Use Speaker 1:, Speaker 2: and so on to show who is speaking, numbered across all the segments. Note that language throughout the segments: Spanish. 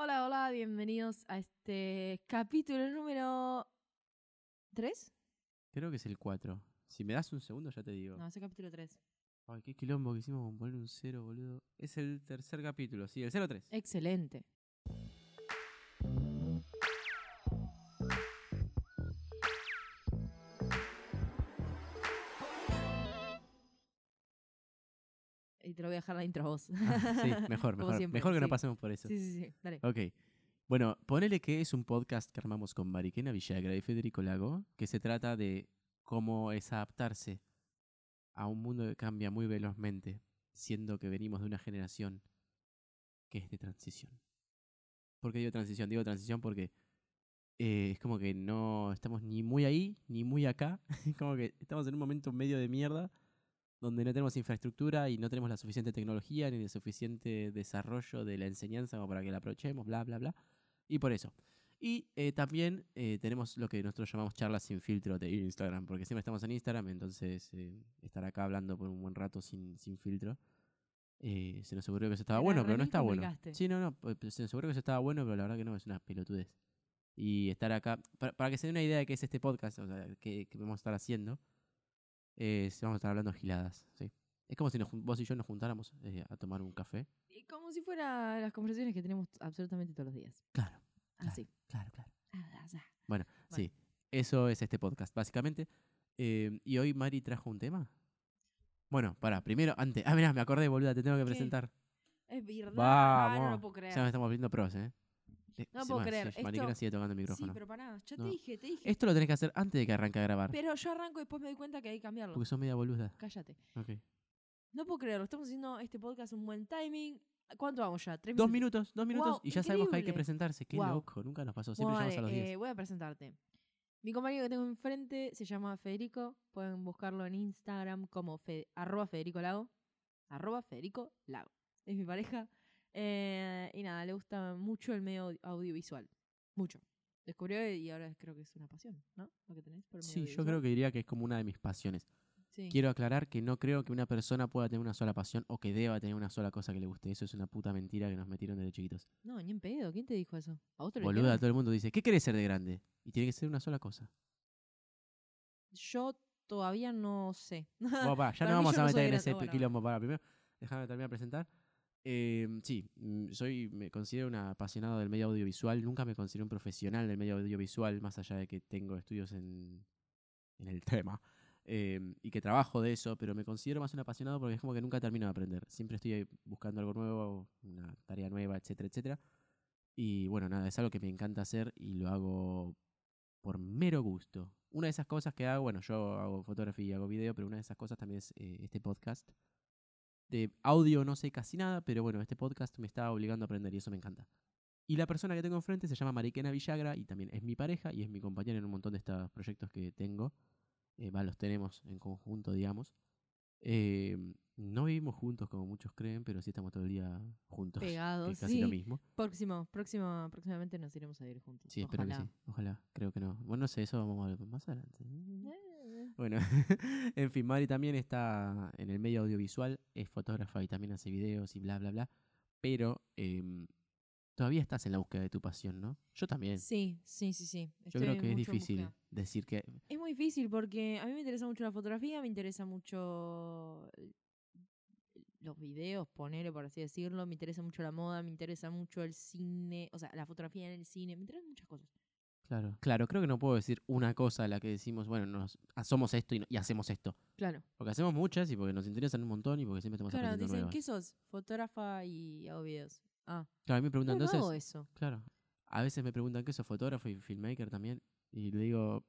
Speaker 1: Hola, hola, bienvenidos a este capítulo número 3.
Speaker 2: Creo que es el 4. Si me das un segundo ya te digo.
Speaker 1: No, ese capítulo 3.
Speaker 2: Ay, qué quilombo que hicimos con poner un 0, boludo. Es el tercer capítulo, sí, el 03.
Speaker 1: Excelente. Te lo voy a dejar la intro a vos.
Speaker 2: Ah, sí, mejor, mejor.
Speaker 1: siempre,
Speaker 2: mejor que no
Speaker 1: sí.
Speaker 2: pasemos por eso.
Speaker 1: sí, sí, sí. Dale.
Speaker 2: Ok. Bueno, ponele que es un podcast que armamos con Mariquena Villagra y Federico Lago, que se trata de cómo es adaptarse a un mundo que cambia muy velozmente, siendo que venimos de una generación que es de transición. ¿Por qué digo transición? Digo transición porque eh, es como que no estamos ni muy ahí ni muy acá. Como que estamos en un momento medio de mierda donde no tenemos infraestructura y no tenemos la suficiente tecnología ni el suficiente desarrollo de la enseñanza como para que la aprovechemos, bla, bla, bla. Y por eso. Y eh, también eh, tenemos lo que nosotros llamamos charlas sin filtro de Instagram, porque siempre estamos en Instagram, entonces eh, estar acá hablando por un buen rato sin, sin filtro. eh, se nos ocurrió que eso estaba bueno, pero no está bueno. Sí, no, no, pues, pues, se nos ocurrió que eso estaba bueno, pero la verdad que no, es una pelotudez. Y estar acá, para, para que se den una idea de qué es este podcast, o sea, que, que vamos a estar haciendo, eh, vamos a estar hablando giladas, ¿sí? Es como si nos vos y yo nos juntáramos eh, a tomar un café.
Speaker 1: Y como si fuera las conversaciones que tenemos absolutamente todos los días.
Speaker 2: Claro, claro,
Speaker 1: Así.
Speaker 2: claro, claro.
Speaker 1: Ah, ah, ah.
Speaker 2: Bueno,
Speaker 1: Bueno.
Speaker 2: sí, eso es este podcast, básicamente. Eh, y hoy Mari trajo un tema. Bueno, para, primero, antes. Ah, mirá, me acordé, boluda, te tengo que
Speaker 1: ¿Qué?
Speaker 2: presentar.
Speaker 1: Es verdad. Ah, no
Speaker 2: Vamos.
Speaker 1: lo puedo creer.
Speaker 2: Ya me estamos viendo pros, ¿eh? Eh,
Speaker 1: No
Speaker 2: sí,
Speaker 1: puedo
Speaker 2: bueno, sí,
Speaker 1: creer,
Speaker 2: Mariquena
Speaker 1: esto-
Speaker 2: sigue tocando el
Speaker 1: Sí,
Speaker 2: micrófono.
Speaker 1: pero pará, ya
Speaker 2: No.
Speaker 1: te dije, te dije.
Speaker 2: Esto lo tenés que hacer antes de que arranque a grabar.
Speaker 1: Pero yo arranco y después me doy cuenta que hay que cambiarlo.
Speaker 2: Porque sos media boluda.
Speaker 1: Cállate.
Speaker 2: Ok.
Speaker 1: No puedo creerlo. Estamos haciendo este podcast un buen timing. ¿Cuánto vamos ya? ¿Tres
Speaker 2: Dos
Speaker 1: minutos?
Speaker 2: dos minutos
Speaker 1: Guau,
Speaker 2: y ya sabemos que hay que
Speaker 1: increíble.
Speaker 2: presentarse. Qué
Speaker 1: Guau.
Speaker 2: loco, nunca nos pasó. Siempre
Speaker 1: Bueno,
Speaker 2: llegamos a los
Speaker 1: vale,
Speaker 2: 10.
Speaker 1: eh, voy a presentarte. Mi compañero que tengo enfrente se llama Federico. Pueden buscarlo en Instagram como fe- arroba Federico Lago. Arroba Federico Lago. Es mi pareja. Eh, y nada, le gusta mucho el medio audi- audiovisual. Mucho. Descubrió y ahora creo que es una pasión, ¿no? Lo que tenés por el medio
Speaker 2: Sí, yo creo que diría que es como una de mis pasiones.
Speaker 1: Sí.
Speaker 2: Quiero aclarar que no creo que una persona pueda tener una sola pasión o que deba tener una sola cosa que le guste. Eso es una puta mentira que nos metieron desde chiquitos.
Speaker 1: No, ni en pedo. ¿Quién te dijo eso? ¿A lo
Speaker 2: Boluda, todo el mundo dice, ¿qué querés ser de grande? Y tiene que ser una sola cosa.
Speaker 1: Yo todavía no sé.
Speaker 2: Ya no vamos a meter en ese quilombo. Para primero, déjame terminar de presentar. Eh, sí, mm, soy, me considero un apasionado del medio audiovisual. Nunca me considero un profesional del medio audiovisual, más allá de que tengo estudios en, en el tema. eh, y que trabajo de eso, pero me considero más un apasionado porque es como que nunca termino de aprender. Siempre estoy buscando algo nuevo, una tarea nueva, etcétera, etcétera. Y bueno, nada, es algo que me encanta hacer y lo hago por mero gusto. Una de esas cosas que hago, bueno, yo hago fotografía y hago video, pero una de esas cosas también es eh, este podcast. De audio no sé casi nada, pero bueno, este podcast me está obligando a aprender y eso me encanta. Y la persona que tengo enfrente se llama Mariquena Villagra y también es mi pareja y es mi compañera en un montón de estos proyectos que tengo. Eh, va, los tenemos en conjunto, digamos. Eh, no vivimos juntos como muchos creen, pero sí estamos todo el día juntos. que
Speaker 1: Pegados,
Speaker 2: es casi
Speaker 1: sí.
Speaker 2: lo mismo.
Speaker 1: Próximo, próximo, próximamente nos iremos a ir juntos.
Speaker 2: Sí, espero
Speaker 1: Ojalá.
Speaker 2: que sí. Ojalá, creo que no. Bueno, no sé, eso vamos a ver más adelante.
Speaker 1: Eh,
Speaker 2: Bueno, en fin, Mari también está en el medio audiovisual, es fotógrafa y también hace videos y bla, bla, bla. Pero em, todavía estás en la búsqueda de tu pasión, ¿no? Yo también.
Speaker 1: Sí, sí, sí, sí.
Speaker 2: Yo creo que es difícil decir que...
Speaker 1: Es muy difícil porque a mí me interesa mucho la fotografía, me interesa mucho el- los videos, ponerle por así decirlo, me interesa mucho la moda, me interesa mucho el cine, o sea, la fotografía en el cine, me interesan muchas cosas.
Speaker 2: Claro, claro, creo que no puedo decir una cosa a la que decimos, bueno, nos, somos esto y, no- y hacemos esto.
Speaker 1: Claro.
Speaker 2: Porque hacemos muchas y porque nos interesan un montón y porque siempre estamos
Speaker 1: Claro,
Speaker 2: aprendiendo
Speaker 1: dicen,
Speaker 2: nuevas.
Speaker 1: ¿qué sos? Fotógrafa y hago videos. Ah,
Speaker 2: Claro, a mí me
Speaker 1: no,
Speaker 2: preguntan
Speaker 1: no
Speaker 2: entonces...
Speaker 1: hago eso.
Speaker 2: Claro. A veces me preguntan qué sos fotógrafo y filmmaker también. Y le digo,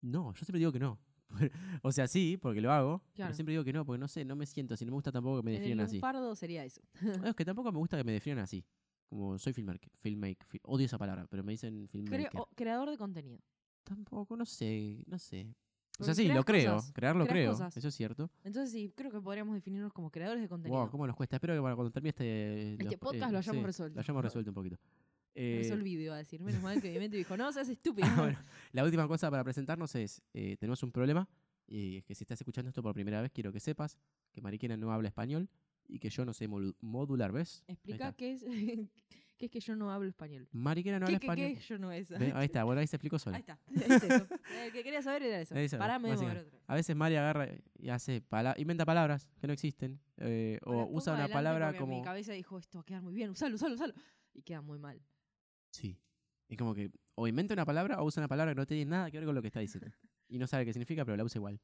Speaker 2: no, yo siempre digo que no. o sea, sí, porque lo hago.
Speaker 1: Claro.
Speaker 2: Pero siempre digo que no, porque no sé, no me siento así. No me gusta tampoco que me
Speaker 1: En el
Speaker 2: definan así.
Speaker 1: lunfardo sería eso.
Speaker 2: No, es que tampoco me gusta que me definan así. Como soy filmmaker. filmmaker fi- odio esa palabra, pero me dicen filmmaker.
Speaker 1: Creador de contenido.
Speaker 2: Tampoco, no sé, no sé. O sea, sí, lo creo.
Speaker 1: cosas,
Speaker 2: Crearlo
Speaker 1: creas
Speaker 2: creo.
Speaker 1: cosas.
Speaker 2: Eso es cierto.
Speaker 1: Entonces sí, creo que podríamos definirnos como creadores de contenido.
Speaker 2: Wow, cómo nos cuesta. Espero que para cuando termine este...
Speaker 1: Este
Speaker 2: los-
Speaker 1: podcast lo hayamos
Speaker 2: sí,
Speaker 1: resuelto.
Speaker 2: Lo hayamos resuelto un poquito. Eh,
Speaker 1: Resolvido, iba a decir. Menos mal que mi mente dijo, no, seas estúpido.
Speaker 2: Ah, bueno, la última cosa para presentarnos es, eh, tenemos un problema, y es que si estás escuchando esto por primera vez, quiero que sepas que Mariquena no habla español y que yo no sé modular, ¿ves?
Speaker 1: Explica qué es, Que es que yo no hablo español.
Speaker 2: Mariquera no
Speaker 1: ¿Qué,
Speaker 2: habla
Speaker 1: qué,
Speaker 2: español.
Speaker 1: qué? Yo no es.
Speaker 2: Ahí está, bueno, ahí se explicó sola.
Speaker 1: Ahí está. Es eso. El que quería saber era eso.
Speaker 2: Eso,
Speaker 1: Parame.
Speaker 2: A veces Mari agarra y hace pala- inventa palabras que no existen. eh, o usa una palabra como.
Speaker 1: Mi cabeza dijo, esto va a quedar muy bien, usalo, usalo, usalo. Y queda muy mal.
Speaker 2: Sí. Es como que o inventa una palabra o usa una palabra que no tiene nada que ver con lo que está diciendo. Y no sabe qué significa, pero la usa igual.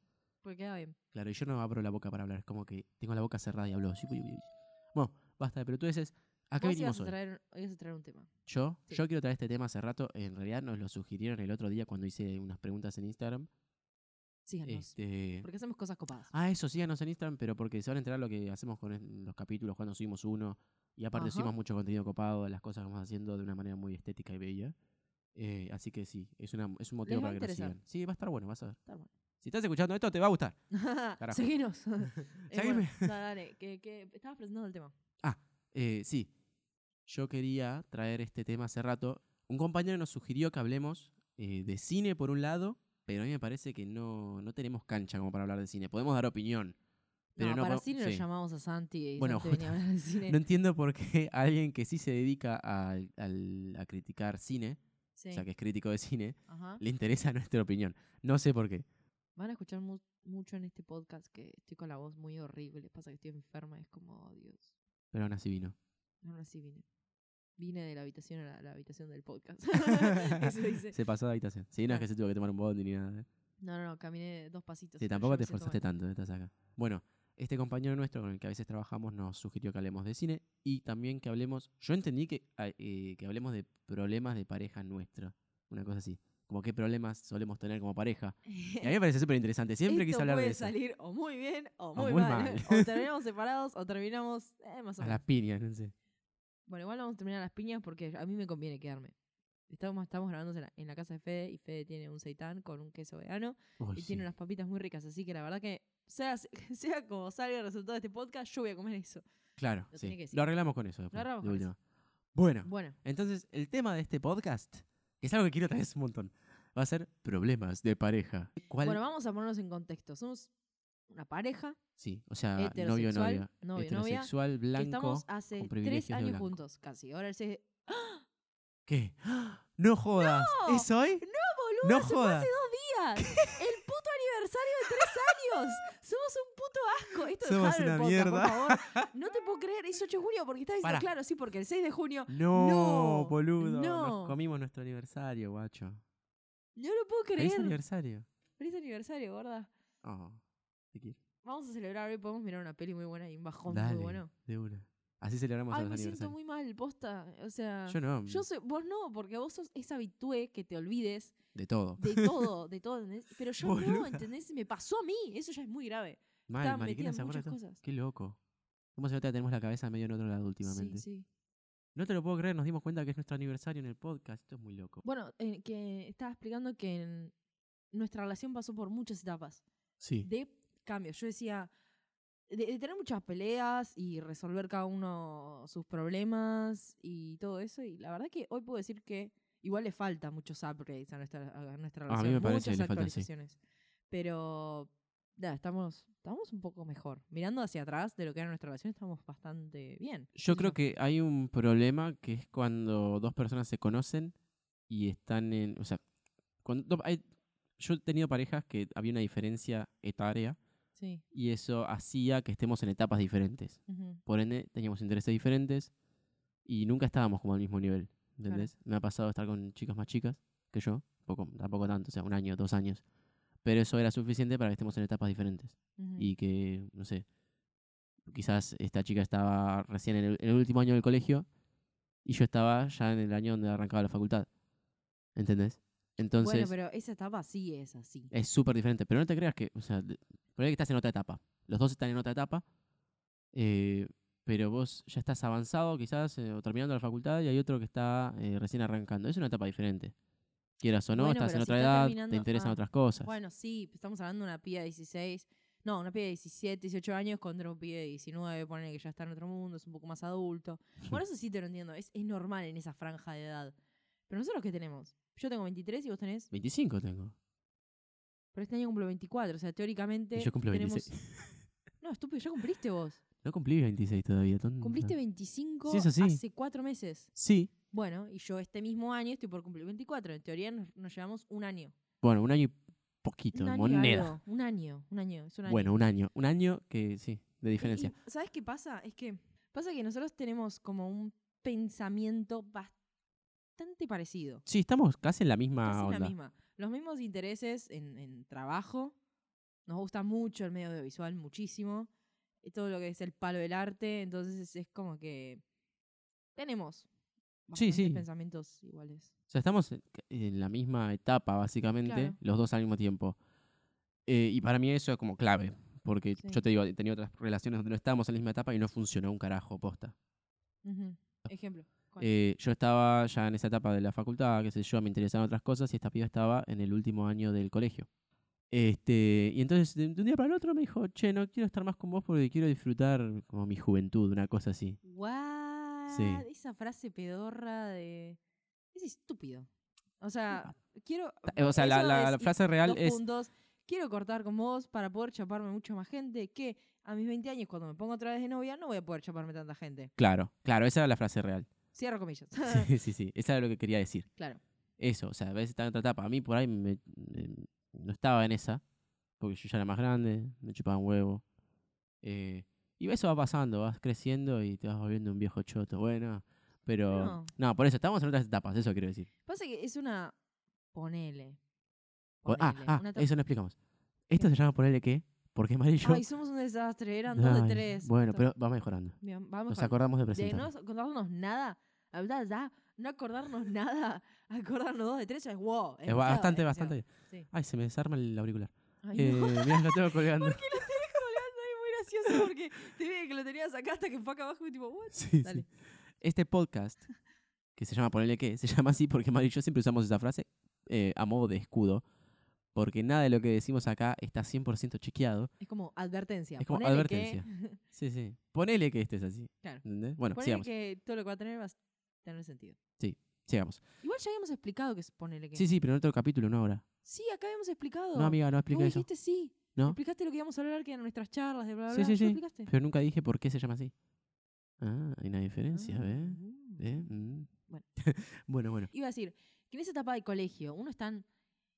Speaker 1: Porque queda bien.
Speaker 2: Claro, y yo no abro la boca para hablar. Es como que tengo la boca cerrada y hablo. así. Bueno, basta de pelotudeces. ¿A qué
Speaker 1: Vos
Speaker 2: venimos
Speaker 1: ibas a
Speaker 2: hoy?
Speaker 1: traer, ibas a traer un tema.
Speaker 2: Yo,
Speaker 1: Sí.
Speaker 2: yo quiero traer este tema hace rato. En realidad nos lo sugirieron el otro día cuando hice unas preguntas en Instagram.
Speaker 1: Síganos.
Speaker 2: Este...
Speaker 1: Porque hacemos cosas copadas.
Speaker 2: Ah, eso, síganos en Instagram, pero porque se van a enterar lo que hacemos con los capítulos, cuando subimos uno. Y aparte
Speaker 1: Ajá.
Speaker 2: subimos mucho contenido copado, las cosas que vamos haciendo de una manera muy estética y bella. Eh, así que sí, es, una, es un motivo para que nos
Speaker 1: interesar.
Speaker 2: sigan. Sí, va a estar bueno, vas a ver.
Speaker 1: Está bueno.
Speaker 2: Si estás escuchando esto, te va a gustar.
Speaker 1: Seguinos. Eh,
Speaker 2: Seguime.
Speaker 1: bueno, dale, dale, que, que estabas presentando el tema.
Speaker 2: Eh, sí, yo quería traer este tema hace rato. Un compañero nos sugirió que hablemos eh, de cine por un lado, pero a mí me parece que no, no tenemos cancha como para hablar de cine. Podemos dar opinión. Pero
Speaker 1: no,
Speaker 2: no,
Speaker 1: para cine lo
Speaker 2: sí.
Speaker 1: llamamos a Santi y
Speaker 2: Bueno,
Speaker 1: Santi venía a hablar de cine.
Speaker 2: No entiendo por qué alguien que sí se dedica al- al- a criticar cine,
Speaker 1: Sí,
Speaker 2: o sea, que es crítico de cine,
Speaker 1: ajá.
Speaker 2: le interesa nuestra opinión. No sé por qué.
Speaker 1: Van a escuchar mu- mucho en este podcast que estoy con la voz muy horrible. Pasa que estoy enferma. Es como, oh, Dios.
Speaker 2: Pero aún así vino.
Speaker 1: No, no, sí vine. Vine de la habitación a la, la habitación del podcast. Eso dice.
Speaker 2: Se pasó de habitación. Sí, no es que se tuvo que tomar un bondi ni nada. ¿eh?
Speaker 1: No, no, no, caminé dos pasitos.
Speaker 2: Sí, tampoco te esforzaste tanto, ¿eh? estás acá. Bueno, este compañero nuestro con el que a veces trabajamos nos sugirió que hablemos de cine y también que hablemos. Yo entendí que, ah, eh, que hablemos de problemas de pareja nuestra. Una cosa así. Como qué problemas solemos tener como pareja. Y a mí me parece súper interesante. Siempre
Speaker 1: Esto
Speaker 2: quise hablar
Speaker 1: puede
Speaker 2: de eso.
Speaker 1: salir o muy bien o muy,
Speaker 2: muy
Speaker 1: mal.
Speaker 2: mal.
Speaker 1: o terminamos separados o terminamos eh, más o
Speaker 2: A
Speaker 1: menos.
Speaker 2: las piñas, no sé.
Speaker 1: Bueno, igual vamos a terminar las piñas porque a mí me conviene quedarme. Estamos, estamos grabando en la, en la casa de Fede y Fede tiene un seitán con un queso vegano y
Speaker 2: sí.
Speaker 1: tiene unas papitas muy ricas. Así que la verdad que sea, sea como salga el resultado de este podcast, yo voy a comer eso.
Speaker 2: Claro,
Speaker 1: Lo
Speaker 2: sí. Lo arreglamos con eso después.
Speaker 1: arreglamos
Speaker 2: de
Speaker 1: con
Speaker 2: última. Bueno,
Speaker 1: Bueno,
Speaker 2: entonces el tema de este podcast, que es algo que quiero traer un montón, va a ser problemas de pareja. ¿Cuál?
Speaker 1: bueno, vamos a ponernos en contexto. Somos una pareja
Speaker 2: sí, o sea, novio, novia.
Speaker 1: novio, novia,
Speaker 2: heterosexual,
Speaker 1: que
Speaker 2: blanco.
Speaker 1: estamos hace
Speaker 2: con
Speaker 1: tres años juntos, casi. Ahora 6
Speaker 2: ¿Qué? ¡Ah! ¡No jodas!
Speaker 1: ¡No!
Speaker 2: ¿Es hoy?
Speaker 1: ¡No,
Speaker 2: ¡No
Speaker 1: boludo! ¡Se fue
Speaker 2: jodas!
Speaker 1: hace dos días! ¡El puto aniversario de ¡Somos un puto asco! Esto
Speaker 2: Somos una
Speaker 1: podcast, por
Speaker 2: mierda.
Speaker 1: favor. No te puedo creer, es 8 de junio porque estás diciendo,
Speaker 2: Pará.
Speaker 1: claro, sí, porque el 6 de junio.
Speaker 2: No,
Speaker 1: No,
Speaker 2: boludo.
Speaker 1: no.
Speaker 2: Nos comimos nuestro aniversario, guacho.
Speaker 1: No lo puedo
Speaker 2: ¿Feliz
Speaker 1: creer.
Speaker 2: aniversario?
Speaker 1: Feliz aniversario, gorda.
Speaker 2: Oh, te quiero.
Speaker 1: Vamos a celebrar hoy, podemos mirar una peli muy buena y un bajón
Speaker 2: Dale,
Speaker 1: muy bueno.
Speaker 2: de una. Así celebramos
Speaker 1: Ay,
Speaker 2: los
Speaker 1: me siento muy mal, posta. O sea,
Speaker 2: Yo no,
Speaker 1: yo sé, vos no, porque vos sos esa habitué que te olvides
Speaker 2: de todo.
Speaker 1: de todo, de todo, ¿entendés? Pero yo no,
Speaker 2: Boluda.
Speaker 1: ¿entendés? Me pasó a mí, eso ya es muy grave.
Speaker 2: Mal,
Speaker 1: metida
Speaker 2: se
Speaker 1: muchas cosas.
Speaker 2: Qué loco. ¿Cómo se nota tenemos la cabeza medio en otro lado últimamente?
Speaker 1: Sí, sí.
Speaker 2: No te lo puedo creer, nos dimos cuenta que es nuestro aniversario en el podcast. Esto es muy loco.
Speaker 1: Bueno, eh, que estaba explicando que en- nuestra relación pasó por muchas etapas
Speaker 2: Sí.
Speaker 1: de cambios. Yo decía, de, de tener muchas peleas y resolver cada uno sus problemas y todo eso. Y la verdad que hoy puedo decir que igual le falta muchos upgrades a nuestra, a nuestra
Speaker 2: A
Speaker 1: relación.
Speaker 2: mí me parece
Speaker 1: muchas
Speaker 2: que falta, sí.
Speaker 1: actualizaciones. Pero nada, estamos, estamos un poco mejor. Mirando hacia atrás de lo que era nuestra relación, estamos bastante bien.
Speaker 2: Yo creo que hay un problema que es cuando dos personas se conocen y están en. O sea, cuando do- hay, yo he tenido parejas que había una diferencia etaria
Speaker 1: Sí.
Speaker 2: y eso hacía que estemos en etapas diferentes.
Speaker 1: ujú.
Speaker 2: Por ende, teníamos intereses diferentes y nunca estábamos como al mismo nivel. ¿Entendés? Me ha pasado estar con chicas más chicas que yo, poco, tampoco tanto, o sea, un año, dos años. Pero eso era suficiente para que estemos en etapas diferentes.
Speaker 1: Ujú.
Speaker 2: Y que, no sé, quizás esta chica estaba recién en el, en el último año del colegio y yo estaba ya en el año donde arrancaba la facultad. ¿Entendés? Entonces,
Speaker 1: bueno, pero esa etapa sí es así.
Speaker 2: es súper diferente. Pero no te creas que, o sea, de- ponele que estás en otra etapa. Los dos están en otra etapa, eh, pero vos ya estás avanzado quizás eh, o terminando la facultad y hay otro que está eh, recién arrancando. Es una etapa diferente. Quieras o no,
Speaker 1: Bueno,
Speaker 2: estás en
Speaker 1: si
Speaker 2: otra edad,
Speaker 1: terminando-
Speaker 2: te interesan
Speaker 1: ah,
Speaker 2: otras cosas.
Speaker 1: Bueno, sí, estamos hablando de una piba de 16, no, una piba de 17, 18 años contra un pibe de 19, pone que ya está en otro mundo, es un poco más adulto. Por eso sí te lo entiendo, es, es normal en esa franja de edad. Pero nosotros qué tenemos? Yo tengo 23 y vos tenés,
Speaker 2: 25 tengo.
Speaker 1: pero este año cumplo 24, o sea, teóricamente
Speaker 2: Y yo cumplo
Speaker 1: tenemos...
Speaker 2: 26.
Speaker 1: No, estúpido, ya cumpliste vos.
Speaker 2: No cumplí 26 todavía. tonta.
Speaker 1: Cumpliste 25
Speaker 2: Sí, sí.
Speaker 1: hace cuatro meses.
Speaker 2: Sí.
Speaker 1: Bueno, y yo este mismo año estoy por cumplir 24. En teoría nos, nos llevamos un año.
Speaker 2: Bueno, un año y poquito,
Speaker 1: un año
Speaker 2: moneda.
Speaker 1: algo. Un año, un año. Es un año.
Speaker 2: Bueno, un año. Un año que sí, de
Speaker 1: Y-
Speaker 2: diferencia.
Speaker 1: y, ¿Sabes qué pasa? Es que pasa que nosotros tenemos como un pensamiento bastante parecido.
Speaker 2: Sí, estamos casi en la misma
Speaker 1: Casi
Speaker 2: onda.
Speaker 1: la misma. Los mismos intereses en, en trabajo. Nos gusta mucho el medio audiovisual, muchísimo. Y todo lo que es el palo del arte. Entonces es como que tenemos
Speaker 2: Sí, sí.
Speaker 1: pensamientos iguales.
Speaker 2: O sea, estamos en- en la misma etapa, básicamente,
Speaker 1: Claro.
Speaker 2: los dos al mismo tiempo. Eh, y para mí eso es como clave. Porque
Speaker 1: Sí.
Speaker 2: yo te digo, he tenido otras relaciones donde no estábamos en la misma etapa y no funcionó un carajo, posta.
Speaker 1: Ujú. Ejemplo.
Speaker 2: Eh, yo estaba ya en esa etapa de la facultad, qué sé yo, me interesaban otras cosas y esta piba estaba en el último año del colegio. Este, y entonces de, un día para el otro me dijo, che, no quiero estar más con vos porque quiero disfrutar como mi juventud, una cosa así.
Speaker 1: What?
Speaker 2: Sí.
Speaker 1: Esa frase pedorra de. Es estúpido. O sea, quiero.
Speaker 2: O sea, la, la- la frase real
Speaker 1: dos
Speaker 2: es,
Speaker 1: puntos. Quiero cortar con vos para poder chaparme mucho más gente. Que a mis 20 años, cuando me pongo otra vez de novia, no voy a poder chaparme tanta gente.
Speaker 2: claro, claro, esa era la frase real.
Speaker 1: Cierro comillas.
Speaker 2: Sí, sí, sí, esa era lo que quería decir.
Speaker 1: claro.
Speaker 2: Eso, o sea, a veces estaba en otra etapa. A mí por ahí me- me- no estaba en esa, porque yo ya era más grande, me chupaba un huevo. Eh, y eso va pasando, vas creciendo y te vas volviendo un viejo choto. Bueno, pero...
Speaker 1: No.
Speaker 2: No, por eso, estamos en otras etapas, eso quiero decir.
Speaker 1: Pasa que es una. Ponele.
Speaker 2: Po- ah,
Speaker 1: Ponele,
Speaker 2: ah,
Speaker 1: una
Speaker 2: eso no explicamos. Esto se llama ponerle qué, porque amarillo...
Speaker 1: Ay, somos un desastre. Eran dos de tres.
Speaker 2: Bueno, pero va mejorando.
Speaker 1: Bien,
Speaker 2: Nos acordamos de
Speaker 1: De
Speaker 2: presentar.
Speaker 1: no acordarnos nada, la verdad, ya, no acordarnos nada, acordarnos dos de tres, es wow.
Speaker 2: Es ba- bastante, bastante.
Speaker 1: Sí.
Speaker 2: Ay, se me desarma el auricular.
Speaker 1: Ay,
Speaker 2: Eh,
Speaker 1: no.
Speaker 2: mirá, lo tengo colgando.
Speaker 1: ¿Por qué lo tenés colgando ahí? Muy gracioso porque te dije que lo tenías acá hasta que fue acá abajo y tipo, what?
Speaker 2: Sí,
Speaker 1: Dale.
Speaker 2: sí. Este podcast, que se llama Ponerle qué, se llama así porque Mari y yo siempre usamos esa frase eh, a modo de escudo. Porque nada de lo que decimos acá está 100% chequeado.
Speaker 1: Es como advertencia.
Speaker 2: Es como
Speaker 1: ponele
Speaker 2: advertencia.
Speaker 1: Que,
Speaker 2: Sí, sí. Ponele que este es así.
Speaker 1: Claro.
Speaker 2: ¿entendés? Bueno,
Speaker 1: ponele
Speaker 2: sigamos.
Speaker 1: que todo lo que va a tener va a tener sentido.
Speaker 2: Sigamos.
Speaker 1: Igual ya habíamos explicado que ponele que.
Speaker 2: Sí, sí, pero en otro capítulo, no ahora.
Speaker 1: Sí, acá habíamos explicado.
Speaker 2: No, amiga, no explica eso.
Speaker 1: dijiste sí.
Speaker 2: ¿No?
Speaker 1: Explicaste lo que íbamos a hablar, que eran nuestras charlas de bla, bla,
Speaker 2: Sí,
Speaker 1: bla.
Speaker 2: sí,
Speaker 1: ¿Ya
Speaker 2: sí.
Speaker 1: explicaste?
Speaker 2: Pero nunca dije por qué se llama así. Ah, hay una diferencia,
Speaker 1: Ah,
Speaker 2: ¿ves?
Speaker 1: uh.
Speaker 2: ¿Ves? Mm.
Speaker 1: Bueno.
Speaker 2: bueno, bueno.
Speaker 1: Iba a decir que en esa etapa de colegio uno es tan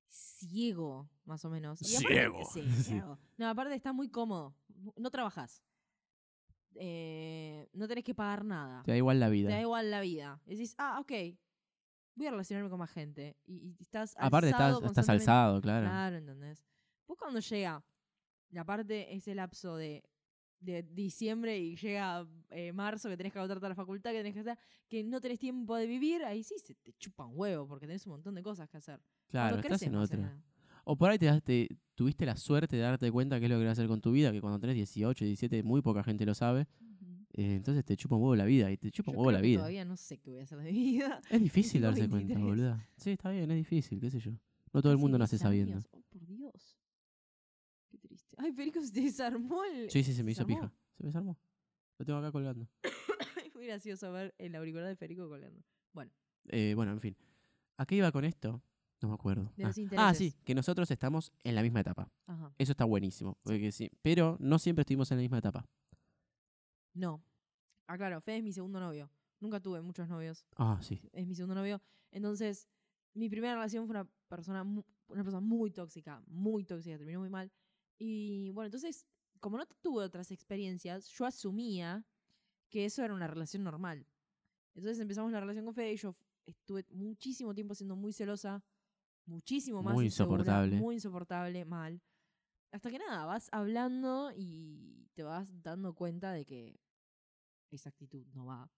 Speaker 1: ciego, más o menos. Y
Speaker 2: Ciego.
Speaker 1: sí,
Speaker 2: Sí.
Speaker 1: ciego. No, aparte está muy cómodo. No trabajas. Eh, no tenés que pagar nada.
Speaker 2: Te da igual la
Speaker 1: Te da
Speaker 2: vida.
Speaker 1: igual la vida. Decís, ah, ok. Voy a relacionarme con más gente. Y, y estás
Speaker 2: Aparte, estás,
Speaker 1: alzado
Speaker 2: estás alzado, claro.
Speaker 1: Claro, ¿entendés? Vos cuando llega, y aparte ese lapso de, de diciembre y llega eh, marzo que tenés que agotar toda la facultad, que tenés que hacer, que no tenés tiempo de vivir, ahí sí se te chupa un huevo porque tenés un montón de cosas que hacer.
Speaker 2: Claro,
Speaker 1: Cuando
Speaker 2: estás en otra. O por ahí te, tuviste la suerte de darte cuenta qué es lo que vas a hacer con tu vida, que cuando tenés 18, 17, muy poca gente lo sabe. Eh, entonces te chupa un huevo la vida y te chupa un huevo la vida.
Speaker 1: Todavía no sé qué voy a hacer de mi vida.
Speaker 2: Es difícil darse cuenta,
Speaker 1: 23.
Speaker 2: boluda. Sí, está bien, es difícil, qué sé yo. No todo el mundo nace
Speaker 1: 10
Speaker 2: sabiendo.
Speaker 1: Oh, por Dios. Qué triste. Ay, Federico se desarmó el.
Speaker 2: Sí, sí, se me hizo
Speaker 1: desarmó.
Speaker 2: pija. Se me desarmó. Lo tengo acá colgando.
Speaker 1: Muy gracioso ver el auricular de Federico colgando.
Speaker 2: Eh, bueno, en fin. ¿A qué iba con esto? No me acuerdo.
Speaker 1: De
Speaker 2: ah.
Speaker 1: los
Speaker 2: ah, sí, que nosotros estamos en la misma etapa.
Speaker 1: Ajá.
Speaker 2: Eso está buenísimo. porque sí, Pero no siempre estuvimos en la misma etapa.
Speaker 1: No. Ah, claro, Fede es mi segundo novio. Nunca tuve muchos novios.
Speaker 2: Ah, sí.
Speaker 1: Es mi segundo novio. Entonces, mi primera relación fue una persona, una persona muy tóxica, muy tóxica, terminó muy mal. Y bueno, entonces, como no tuve otras experiencias, yo asumía que eso era una relación normal. Entonces empezamos la relación con Fede y yo estuve muchísimo tiempo siendo muy celosa, muchísimo más
Speaker 2: Muy
Speaker 1: insegura,
Speaker 2: insoportable.
Speaker 1: muy insoportable, mal. Hasta que nada, vas hablando y te vas dando cuenta de que esa actitud no va.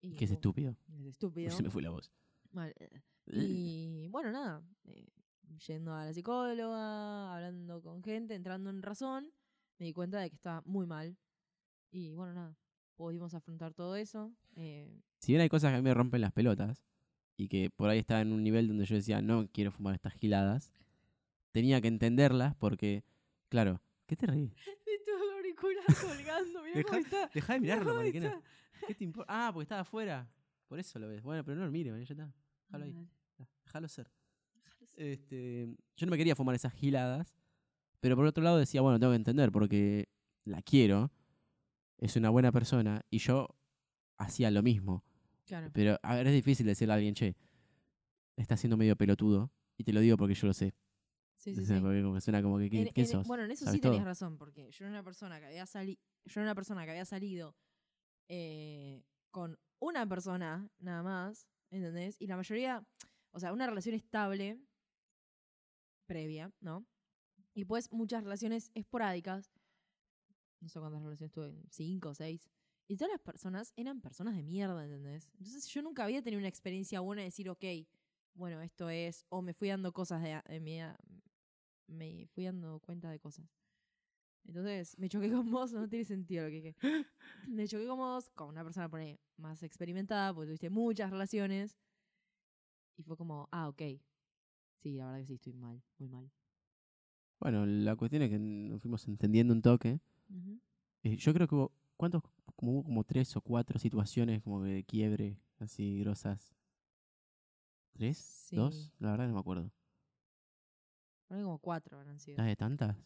Speaker 1: Y
Speaker 2: Que es estúpido.
Speaker 1: es estúpido.
Speaker 2: se me fue la voz.
Speaker 1: Mal, eh, Y bueno, nada, eh, yendo a la psicóloga, hablando con gente, entrando en razón, me di cuenta de que estaba muy mal. Y bueno, nada, pudimos afrontar todo eso. eh,
Speaker 2: Si bien hay cosas que a mí me rompen las pelotas y que por ahí estaba en un nivel donde yo decía, no quiero fumar estas giladas, tenía que entenderlas porque, claro, ¿qué te reís?
Speaker 1: de tu auricular colgando, mirá
Speaker 2: Deja-
Speaker 1: cómo está.
Speaker 2: Deja de mirarlo, mariquena. ¿Qué te importa? Ah, porque estaba afuera. Por eso lo ves. Bueno, pero no lo mire, ya está. Déjalo ahí. Déjalo ser.
Speaker 1: déjalo ser.
Speaker 2: Este, yo no me quería fumar esas giladas, pero por otro lado decía, bueno, tengo que entender porque la quiero. es una buena persona y yo hacía lo mismo.
Speaker 1: Claro.
Speaker 2: Pero, a ver, es difícil decirle a alguien, che, está siendo medio pelotudo. Y te lo digo porque yo lo sé.
Speaker 1: Sí, sí,
Speaker 2: O sea,
Speaker 1: sí.
Speaker 2: Porque como que suena como que, ¿qué,
Speaker 1: En-
Speaker 2: qué
Speaker 1: en-
Speaker 2: sos?
Speaker 1: Bueno, en eso
Speaker 2: ¿Sabes
Speaker 1: sí tenías
Speaker 2: todo?
Speaker 1: razón, porque yo era una persona que había salido. Yo era una persona que había salido eh, con una persona nada más, ¿entendés? Y la mayoría, o sea, una relación estable previa, ¿no? Y pues muchas relaciones esporádicas. No sé cuántas relaciones tuve, cinco o seis. Y todas las personas eran personas de mierda, ¿entendés? Entonces yo nunca había tenido una experiencia buena de decir, ok, bueno, esto es, o me fui dando cosas de, de mi, me fui dando cuenta de cosas. Entonces, me choqué con vos, no tiene sentido lo que dije. Me choqué con vos, con una persona pone, más experimentada, porque tuviste muchas relaciones. Y fue como, ah, ok. Sí, la verdad que sí, estoy mal, muy mal.
Speaker 2: Bueno, la cuestión es que nos fuimos entendiendo un toque. Eh, yo creo que hubo, ¿cuántos? Como hubo como tres o cuatro situaciones como que de quiebre, así grosas. ¿Tres?
Speaker 1: Sí.
Speaker 2: ¿Dos? La verdad no me acuerdo.
Speaker 1: Por ahí como cuatro habrán sido.
Speaker 2: ¿Ah, de tantas?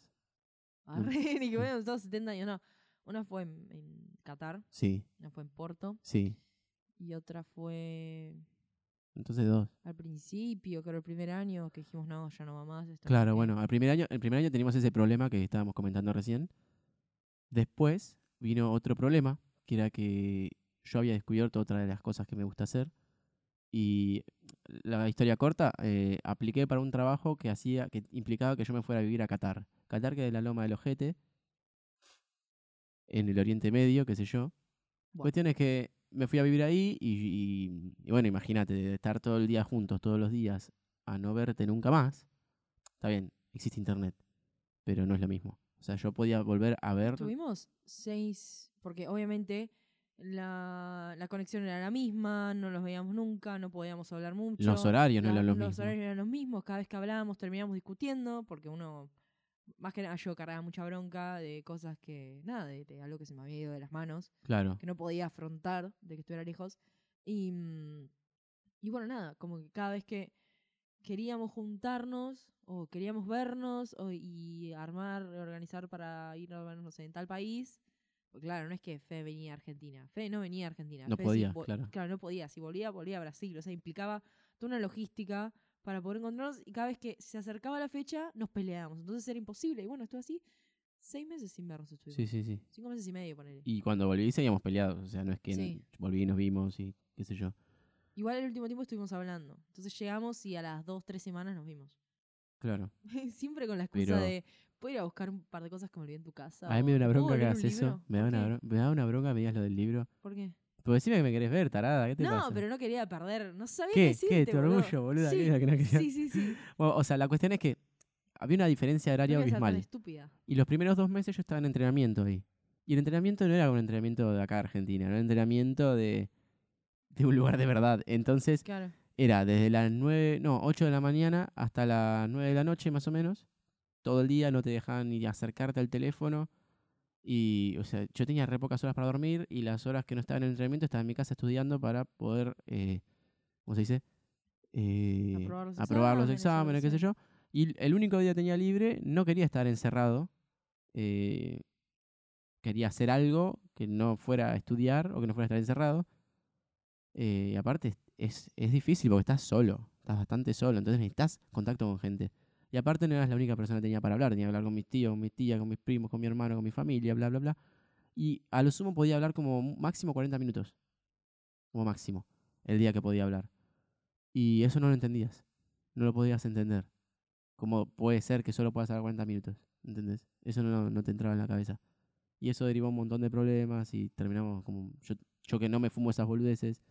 Speaker 1: Arre, ni que bueno, todos 70 años, no. Una fue en, en Qatar,
Speaker 2: Sí,
Speaker 1: una fue en Porto,
Speaker 2: sí.
Speaker 1: y otra fue
Speaker 2: Entonces dos.
Speaker 1: al principio, creo el primer año, que dijimos, no, ya no va más. esto
Speaker 2: Claro,
Speaker 1: qué".
Speaker 2: bueno, al primer año, el primer año teníamos ese problema que estábamos comentando recién. Después vino otro problema, que era que yo había descubierto otra de las cosas que me gusta hacer. Y la historia corta, eh, apliqué para un trabajo que hacía, que implicaba que yo me fuera a vivir a Qatar. Qatar, que es la loma del ojete, en el Oriente Medio, qué sé yo.
Speaker 1: Buah.
Speaker 2: Cuestión es que me fui a vivir ahí y, y- y bueno, imagínate, de estar todo el día juntos, todos los días, a no verte nunca más. Está bien, existe internet, pero no es lo mismo. O sea, yo podía volver a ver.
Speaker 1: Tuvimos seis, porque obviamente la, la conexión era la misma, no los veíamos nunca, no podíamos hablar mucho.
Speaker 2: Los horarios no eran los
Speaker 1: Los
Speaker 2: mismos.
Speaker 1: horarios eran los mismos, cada vez que hablábamos terminábamos discutiendo, porque uno, más que nada yo cargaba mucha bronca de cosas que, nada, de, de algo que se me había ido de las manos,
Speaker 2: Claro,
Speaker 1: que no podía afrontar de que estuviera lejos. Y, mm, y bueno, nada, como que cada vez que queríamos juntarnos o queríamos vernos o, y armar, organizar para ir a vernos no sé, en tal país. Porque claro, no es que Fe venía a Argentina. Fe no venía a Argentina.
Speaker 2: No
Speaker 1: Fe
Speaker 2: podía, claro.
Speaker 1: Claro, no podía. Si volvía, volvía a Brasil. O sea, implicaba toda una logística para poder encontrarnos y cada vez que se acercaba la fecha nos peleábamos. Entonces era imposible. Y bueno, estuvo así seis meses sin vernos. Estuvimos.
Speaker 2: sí, sí, sí.
Speaker 1: Cinco meses y medio, ponele.
Speaker 2: Y cuando volví seguíamos peleados. O sea, no es que
Speaker 1: Sí.
Speaker 2: volví y nos vimos y qué sé yo.
Speaker 1: Igual el último tiempo estuvimos hablando. Entonces llegamos y a las dos, tres semanas nos vimos.
Speaker 2: Claro.
Speaker 1: Siempre con la excusa
Speaker 2: Pero-
Speaker 1: de, ¿puedo ir a buscar un par de cosas que me olvidé en tu casa?
Speaker 2: A mí me da
Speaker 1: o,
Speaker 2: una
Speaker 1: ¿puedo
Speaker 2: bronca que
Speaker 1: leer un
Speaker 2: hagas eso.
Speaker 1: libro?".
Speaker 2: Me da,
Speaker 1: ¿Por
Speaker 2: una,
Speaker 1: qué?
Speaker 2: bro- me da una bronca que me digas lo del libro.
Speaker 1: ¿Por qué?
Speaker 2: Pues decime que me querés ver, tarada. ¿Qué te
Speaker 1: No,
Speaker 2: pasa?
Speaker 1: pero no quería perder. No sabía
Speaker 2: ¿Qué?
Speaker 1: qué
Speaker 2: ¿Qué?
Speaker 1: decirte,
Speaker 2: ¿Tu
Speaker 1: boludo.
Speaker 2: orgullo, boluda?
Speaker 1: Sí,
Speaker 2: ¿Qué es lo que no querías?
Speaker 1: sí, sí, sí.
Speaker 2: Bueno, o sea, la cuestión es que había una diferencia de
Speaker 1: No
Speaker 2: horario
Speaker 1: quería ser tan
Speaker 2: abismal.
Speaker 1: estúpida.
Speaker 2: Y los primeros dos meses yo estaba en entrenamiento ahí. Y el entrenamiento no era un entrenamiento de acá de Argentina, era un entrenamiento de, de un lugar de verdad. Entonces
Speaker 1: Claro.
Speaker 2: era desde las 9, no, 8 de la mañana hasta las 9 de la noche más o menos. Todo el día no te dejaban ni acercarte al teléfono. Y, o sea, yo tenía re pocas horas para dormir y las horas que no estaba en el entrenamiento estaba en mi casa estudiando para poder, eh, ¿cómo se dice? Eh,
Speaker 1: Aprobar los
Speaker 2: aprobar los
Speaker 1: exámenes,
Speaker 2: exámenes, qué sé yo. Y el único día que tenía libre, no quería estar encerrado. eh, quería hacer algo que no fuera a estudiar o que no fuera a estar encerrado. Eh, y aparte es, es difícil porque estás solo, estás bastante solo, entonces necesitas contacto con gente. Y aparte no eras la única persona que tenía para hablar, tenía que hablar con mis tíos, con mis tías, con mis primos, con mi hermano, con mi familia, bla, bla, bla. Y a lo sumo podía hablar como máximo 40 minutos. Como máximo, el día que podía hablar. Y eso no lo entendías, no lo podías entender. ¿Cómo puede ser que solo puedas hablar 40 minutos? ¿Entendés? Eso no, no te entraba en la cabeza. Y eso derivó un montón de problemas y terminamos como... Yo, yo que no me fumo esas boludeces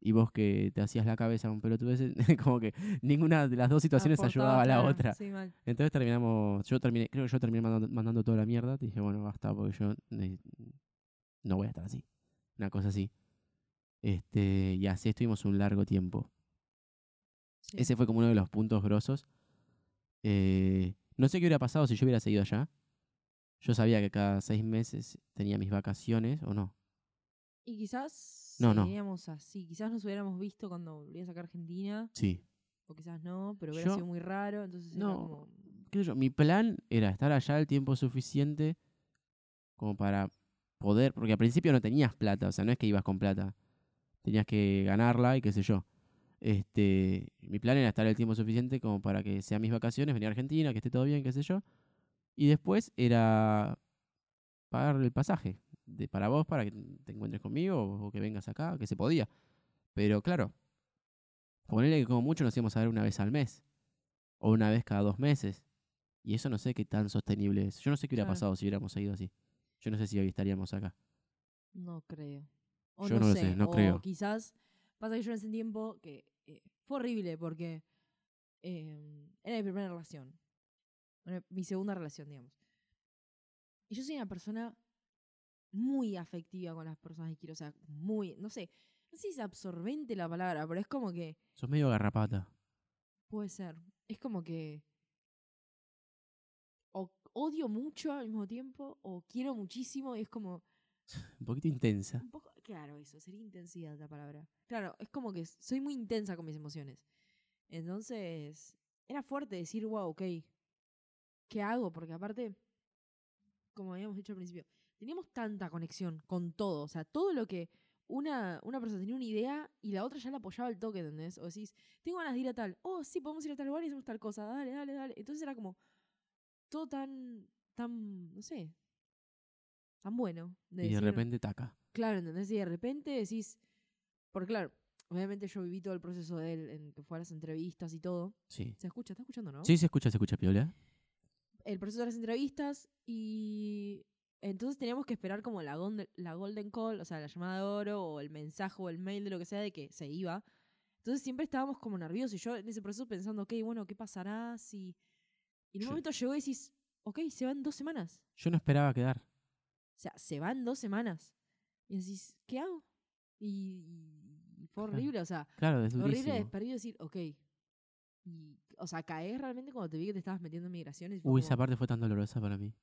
Speaker 2: y vos que te hacías la cabeza con pelotudeces, como que ninguna de las dos situaciones ayudaba a la
Speaker 1: claro,
Speaker 2: otra.
Speaker 1: Sí, mal.
Speaker 2: Entonces terminamos, yo terminé, creo que yo terminé mandando, mandando toda la mierda. Te dije, bueno, basta, porque yo no voy a estar así. Una cosa así. Este, y así estuvimos un largo tiempo.
Speaker 1: Sí.
Speaker 2: Ese fue como uno de los puntos grosos. Eh, no sé qué hubiera pasado si yo hubiera seguido allá. Yo sabía que cada seis meses tenía mis vacaciones, o no.
Speaker 1: Y quizás
Speaker 2: No, no.
Speaker 1: seguiríamos así. Quizás nos hubiéramos visto cuando volvías acá a Argentina.
Speaker 2: Sí.
Speaker 1: O quizás no, pero hubiera
Speaker 2: Yo-
Speaker 1: sido muy raro. Entonces era
Speaker 2: No.
Speaker 1: como...
Speaker 2: qué sé yo, mi plan era estar allá el tiempo suficiente como para poder, porque al principio no tenías plata, o sea, no es que ibas con plata, tenías que ganarla y qué sé yo. Este, mi plan era estar el tiempo suficiente como para que sean mis vacaciones, venir a Argentina, que esté todo bien, qué sé yo. Y después era pagar el pasaje de, para vos, para que te encuentres conmigo o, que vengas acá, que se podía. Pero claro, ponerle que como mucho nos íbamos a ver una vez al mes o una vez cada dos meses. Y eso no sé qué tan sostenible es. Yo no sé qué hubiera
Speaker 1: Claro.
Speaker 2: pasado si hubiéramos ido así. Yo no sé si hoy estaríamos acá.
Speaker 1: No creo. O
Speaker 2: Yo no lo sé, no
Speaker 1: o
Speaker 2: creo.
Speaker 1: quizás pasa que yo en ese tiempo que eh, fue horrible porque eh, era mi primera relación. Bueno, mi segunda relación, digamos. Y yo soy una persona muy afectiva con las personas que quiero. O sea, muy, no sé, no sé si es absorbente la palabra, pero es como que
Speaker 2: Sos medio garrapata.
Speaker 1: puede ser. Es como que o odio mucho al mismo tiempo o quiero muchísimo y es como
Speaker 2: Un poquito intensa.
Speaker 1: Un poco, claro, eso, sería intensidad la palabra. Claro, es como que soy muy intensa con mis emociones. Entonces, era fuerte decir, wow, ok, ¿qué hago? Porque aparte, como habíamos dicho al principio, teníamos tanta conexión con todo. O sea, todo lo que una, una persona tenía una idea y la otra ya la apoyaba al toque, ¿entendés? O decís, tengo ganas de ir a tal, oh, sí, podemos ir a tal lugar y hacemos tal cosa, dale, dale, dale. Entonces era como todo tan, tan, no sé, tan bueno.
Speaker 2: y de repente taca.
Speaker 1: Claro, ¿entendés? Y de repente decís. Porque, claro, obviamente yo viví todo el proceso de él, en que fue a las entrevistas y todo.
Speaker 2: Sí.
Speaker 1: ¿Se escucha? ¿Está escuchando, no?
Speaker 2: Sí, se escucha, se escucha, Piola.
Speaker 1: El proceso de las entrevistas y. Entonces teníamos que esperar como la, la golden call, o sea, la llamada de oro o el mensaje o el mail de lo que sea de que se iba. Entonces siempre estábamos como nerviosos y yo en ese proceso pensando, ok, bueno, ¿qué pasará si...? Y en un
Speaker 2: Yo-
Speaker 1: momento llegó y decís, ok, se van dos semanas.
Speaker 2: Yo no esperaba quedar.
Speaker 1: O sea, se van dos semanas. Y decís, ¿qué hago? Y, y fue horrible, o sea,
Speaker 2: Claro, es
Speaker 1: horrible desperdido decir, ok. Y, o sea, caer realmente cuando te vi que te estabas metiendo en migraciones.
Speaker 2: Uy,
Speaker 1: como-
Speaker 2: esa parte fue tan dolorosa para mí.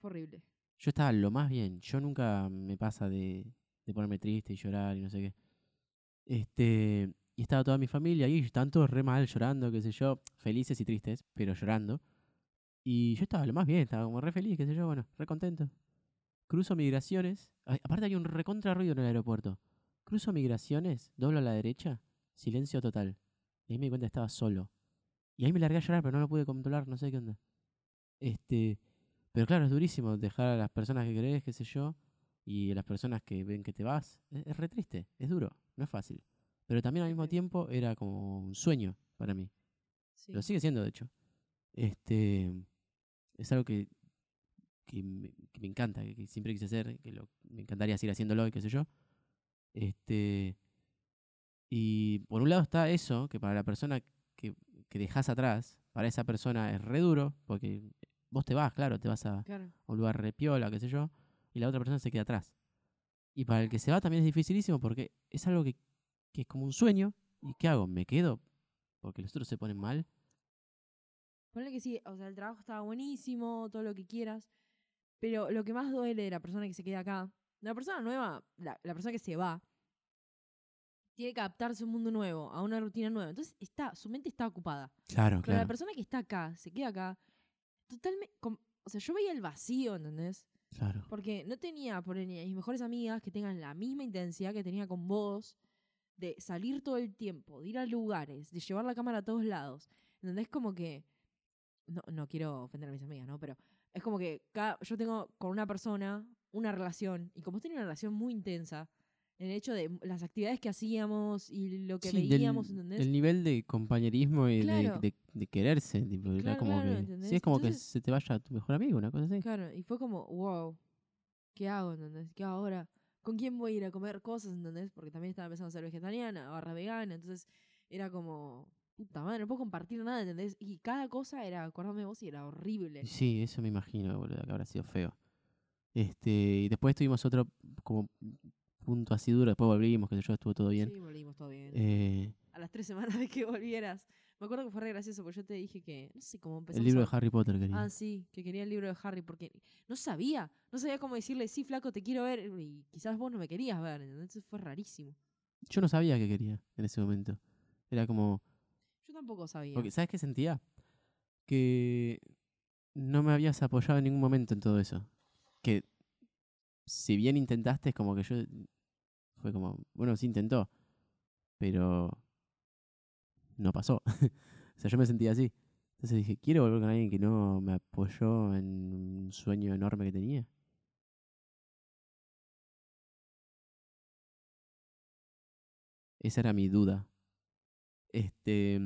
Speaker 1: fue horrible.
Speaker 2: Yo estaba lo más bien. Yo nunca me pasa de, de ponerme triste y llorar y no sé qué. Este, y estaba toda mi familia ahí, estaban todos re mal, llorando, qué sé yo, felices y tristes, pero llorando. Y yo estaba lo más bien, estaba como re feliz, qué sé yo, bueno, re contento. Cruzo migraciones. aparte hay un recontra ruido en el aeropuerto. Cruzo migraciones, doblo a la derecha, silencio total. Y ahí me di cuenta que estaba solo. Y ahí me largué a llorar, pero no lo pude controlar, no sé qué onda. Este, pero claro, es durísimo dejar a las personas que querés, qué sé yo, y a las personas que ven que te vas. Es, es re triste, es duro, no es fácil. Pero también al mismo tiempo era como un sueño para mí.
Speaker 1: Sí.
Speaker 2: Lo sigue siendo, de hecho. Este, es algo que, que, me, que me encanta, que, que siempre quise hacer, que lo, me encantaría seguir haciéndolo y qué sé yo. Este, y por un lado está eso, que para la persona que, que dejas atrás, para esa persona es re duro, porque vos te vas, claro, te vas a,
Speaker 1: Claro.
Speaker 2: a un lugar repiola, qué sé yo, y la otra persona se queda atrás. Y para el que se va también es dificilísimo porque es algo que, que es como un sueño. ¿Y qué hago? ¿Me quedo? Porque los otros se ponen mal.
Speaker 1: Ponle que sí, o sea, el trabajo estaba buenísimo, todo lo que quieras. Pero lo que más duele de la persona que se queda acá, la persona nueva, la, la persona que se va, tiene que adaptarse a un mundo nuevo, a una rutina nueva. Entonces está, su mente está ocupada.
Speaker 2: Claro,
Speaker 1: Pero la persona que está acá, se queda acá, totalmente. O sea, yo veía el vacío, ¿entendés?
Speaker 2: Claro.
Speaker 1: Porque no tenía por ni mis mejores amigas que tengan la misma intensidad que tenía con vos, de salir todo el tiempo, de ir a lugares, de llevar la cámara a todos lados. ¿Entendés? Como que. No, no quiero ofender a mis amigas, ¿no? Pero es como que cada, yo tengo con una persona una relación, y como tenía una relación muy intensa, en el hecho de las actividades que hacíamos y lo que
Speaker 2: Sí, del-
Speaker 1: veíamos, ¿entendés?
Speaker 2: El nivel de compañerismo y de-
Speaker 1: Claro.
Speaker 2: de, de quererse. Tipo, era como
Speaker 1: claro,
Speaker 2: que, sí, es como
Speaker 1: Entonces-
Speaker 2: que se te vaya tu mejor amigo, una cosa así.
Speaker 1: Claro, y fue como, wow, ¿qué hago, entendés? ¿Qué hago ahora? ¿Con quién voy a ir a comer cosas, entendés? Porque también estaba empezando a ser vegetariana, barra vegana, entonces era como, puta madre, no puedo compartir nada, ¿entendés? Y cada cosa era, acuérdame de vos, y era horrible.
Speaker 2: Sí, eso me imagino, boludo, que habrá sido feo. Este, y después tuvimos otro como punto así duro, después volvimos, que yo, estuvo todo bien.
Speaker 1: Sí, volvimos todo bien.
Speaker 2: Eh,
Speaker 1: A las tres semanas de que volvieras. Me acuerdo que fue re gracioso, porque yo te dije que, no sé cómo empezamos
Speaker 2: el libro
Speaker 1: a-
Speaker 2: de Harry Potter quería.
Speaker 1: Ah, sí, que quería el libro de Harry, porque no sabía, no sabía cómo decirle, sí, flaco, te quiero ver, y quizás vos no me querías ver. Entonces fue rarísimo.
Speaker 2: Yo no sabía qué quería en ese momento. Era como,
Speaker 1: Yo tampoco sabía.
Speaker 2: porque ¿sabes qué sentía? Que no me habías apoyado en ningún momento en todo eso. Que si bien intentaste, es como que yo. Fue como, bueno, sí intentó, pero no pasó. o sea, yo me sentía así. Entonces dije, quiero volver con alguien que no me apoyó en un sueño enorme que tenía. Esa era mi duda. Este.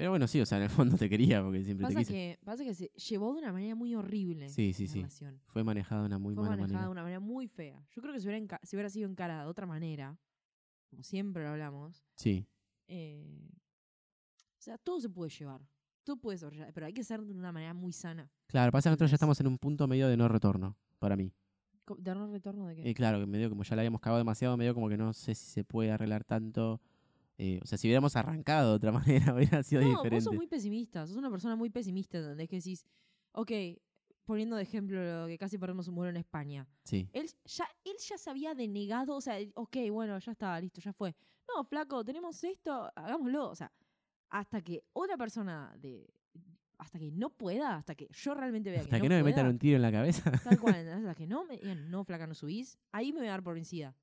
Speaker 2: Pero bueno, sí, o sea, en el fondo te quería porque siempre te
Speaker 1: Pasa
Speaker 2: quise.
Speaker 1: que, pasa que se llevó de una manera muy horrible.
Speaker 2: Sí, sí,
Speaker 1: la
Speaker 2: sí.
Speaker 1: relación.
Speaker 2: Fue manejada de una muy
Speaker 1: Fue
Speaker 2: mala
Speaker 1: manejada de una manera muy fea. Yo creo que si hubiera, enca- si hubiera sido encarada de otra manera, como siempre lo hablamos,
Speaker 2: Sí,
Speaker 1: eh, o sea, todo se puede llevar. Todo puede sobrellevar, pero hay que ser de una manera muy sana.
Speaker 2: claro, pasa que nosotros ya estamos en un punto medio de no retorno, para mí.
Speaker 1: ¿De no retorno de qué?
Speaker 2: Eh, claro, que medio como ya la habíamos cagado demasiado, medio como que no sé si se puede arreglar tanto. Eh, o sea, si hubiéramos arrancado de otra manera, hubiera sido
Speaker 1: no, vos
Speaker 2: diferente.
Speaker 1: sos muy pesimista. Sos una persona muy pesimista, ¿entendés? Que decís, ok, poniendo de ejemplo lo que casi perdemos un vuelo en España.
Speaker 2: Sí,
Speaker 1: Él ya, él ya se había denegado, o sea, ok, bueno, ya está, listo, ya fue. No, flaco, tenemos esto, hagámoslo. O sea, hasta que otra persona de. Hasta que no pueda, hasta que yo realmente vea
Speaker 2: hasta
Speaker 1: que,
Speaker 2: que
Speaker 1: no,
Speaker 2: no me
Speaker 1: pueda,
Speaker 2: metan un tiro en la cabeza.
Speaker 1: Tal cual. Hasta que no me digan, no, flaca, no subís, ahí me voy a dar por vencida.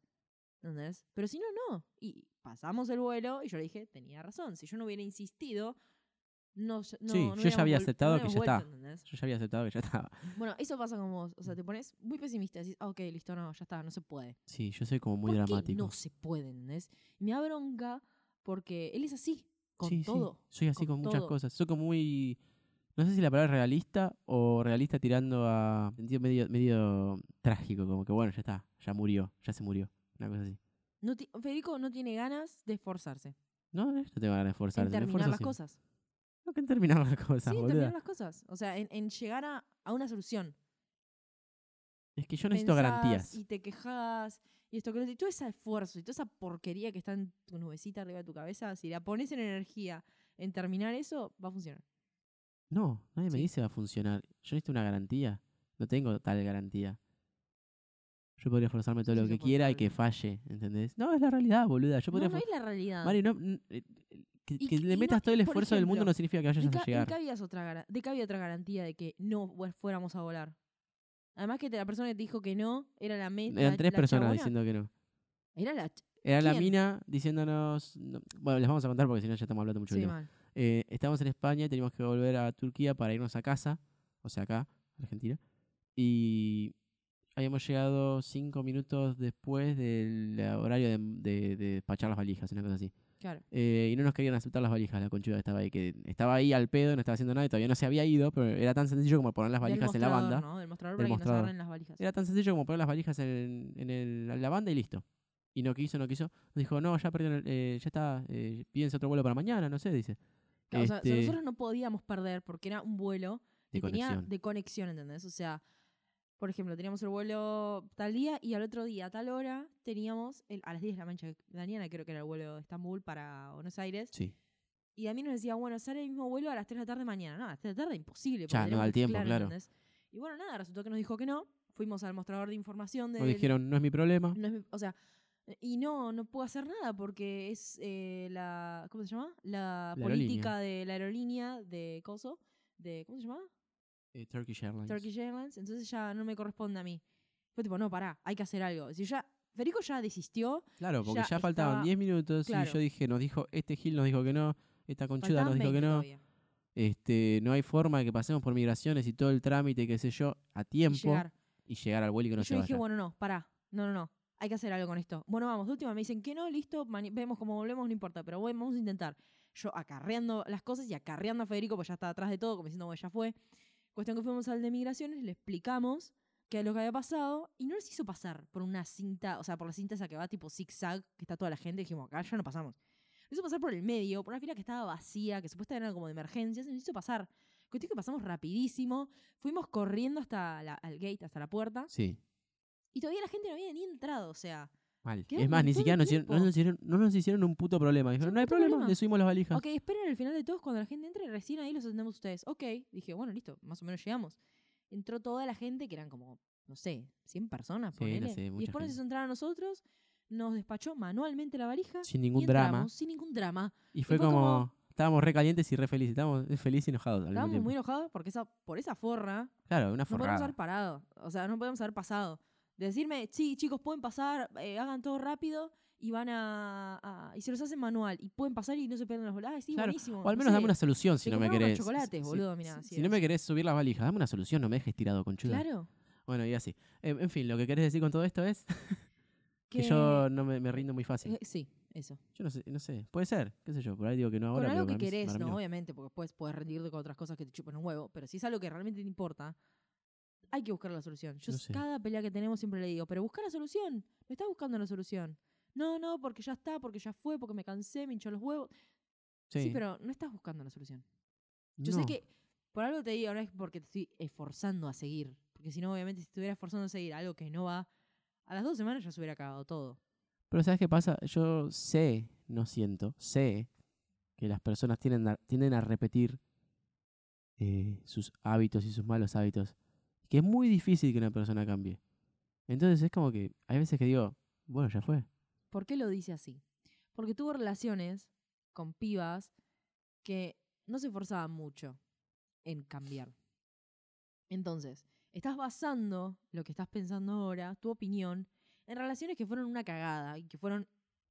Speaker 1: ¿Entendés? Pero si no, no. Y pasamos el vuelo y yo le dije, tenía razón. Si yo no hubiera insistido, no. no
Speaker 2: Sí,
Speaker 1: no
Speaker 2: yo ya había aceptado
Speaker 1: no
Speaker 2: que ya
Speaker 1: vuelto,
Speaker 2: está.
Speaker 1: ¿entendés?
Speaker 2: Yo ya había aceptado que ya estaba.
Speaker 1: Bueno, eso pasa con vos. O sea, te pones muy pesimista. Decís, ah, ok, listo, no, ya está, no se puede.
Speaker 2: Sí, yo soy como muy
Speaker 1: ¿Por qué
Speaker 2: dramático.
Speaker 1: no se puede, ¿entendés? Y me da bronca porque él es así, con
Speaker 2: sí, sí,
Speaker 1: todo.
Speaker 2: Soy así
Speaker 1: con
Speaker 2: con, muchas
Speaker 1: todo.
Speaker 2: cosas. Soy como muy. No sé si la palabra es realista o realista tirando a. sentido medio, medio trágico, como que bueno, ya está, ya murió, ya se murió. Una cosa así.
Speaker 1: No ti- Federico no tiene ganas de esforzarse.
Speaker 2: No, eh, yo tengo ganas de
Speaker 1: En
Speaker 2: esforzarse. me
Speaker 1: terminar las cosas.
Speaker 2: No, que en terminar las cosas,
Speaker 1: sí, en
Speaker 2: boluda.
Speaker 1: terminar las cosas. O sea, en, en llegar a, a una solución.
Speaker 2: Es que yo necesito
Speaker 1: Pensás
Speaker 2: garantías.
Speaker 1: Y te quejas. Y esto que lo otro, y todo ese esfuerzo y toda esa porquería que está en tu nubecita arriba de tu cabeza, si la pones en energía en terminar eso, va a funcionar.
Speaker 2: No, nadie me
Speaker 1: Sí.
Speaker 2: dice va a funcionar. Yo necesito una garantía. No tengo tal garantía. Yo podría esforzarme todo
Speaker 1: Sí,
Speaker 2: lo que quiera y que falle, ¿entendés? No, es la realidad, boluda. Yo
Speaker 1: No,
Speaker 2: podría
Speaker 1: no
Speaker 2: esfor-
Speaker 1: es la realidad.
Speaker 2: Mari, no, eh, que,
Speaker 1: Y
Speaker 2: que
Speaker 1: que-
Speaker 2: le
Speaker 1: y no-
Speaker 2: metas todo el esfuerzo del mundo
Speaker 1: ejemplo,
Speaker 2: no significa que vayas
Speaker 1: ¿De,
Speaker 2: a
Speaker 1: de
Speaker 2: llegar.
Speaker 1: habías otra de qué había otra garantía de que no fu- fuéramos a volar? Además que la persona que te dijo que no era la meta.
Speaker 2: Eran tres personas diciendo que no.
Speaker 1: Era la.
Speaker 2: Era la mina diciéndonos. no- bueno, les vamos a contar porque si no ya estamos hablando mucho
Speaker 1: Sí, mal.
Speaker 2: Eh, estábamos en España y teníamos que volver a Turquía para irnos a casa, o sea, acá, Argentina. Y habíamos llegado cinco minutos después del eh, horario de, de- de despachar las valijas, una cosa así.
Speaker 1: Claro.
Speaker 2: Eh, y no nos querían aceptar las valijas, la conchuda estaba ahí, que estaba ahí al pedo, no estaba haciendo nada y todavía no se había ido, pero era tan sencillo como poner las valijas en la banda.
Speaker 1: ¿no? Del mostrador
Speaker 2: Del mostrador.
Speaker 1: nos agarren las valijas.
Speaker 2: Era tan sencillo como poner las valijas en, en el- en la banda y listo. Y no quiso, no quiso. Nos dijo, no, ya perdieron, eh, ya está, eh, pídense otro vuelo para mañana, no sé, dice.
Speaker 1: Claro, o sea,
Speaker 2: Este,
Speaker 1: nosotros no podíamos perder porque era un vuelo
Speaker 2: de
Speaker 1: que tenía
Speaker 2: conexión.
Speaker 1: de conexión, ¿entendés? O sea, por ejemplo, teníamos el vuelo tal día y al otro día, a tal hora, teníamos el, a las 10 de la mancha mañana, creo que era el vuelo de Estambul para Buenos Aires.
Speaker 2: Sí.
Speaker 1: Y a mí nos decía, bueno, sale el mismo vuelo a las 3 de la tarde mañana. No, a las 3 de la tarde imposible.
Speaker 2: Ya, no da el tiempo, claro.
Speaker 1: Y bueno, nada, resultó que nos dijo que no. Fuimos al mostrador de información de.
Speaker 2: Nos dijeron, no es mi problema.
Speaker 1: no es mi- o sea, y no, no puedo hacer nada porque es la la. ¿Cómo se llama? La,
Speaker 2: La
Speaker 1: política de la aerolínea de Coso. De, ¿Cómo se llama?
Speaker 2: Eh, Turkish Airlines.
Speaker 1: Turkish Airlines. Entonces ya no me corresponde a mí. Fue tipo, no, pará, hay que hacer algo. Si ya. Federico ya desistió.
Speaker 2: Claro, porque
Speaker 1: ya
Speaker 2: ya, faltaban
Speaker 1: estaba-
Speaker 2: 10 minutos
Speaker 1: Claro.
Speaker 2: y yo dije, nos dijo, este Gil nos dijo que no, esta conchuda nos
Speaker 1: faltaban
Speaker 2: dijo que
Speaker 1: 20
Speaker 2: no.
Speaker 1: todavía.
Speaker 2: Este, no hay forma de que pasemos por migraciones y todo el trámite, qué sé yo, a
Speaker 1: Y
Speaker 2: tiempo
Speaker 1: llegar.
Speaker 2: y llegar al vuelo y que no
Speaker 1: y
Speaker 2: se
Speaker 1: yo dije, bueno, no, pará. No, no, no. Hay que hacer algo con esto. Bueno, vamos. De última me dicen que no, listo. Vemos cómo volvemos, no importa. Pero bueno, vamos a intentar. Yo acarreando las cosas y acarreando a Federico, pues ya estaba atrás de todo, como diciendo, bueno, ya fue. Cuestión que fuimos al de migraciones, le explicamos qué es lo que había pasado y no nos hizo pasar por una cinta, o sea, por la cinta esa que va tipo zigzag, que está toda la gente. Dijimos, acá ya no pasamos. Nos hizo pasar por el medio, por una fila que estaba vacía, que supuestamente era como de emergencia. Se nos hizo pasar. Cuestión que pasamos rapidísimo. Fuimos corriendo hasta la, al gate, hasta la puerta.
Speaker 2: Sí,
Speaker 1: Y todavía la gente no había ni entrado, o sea.
Speaker 2: Mal. Es más, ni siquiera nos hicieron, no, nos hicieron, no nos hicieron un puto problema. Dijeron, no hay problema,
Speaker 1: problema.
Speaker 2: le subimos las valijas.
Speaker 1: Ok, esperen al final de todos cuando la gente entre, recién ahí los atendemos ustedes. Ok, dije, bueno, listo, más o menos llegamos. Entró toda la gente, que eran como, no sé, 100 personas,
Speaker 2: Sí, no sé,
Speaker 1: y
Speaker 2: mucha
Speaker 1: después nos
Speaker 2: gente.
Speaker 1: hizo entrar a nosotros, nos despachó manualmente la valija.
Speaker 2: Sin
Speaker 1: y
Speaker 2: ningún
Speaker 1: entramos
Speaker 2: drama.
Speaker 1: Sin ningún drama.
Speaker 2: Y fue,
Speaker 1: fue
Speaker 2: como,
Speaker 1: como,
Speaker 2: estábamos re calientes y re felices. Estábamos felices y enojados al mismo
Speaker 1: Estábamos
Speaker 2: tiempo.
Speaker 1: muy enojados porque esa, por esa forra
Speaker 2: Claro, una
Speaker 1: no podemos
Speaker 2: forrada.
Speaker 1: haber parado. O sea, no podemos haber pasado. De decirme, sí, chicos, pueden pasar, eh, hagan todo rápido y van a, a- Y se los hacen manual. Y pueden pasar y no se pierden los bolas. Ah, sí,
Speaker 2: Claro,
Speaker 1: buenísimo.
Speaker 2: O al
Speaker 1: no
Speaker 2: menos
Speaker 1: sé.
Speaker 2: dame una solución si no me querés.
Speaker 1: chocolates,
Speaker 2: si-
Speaker 1: boludo,
Speaker 2: si-
Speaker 1: mirá,
Speaker 2: si,
Speaker 1: así
Speaker 2: si no me querés subir las valijas, dame una solución, no me dejes tirado con
Speaker 1: Claro.
Speaker 2: Bueno, y así. En, en fin, lo que querés decir con todo esto es que,
Speaker 1: Que-
Speaker 2: yo no me, me rindo muy fácil.
Speaker 1: eh, sí, eso.
Speaker 2: Yo no sé, no sé. Puede ser, qué sé yo. Por ahí digo que no ahora.
Speaker 1: Con algo
Speaker 2: pero
Speaker 1: que querés, ¿no? Obviamente, porque después puedes rendirte con otras cosas que te chupan un huevo. Pero si es algo que realmente te importa, hay que buscar la solución. Yo
Speaker 2: No
Speaker 1: s-
Speaker 2: sé.
Speaker 1: cada pelea que tenemos siempre le digo, pero busca la solución. No estás buscando la solución. No, no, porque ya está, porque ya fue, porque me cansé, me hinchó los huevos. Sí,
Speaker 2: Sí,
Speaker 1: pero no estás buscando la solución. Yo sé que por algo te digo, no es porque te estoy esforzando a seguir. Porque si no, obviamente, si estuviera esforzando a seguir algo que no va, a las dos semanas ya se hubiera acabado todo.
Speaker 2: Pero ¿sabes qué pasa? Yo sé, no siento, sé que las personas tienden a, tienden a repetir eh, sus hábitos y sus malos hábitos. Que es muy difícil que una persona cambie. Entonces es como que hay veces que digo, bueno, ya fue.
Speaker 1: ¿Por qué lo dice así? Porque tuvo relaciones con pibas que no se esforzaban mucho en cambiar. Entonces, estás basando lo que estás pensando ahora, tu opinión, en relaciones que fueron una cagada y que fueron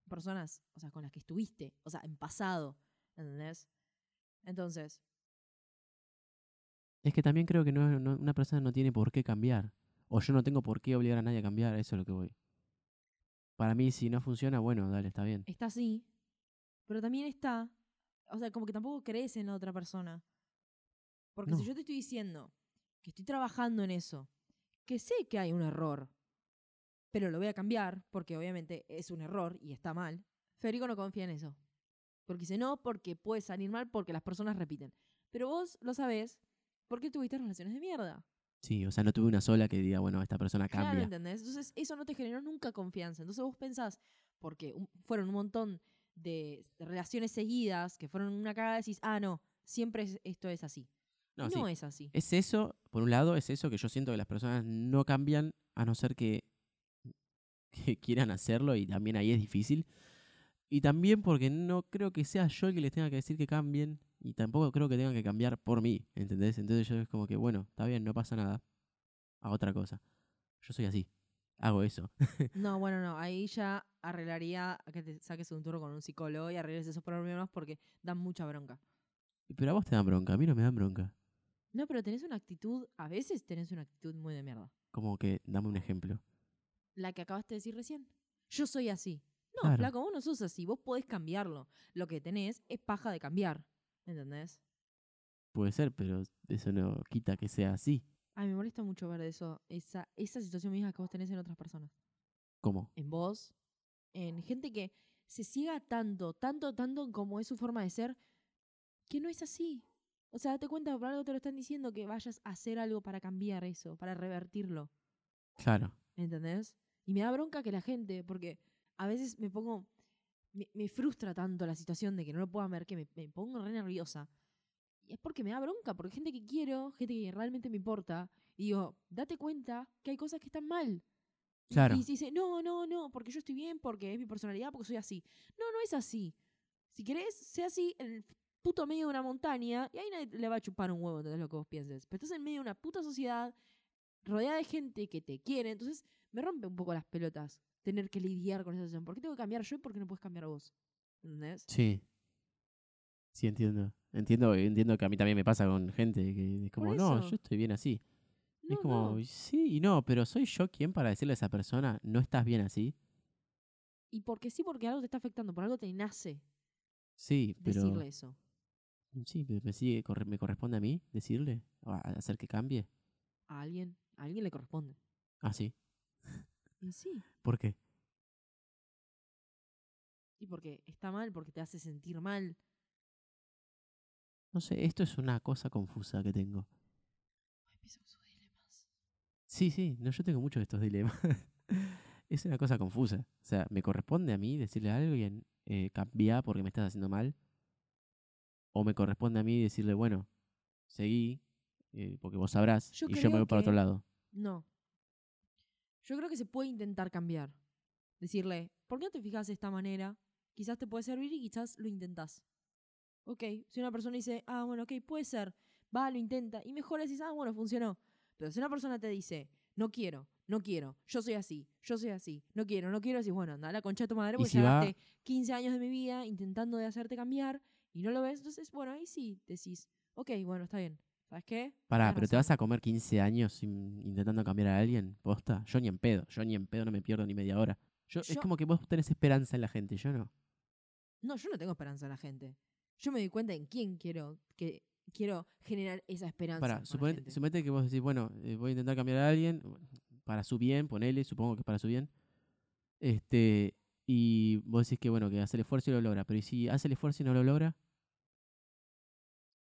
Speaker 1: personas, o sea, con las que estuviste, o sea, en pasado, ¿entendés? Entonces,
Speaker 2: Es que también creo que no, no- una persona no tiene por qué cambiar. O yo no tengo por qué obligar a nadie a cambiar, a eso es lo que voy. Para mí, si no funciona, bueno, dale, está bien.
Speaker 1: está así, pero también está, o sea, como que tampoco crees en la otra persona. Porque si yo te estoy diciendo que estoy trabajando en eso, que sé que hay un error, pero lo voy a cambiar, porque obviamente es un error y está mal, Federico no confía en eso. Porque dice no, porque puede salir mal, porque las personas repiten. Pero vos lo sabés porque tuviste relaciones de mierda.
Speaker 2: Sí, o sea, no tuve una sola que diga, bueno, esta persona
Speaker 1: Claro,
Speaker 2: cambia.
Speaker 1: ¿entendés? Entonces, eso no te generó nunca confianza. Entonces, vos pensás, porque un- fueron un montón de, relaciones seguidas que fueron una cagada, decís, ah, no, siempre es- esto es así.
Speaker 2: no, sí.
Speaker 1: es así.
Speaker 2: Es eso, por un lado, es eso que yo siento que las personas no cambian a no ser que, que quieran hacerlo y también ahí es difícil. Y también porque no creo que sea yo el que les tenga que decir que cambien y tampoco creo que tengan que cambiar por mí, ¿entendés? Entonces yo es como que, bueno, está bien, no pasa nada. A otra cosa. Yo soy así. Hago eso.
Speaker 1: No, bueno, no, ahí ya arreglaría que te saques un turno con un psicólogo y arregles esos problemas porque dan mucha bronca.
Speaker 2: Pero a vos te dan bronca, a mí no me dan bronca.
Speaker 1: No, pero tenés una actitud, a veces tenés una actitud muy de mierda.
Speaker 2: Como que, dame un ejemplo.
Speaker 1: La que acabaste de decir recién. Yo soy así. No,
Speaker 2: Claro.
Speaker 1: flaco, vos no sos así, vos podés cambiarlo. Lo que tenés es paja de cambiar. ¿Entendés?
Speaker 2: Puede ser, pero eso no quita que sea así.
Speaker 1: Ay, me molesta mucho ver eso, esa, esa situación misma que vos tenés en otras personas.
Speaker 2: ¿Cómo?
Speaker 1: En vos, en gente que se ciega tanto, tanto, tanto como es su forma de ser, que no es así. O sea, date cuenta, por algo te lo están diciendo que vayas a hacer algo para cambiar eso, para revertirlo.
Speaker 2: Claro.
Speaker 1: ¿Entendés? Y me da bronca que la gente, porque a veces me pongo. Me, me frustra tanto la situación de que no lo puedan ver que me, me pongo re nerviosa. Y es porque me da bronca, porque gente que quiero, gente que realmente me importa, y digo, date cuenta que hay cosas que están mal. Y-
Speaker 2: Claro.
Speaker 1: Y, dice, no, no, no, porque yo estoy bien, porque es mi personalidad, porque soy así. No, no es así. Si querés, sea así en el puto medio de una montaña, y ahí nadie le va a chupar un huevo, ¿entendés lo que vos pienses? Pero estás en medio de una puta sociedad, rodeada de gente que te quiere, entonces me rompe un poco las pelotas tener que lidiar con esa situación. ¿Por qué tengo que cambiar yo y por qué no puedes cambiar vos? ¿Entendés?
Speaker 2: Sí. Sí, entiendo. Entiendo, entiendo que a mí también me pasa con gente que es como, no, yo estoy bien así.
Speaker 1: No,
Speaker 2: es como,
Speaker 1: no.
Speaker 2: sí y no, pero ¿soy yo quien para decirle a esa persona, no estás bien así?
Speaker 1: Y porque sí, porque algo te está afectando, por algo te nace
Speaker 2: Sí, pero...
Speaker 1: decirle eso.
Speaker 2: Sí, pero me, sigue, me corresponde a mí decirle, hacer que cambie.
Speaker 1: A alguien, a alguien le corresponde.
Speaker 2: Ah, sí.
Speaker 1: Y sí,
Speaker 2: ¿Por qué?
Speaker 1: y porque está mal, porque te hace sentir mal.
Speaker 2: No sé, esto es una cosa confusa que tengo.
Speaker 1: Ay, sus dilemas.
Speaker 2: Sí, sí, no, yo tengo muchos de estos dilemas. es una cosa confusa. O sea, ¿me corresponde a mí decirle a alguien, eh, cambia porque me estás haciendo mal? ¿O me corresponde a mí decirle, bueno, seguí, eh, porque vos sabrás,
Speaker 1: Yo
Speaker 2: y yo me voy para otro lado?
Speaker 1: No. Yo creo que se puede intentar cambiar. Decirle, ¿por qué no te fijas de esta manera? Quizás te puede servir y quizás lo intentás. Ok, si una persona dice, ah, bueno, ok, puede ser, va, lo intenta, y mejor decís, ah, bueno, funcionó. Pero si una persona te dice, no quiero, no quiero, yo soy así, yo soy así, no quiero, no quiero, decís, bueno, anda la concha de tu madre, porque
Speaker 2: si va-
Speaker 1: gasté 15 años de mi vida intentando de hacerte cambiar y no lo ves, entonces, bueno, ahí sí decís, ok, bueno, está bien. ¿Sabes qué?
Speaker 2: Pará, pero ¿te vas a comer 15 años sin- intentando cambiar a alguien? ¿Posta? Yo ni en pedo. Yo ni en pedo no me pierdo ni media hora. Yo, Es
Speaker 1: Yo-
Speaker 2: como que vos tenés esperanza en la gente, yo no.
Speaker 1: No, yo no tengo esperanza en la gente. Yo me doy cuenta en quién quiero que quiero generar esa esperanza.
Speaker 2: Pará,
Speaker 1: con la
Speaker 2: suponete,
Speaker 1: gente.
Speaker 2: suponete que vos decís, bueno, eh, voy a intentar cambiar a alguien para su bien, ponele, supongo que para su bien. Este, y vos decís que, bueno, que hace el esfuerzo y lo logra. Pero ¿y si hace el esfuerzo y no lo logra?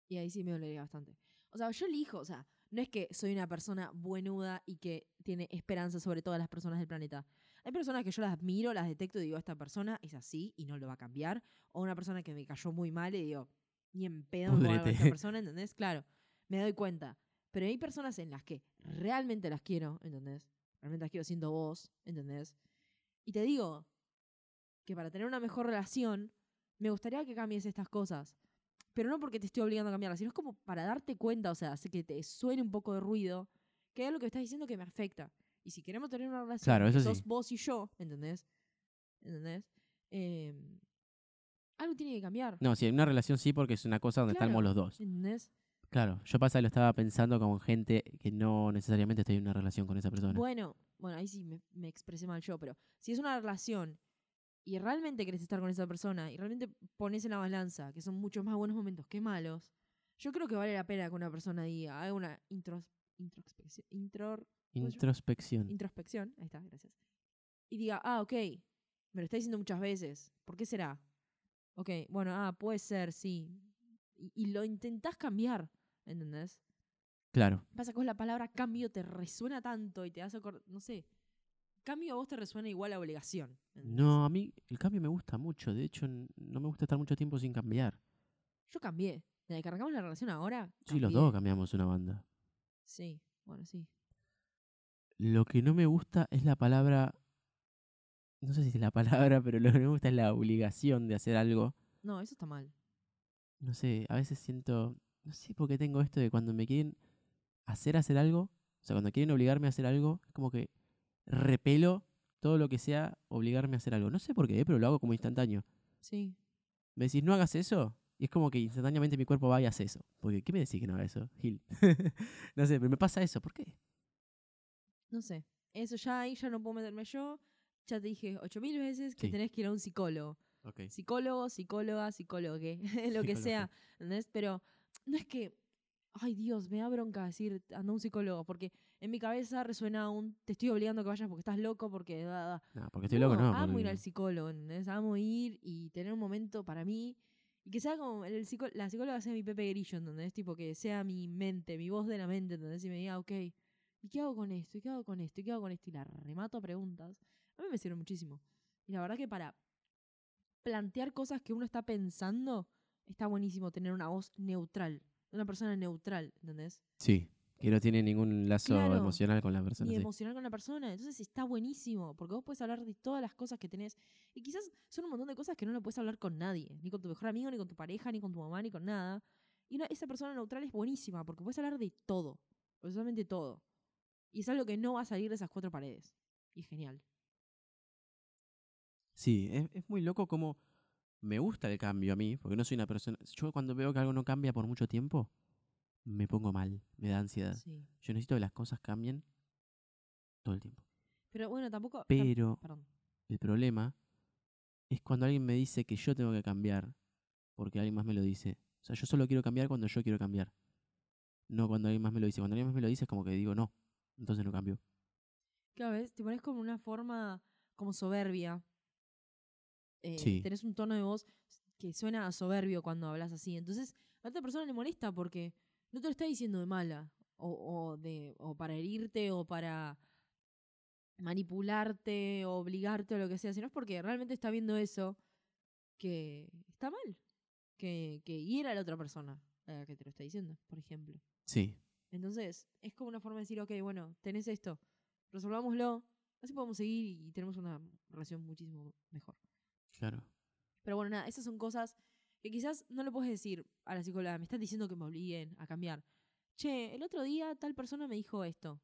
Speaker 1: Y ahí sí me dolería bastante. O sea, yo elijo, o sea, no es que soy una persona buenuda y que tiene esperanza sobre todas las personas del planeta. Hay personas que yo las admiro, las detecto y digo, esta persona es así y no lo va a cambiar. O una persona que me cayó muy mal y digo, ni en pedo con esta persona, ¿entendés? Claro, me doy cuenta. Pero hay personas en las que realmente las quiero, ¿entendés? Realmente las quiero siendo vos, ¿entendés? Y te digo que para tener una mejor relación, me gustaría que cambies estas cosas. Pero no porque te estoy obligando a cambiarlas, sino es como para darte cuenta, o sea, hace que te suene un poco de ruido, que es lo que estás diciendo que me afecta. Y si queremos tener una relación
Speaker 2: Claro, eso
Speaker 1: sos
Speaker 2: sí.
Speaker 1: vos y yo, ¿entendés? ¿Entendés? Em, algo tiene que cambiar.
Speaker 2: No, sí, en una relación sí, porque es una cosa donde
Speaker 1: Claro.
Speaker 2: estamos los dos.
Speaker 1: ¿Entendés?
Speaker 2: Claro, yo pasa lo estaba pensando con gente que no necesariamente estoy en una relación con esa persona.
Speaker 1: Bueno, bueno, ahí sí me, me expresé mal yo, pero si es una relación y realmente querés estar con esa persona y realmente pones en la balanza que son muchos más buenos momentos que malos, yo creo que vale la pena que una persona diga, haga una intros, introspección.
Speaker 2: Introspección.
Speaker 1: introspección, ahí está, gracias. Y diga, ah, ok, me lo está diciendo muchas veces, ¿por qué será? Ok, bueno, ah, puede ser, sí. Y, y lo intentás cambiar, ¿entendés?
Speaker 2: Claro.
Speaker 1: Pasa vos la palabra cambio te resuena tanto y te hace, no sé, cambio a vos te resuena igual a obligación. ¿entendés?
Speaker 2: No, a mí el cambio me gusta mucho. De hecho, no me gusta estar mucho tiempo sin cambiar.
Speaker 1: Yo cambié. Desde que arrancamos la relación ahora.
Speaker 2: Sí, los dos cambiamos una banda.
Speaker 1: Sí, bueno, sí.
Speaker 2: Lo que no me gusta es la palabra. No sé si es la palabra, pero lo que no me gusta es la obligación de hacer algo.
Speaker 1: No, eso está mal.
Speaker 2: No sé, a veces siento. No sé por qué tengo esto de cuando me quieren hacer hacer algo. O sea, cuando quieren obligarme a hacer algo, es como que repelo todo lo que sea obligarme a hacer algo. No sé por qué, pero lo hago como instantáneo.
Speaker 1: Sí.
Speaker 2: Me decís, no hagas eso. Y es como que instantáneamente mi cuerpo va y hace eso. Porque, ¿qué me decís que no haga eso, Gil? no sé, pero me pasa eso. ¿Por qué?
Speaker 1: No sé. Eso ya ahí ya no puedo meterme yo. Ya te dije ocho mil veces que
Speaker 2: Sí.
Speaker 1: tenés que ir a un psicólogo. Psicólogo, psicóloga, psicólogo, lo que sea. ¿Entendés? Pero no es que, ay Dios, me da bronca decir anda un psicólogo. Porque en mi cabeza resuena un te estoy obligando a que vayas porque estás loco, porque. da, da".
Speaker 2: No, porque estoy loco, no.
Speaker 1: Amo ir al psicólogo, ¿entendés? Amo ir y tener un momento para mí. Y que sea como el la psicóloga sea mi Pepe Grillo, ¿entendés? Tipo que sea mi mente, mi voz de la mente, ¿entendés? Y me diga, ok, ¿y qué hago con esto? ¿Y qué hago con esto? ¿Y qué hago con esto? Y la remato a preguntas. A mí me sirve muchísimo. Y la verdad que para plantear cosas que uno está pensando, está buenísimo tener una voz neutral. Una persona neutral, ¿entendés?
Speaker 2: Sí, que no tiene ningún lazo
Speaker 1: Claro.
Speaker 2: emocional con la persona.
Speaker 1: ni
Speaker 2: sí.
Speaker 1: emocional con la persona. Entonces está buenísimo, porque vos puedes hablar de todas las cosas que tenés. Y quizás son un montón de cosas que no lo puedes hablar con nadie, ni con tu mejor amigo, ni con tu pareja, ni con tu mamá, ni con nada. Y esa persona neutral es buenísima, porque puedes hablar de todo, absolutamente todo. Y es algo que no va a salir de esas cuatro paredes. Y es genial.
Speaker 2: Sí, es, es muy loco como me gusta el cambio a mí, porque no soy una persona... Yo cuando veo que algo no cambia por mucho tiempo, me pongo mal, me da ansiedad.
Speaker 1: Sí.
Speaker 2: Yo necesito que las cosas cambien todo el tiempo.
Speaker 1: Pero bueno, tampoco. tam-
Speaker 2: Pero
Speaker 1: Perdón.
Speaker 2: el problema es cuando alguien me dice que yo tengo que cambiar, porque alguien más me lo dice. O sea, yo solo quiero cambiar cuando yo quiero cambiar. No cuando alguien más me lo dice. Cuando alguien más me lo dice es como que digo, no, entonces no cambio.
Speaker 1: Cada vez te pones como una forma como soberbia. Eh,
Speaker 2: Sí.
Speaker 1: Tenés un tono de voz que suena soberbio cuando hablas así. Entonces, a otra persona le molesta porque no te lo está diciendo de mala. O, o de, o para herirte, o para manipularte, o obligarte, o lo que sea. Sino es porque realmente está viendo eso que está mal. Que, que hiera a la otra persona a la que te lo está diciendo, por ejemplo.
Speaker 2: Sí,
Speaker 1: Entonces, es como una forma de decir, ok, bueno, tenés esto, resolvámoslo, así podemos seguir y tenemos una relación muchísimo mejor.
Speaker 2: Claro.
Speaker 1: Pero bueno, nada, esas son cosas que quizás no le puedes decir a la psicóloga, me están diciendo que me obliguen a cambiar. Che, el otro día tal persona me dijo esto.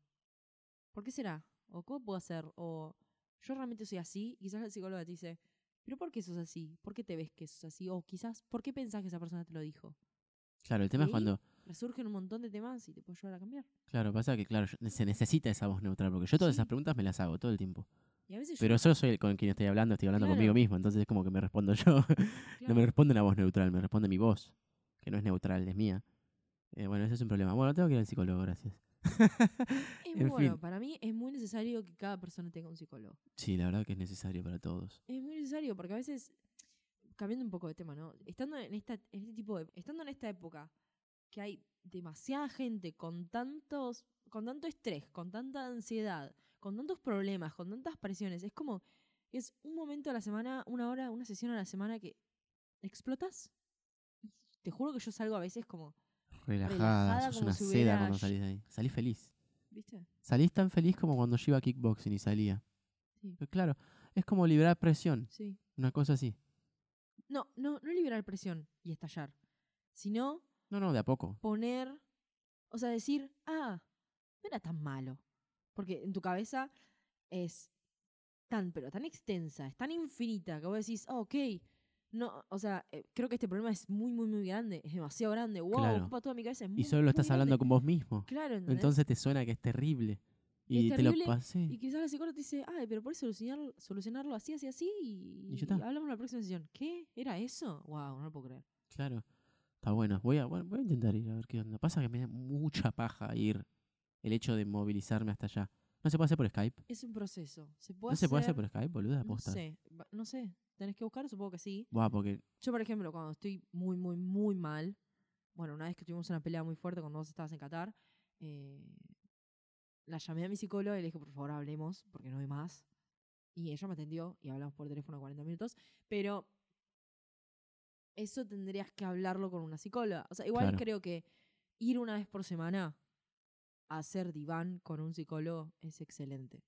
Speaker 1: ¿Por qué será? ¿O cómo puedo hacer? ¿O yo realmente soy así? Quizás la psicóloga te dice, ¿pero por qué sos así? ¿Por qué te ves que sos así? O quizás, ¿por qué pensás que esa persona te lo dijo?
Speaker 2: Claro, el tema es cuando.
Speaker 1: Resurgen un montón de temas y te puedo ayudar a cambiar.
Speaker 2: Claro, pasa que, claro, se necesita esa voz neutral, porque yo todas
Speaker 1: Sí.
Speaker 2: esas preguntas me las hago todo el tiempo.
Speaker 1: Y a veces
Speaker 2: Pero
Speaker 1: yo,
Speaker 2: soy el con quien estoy hablando, estoy hablando
Speaker 1: Claro.
Speaker 2: conmigo mismo, entonces es como que me respondo yo. No me responde una voz neutral, me responde mi voz, que no es neutral, es mía. Eh, bueno, ese es un problema. Bueno, tengo que ir al psicólogo, gracias.
Speaker 1: es
Speaker 2: en
Speaker 1: bueno.
Speaker 2: fin.
Speaker 1: Para mí es muy necesario que cada persona tenga un psicólogo.
Speaker 2: Sí, la verdad que es necesario para todos.
Speaker 1: Es muy necesario porque a veces, cambiando un poco de tema, ¿no? Estando en, esta, en este tipo de, estando en esta época que hay demasiada gente con tantos, con tanto estrés, con tanta ansiedad, con tantos problemas, con tantas presiones, es como, es un momento a la semana, una hora, una sesión a la semana que explotas. Te juro que yo salgo a veces como,
Speaker 2: Relajada,
Speaker 1: Relajada,
Speaker 2: sos
Speaker 1: como
Speaker 2: una
Speaker 1: si
Speaker 2: seda
Speaker 1: hubiera
Speaker 2: cuando salís de ahí. Salís feliz.
Speaker 1: ¿viste?
Speaker 2: Salís tan feliz como cuando yo iba a kickboxing y salía.
Speaker 1: Sí.
Speaker 2: Pero claro, es como liberar presión,
Speaker 1: Sí.
Speaker 2: una cosa así.
Speaker 1: No, no, no liberar presión y estallar, sino
Speaker 2: No, no, de a poco.
Speaker 1: poner, o sea, decir, ah, no era tan malo. Porque en tu cabeza es tan, pero tan extensa, es tan infinita que vos decís, ah, ok, no, o sea, eh, creo que este problema es muy, muy, muy grande, es demasiado grande, wow,
Speaker 2: Claro.
Speaker 1: ocupa toda mi cabeza. Es muy,
Speaker 2: Y solo lo
Speaker 1: muy
Speaker 2: estás hablando
Speaker 1: grande".
Speaker 2: con vos mismo.
Speaker 1: Claro, ¿entendés?
Speaker 2: Entonces te suena que es terrible.
Speaker 1: Es
Speaker 2: Y te lo pasé.
Speaker 1: Y quizás la psicóloga te dice, ay, pero puedes solucionar, solucionarlo así, así, así, y,
Speaker 2: Y ya está.
Speaker 1: hablamos en la próxima sesión. ¿Qué? ¿Era eso? Wow, no lo puedo creer.
Speaker 2: Claro. Está bueno. Voy a, voy a intentar ir a ver qué onda. Pasa que me da mucha paja ir el hecho de movilizarme hasta allá. ¿No se puede hacer por Skype?
Speaker 1: Es un proceso. ¿Se puede
Speaker 2: ¿No se puede hacer
Speaker 1: hacer?
Speaker 2: por Skype, boluda?
Speaker 1: No
Speaker 2: Posta.
Speaker 1: sé, no sé. ¿Tenés que buscar? Supongo que sí.
Speaker 2: Buah, porque
Speaker 1: Yo, por ejemplo, cuando estoy muy, muy, muy mal, bueno, una vez que tuvimos una pelea muy fuerte cuando vos estabas en Qatar, eh, la llamé a mi psicóloga y le dije, por favor, hablemos, porque no hay más. Y ella me atendió y hablamos por teléfono 40 minutos, pero eso tendrías que hablarlo con una psicóloga. O sea, igual
Speaker 2: Claro.
Speaker 1: creo que ir una vez por semana hacer diván con un psicólogo es excelente.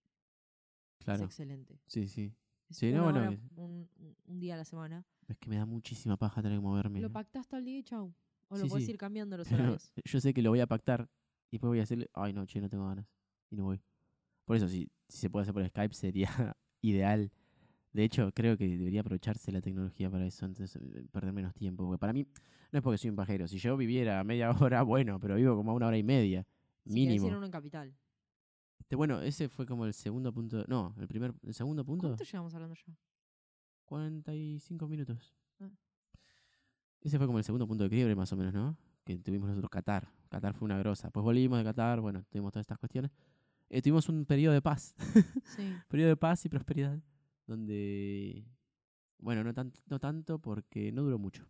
Speaker 1: Es excelente.
Speaker 2: Sí, sí.
Speaker 1: Es
Speaker 2: Sí, no, bueno,
Speaker 1: hora, un, día a la semana.
Speaker 2: Es que me da muchísima paja tener que moverme.
Speaker 1: Lo
Speaker 2: ¿no?
Speaker 1: pactás todo el día y chau. O
Speaker 2: Sí,
Speaker 1: lo puedes
Speaker 2: sí.
Speaker 1: ir cambiando los horarios.
Speaker 2: yo sé que lo voy a pactar y después voy a decirle, ay no, che, no tengo ganas. Y no voy. Por eso, si, si se puede hacer por Skype sería ideal. De hecho, creo que debería aprovecharse la tecnología para eso, entonces eh, perder menos tiempo. Porque para mí, no es porque soy un pajero. Si yo viviera media hora, bueno, pero vivo como a una hora y media.
Speaker 1: Si
Speaker 2: Mínimo.
Speaker 1: a uno en capital.
Speaker 2: Este, bueno, ese fue como el segundo punto. No, el primer, el segundo punto.
Speaker 1: ¿Cuánto llevamos hablando ya?
Speaker 2: 45 minutos.
Speaker 1: Ah.
Speaker 2: Ese fue como el segundo punto de quiebre, más o menos, ¿no? Que tuvimos nosotros Qatar. Qatar fue una grosa. Pues volvimos de Qatar, bueno, tuvimos todas estas cuestiones. Eh, tuvimos un periodo de paz.
Speaker 1: Sí.
Speaker 2: periodo de paz y prosperidad. Donde. Bueno, no, tan, no tanto porque no duró mucho.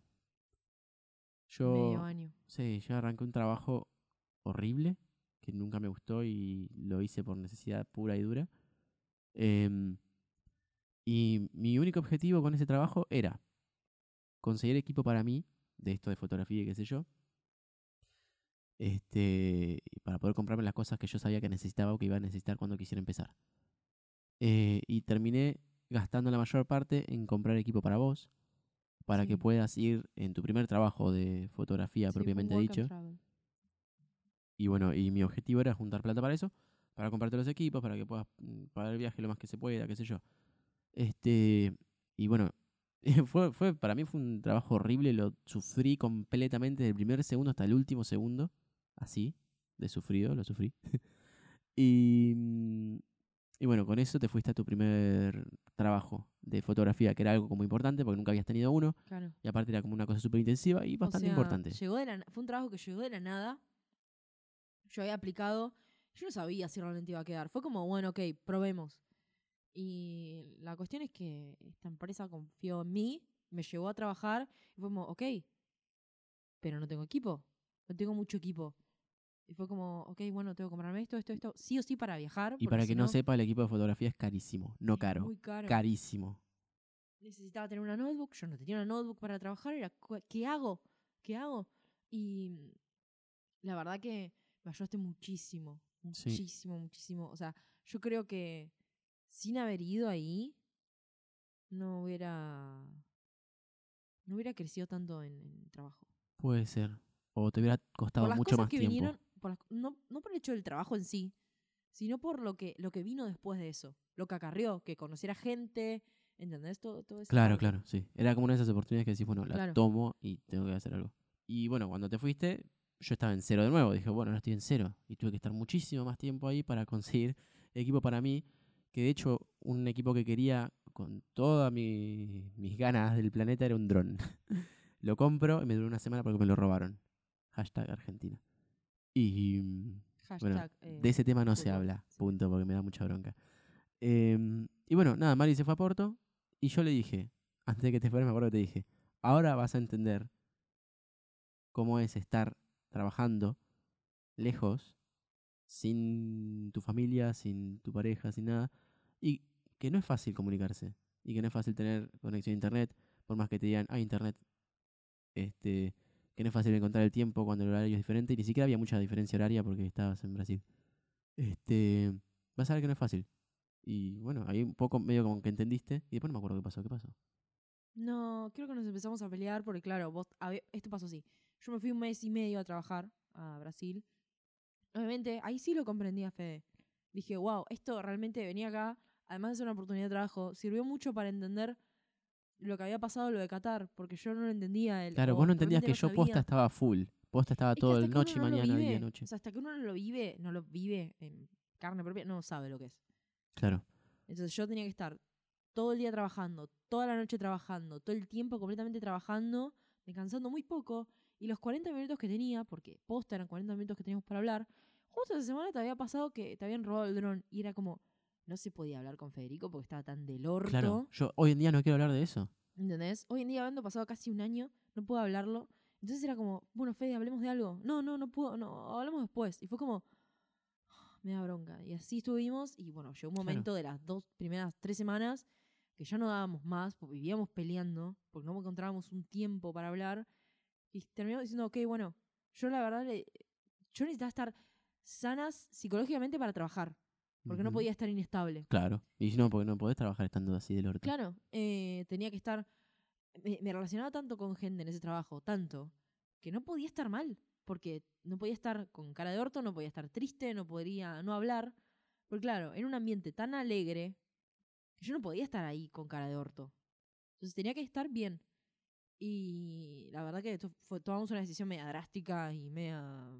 Speaker 2: Yo.
Speaker 1: Medio año.
Speaker 2: Sí, yo arranqué un trabajo horrible, que nunca me gustó y lo hice por necesidad pura y dura. Em, y mi único objetivo con ese trabajo era conseguir equipo para mí, de esto de fotografía y qué sé yo, este, para poder comprarme las cosas que yo sabía que necesitaba o que iba a necesitar cuando quisiera empezar. Eh, y terminé gastando la mayor parte en comprar equipo para vos, para que puedas ir en tu primer trabajo de fotografía
Speaker 1: Sí,
Speaker 2: propiamente dicho. Y bueno, y mi objetivo era juntar plata para eso, para comprarte los equipos, para que puedas mm, pagar el viaje lo más que se pueda, qué sé yo. Este, y bueno, fue, fue, para mí fue un trabajo horrible, lo sufrí completamente desde el primer segundo hasta el último segundo, así, de sufrido, lo sufrí. y, mm, y bueno, con eso te fuiste a tu primer trabajo de fotografía, que era algo como importante, porque nunca habías tenido uno,
Speaker 1: Claro.
Speaker 2: y aparte era como una cosa súper intensiva y
Speaker 1: O
Speaker 2: bastante
Speaker 1: sea,
Speaker 2: importante.
Speaker 1: Llegó de la, fue un trabajo que llegó de la nada. Yo había aplicado. Yo no sabía si realmente iba a quedar. Fue como, bueno, ok, probemos. Y la cuestión es que esta empresa confió en mí, me llevó a trabajar y fue como, ok, pero no tengo equipo. No tengo mucho equipo. Y fue como, ok, bueno, tengo que comprarme esto, esto, esto. Sí o sí para viajar.
Speaker 2: Y para
Speaker 1: si
Speaker 2: que no sepa, el equipo de fotografía es carísimo, no caro.
Speaker 1: Muy caro.
Speaker 2: Carísimo.
Speaker 1: necesitaba tener una notebook, yo no tenía una notebook para trabajar, era, "Cu- ¿qué hago? ¿Qué hago? Y la verdad que me ayudaste muchísimo,
Speaker 2: Sí.
Speaker 1: muchísimo, muchísimo. O sea, yo creo que sin haber ido ahí, no hubiera, no hubiera crecido tanto en, en el trabajo.
Speaker 2: Puede ser. O te hubiera costado
Speaker 1: por las
Speaker 2: mucho
Speaker 1: cosas
Speaker 2: más
Speaker 1: que
Speaker 2: tiempo.
Speaker 1: vinieron, por las- no, no por el hecho del trabajo en sí, sino por lo que, lo que vino después de eso. Lo que acarrió, que conociera gente, ¿entendés? Todo, todo esa
Speaker 2: Claro, claro, sí. Era como una de esas oportunidades que decís, bueno, la
Speaker 1: Claro.
Speaker 2: tomo y tengo que hacer algo. Y bueno, cuando te fuiste, yo estaba en cero de nuevo. Dije, bueno, ahora estoy en cero. Y tuve que estar muchísimo más tiempo ahí para conseguir equipo para mí. Que de hecho, un equipo que quería con todas mi- mis ganas del planeta era un dron. lo compro y me duró una semana porque me lo robaron. Hashtag Argentina. Y mm, bueno,
Speaker 1: Hashtag, eh,
Speaker 2: de ese tema no se habla, punto, porque me da mucha bronca. Em, y bueno, nada, Mari se fue a Porto y yo le dije, antes de que te fueras, me acuerdo que te dije, ahora vas a entender cómo es estar trabajando lejos, sin tu familia, sin tu pareja, sin nada, y que no es fácil comunicarse, y que no es fácil tener conexión a internet, por más que te digan, ah, internet, este, que no es fácil encontrar el tiempo cuando el horario es diferente, y ni siquiera había mucha diferencia horaria porque estabas en Brasil. Este, vas a ver que no es fácil. Y bueno, ahí un poco medio como que entendiste, y después no me acuerdo qué pasó, qué pasó.
Speaker 1: No, creo que nos empezamos a pelear porque, claro, vos, esto pasó así. Yo me fui un mes y medio a trabajar a Brasil. Obviamente, ahí sí lo comprendí a Fede. Dije, wow, esto realmente venía acá, además de ser una oportunidad de trabajo, sirvió mucho para entender lo que había pasado, lo de Qatar, porque yo no lo entendía. El,
Speaker 2: Claro, vos no entendías que
Speaker 1: realmente
Speaker 2: yo
Speaker 1: no
Speaker 2: posta
Speaker 1: sabía.
Speaker 2: estaba full. Posta estaba
Speaker 1: Es
Speaker 2: todo el noche,
Speaker 1: no lo
Speaker 2: mañana, día, noche.
Speaker 1: O sea, hasta que uno no lo vive, no lo vive en carne propia, no sabe lo que es.
Speaker 2: Claro.
Speaker 1: Entonces yo tenía que estar todo el día trabajando, toda la noche trabajando, todo el tiempo completamente trabajando, descansando muy poco. Y los 40 minutos que tenía, porque posta eran 40 minutos que teníamos para hablar, justo esa semana te había pasado que te habían robado el dron. Y era como, no se podía hablar con Federico porque estaba tan del orto.
Speaker 2: Claro. Yo hoy en día no quiero hablar de eso.
Speaker 1: ¿Entendés? Hoy en día, habiendo pasado casi un año, no puedo hablarlo. Entonces era como, bueno, Fede, hablemos de algo. No, no, no puedo, no, hablamos después. Y fue como, me da bronca. Y así estuvimos. Y bueno, llegó un
Speaker 2: Claro.
Speaker 1: momento de las dos primeras tres semanas que ya no dábamos más, porque vivíamos peleando, porque no encontrábamos un tiempo para hablar. Y terminamos diciendo, ok, bueno, yo la verdad, le- yo necesitaba estar sanas psicológicamente para trabajar, porque no
Speaker 2: Ujú.
Speaker 1: podía estar inestable.
Speaker 2: Claro. Y si no, porque no podés trabajar estando así del orto.
Speaker 1: Claro, eh, tenía que estar. Me, me relacionaba tanto con gente en ese trabajo, tanto, que no podía estar mal. Porque no podía estar con cara de orto, no podía estar triste, no podría no hablar. Porque claro, era un ambiente tan alegre que yo no podía estar ahí con cara de orto. Entonces tenía que estar bien. Y la verdad que esto fue, tomamos una decisión media drástica y media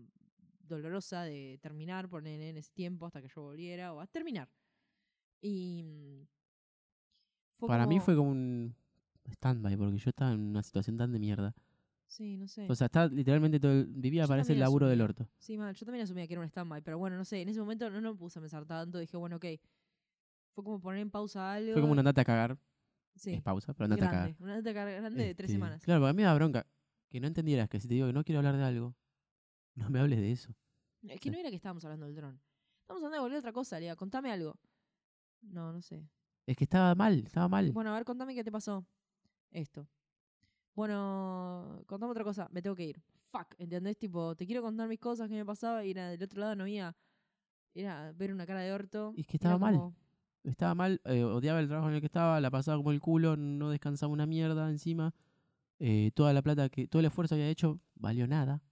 Speaker 1: dolorosa de terminar, poner en ese tiempo hasta que yo volviera o a terminar. Y mm,
Speaker 2: Para mí fue como un stand-by, porque yo estaba en una situación tan de mierda.
Speaker 1: Sí, no sé.
Speaker 2: O sea, estaba literalmente todo el- vivía ese
Speaker 1: también
Speaker 2: laburo del orto.
Speaker 1: sí, mal. Yo también asumía que era un stand-by, pero bueno, no sé. En ese momento no, no me puse a pensar tanto. Dije, bueno, ok. Fue como poner en pausa algo.
Speaker 2: Fue como una andate a cagar.
Speaker 1: Sí,
Speaker 2: Es pausa, pero a cagar.
Speaker 1: grande. Una data car- grande de tres
Speaker 2: Este,
Speaker 1: semanas.
Speaker 2: Claro, porque a mí me da bronca que no entendieras que si te digo que no quiero hablar de algo, no me hables de eso.
Speaker 1: Es que no era que estábamos hablando del dron. Estábamos hablando de cualquier otra cosa, Lea. Contame algo. No, no sé.
Speaker 2: Es que estaba mal, estaba mal.
Speaker 1: Bueno, a ver, contame qué te pasó. Esto. Bueno, contame otra cosa. Me tengo que ir. Fuck, ¿entendés? Tipo, te quiero contar mis cosas que me pasaba y era del otro lado no había. Era ver una cara de orto.
Speaker 2: Y es que estaba mal.
Speaker 1: como-
Speaker 2: Estaba mal, eh, odiaba el trabajo en el que estaba, la pasaba como el culo, no descansaba una mierda encima. eh, toda la plata que, todo el esfuerzo que había hecho, valió nada.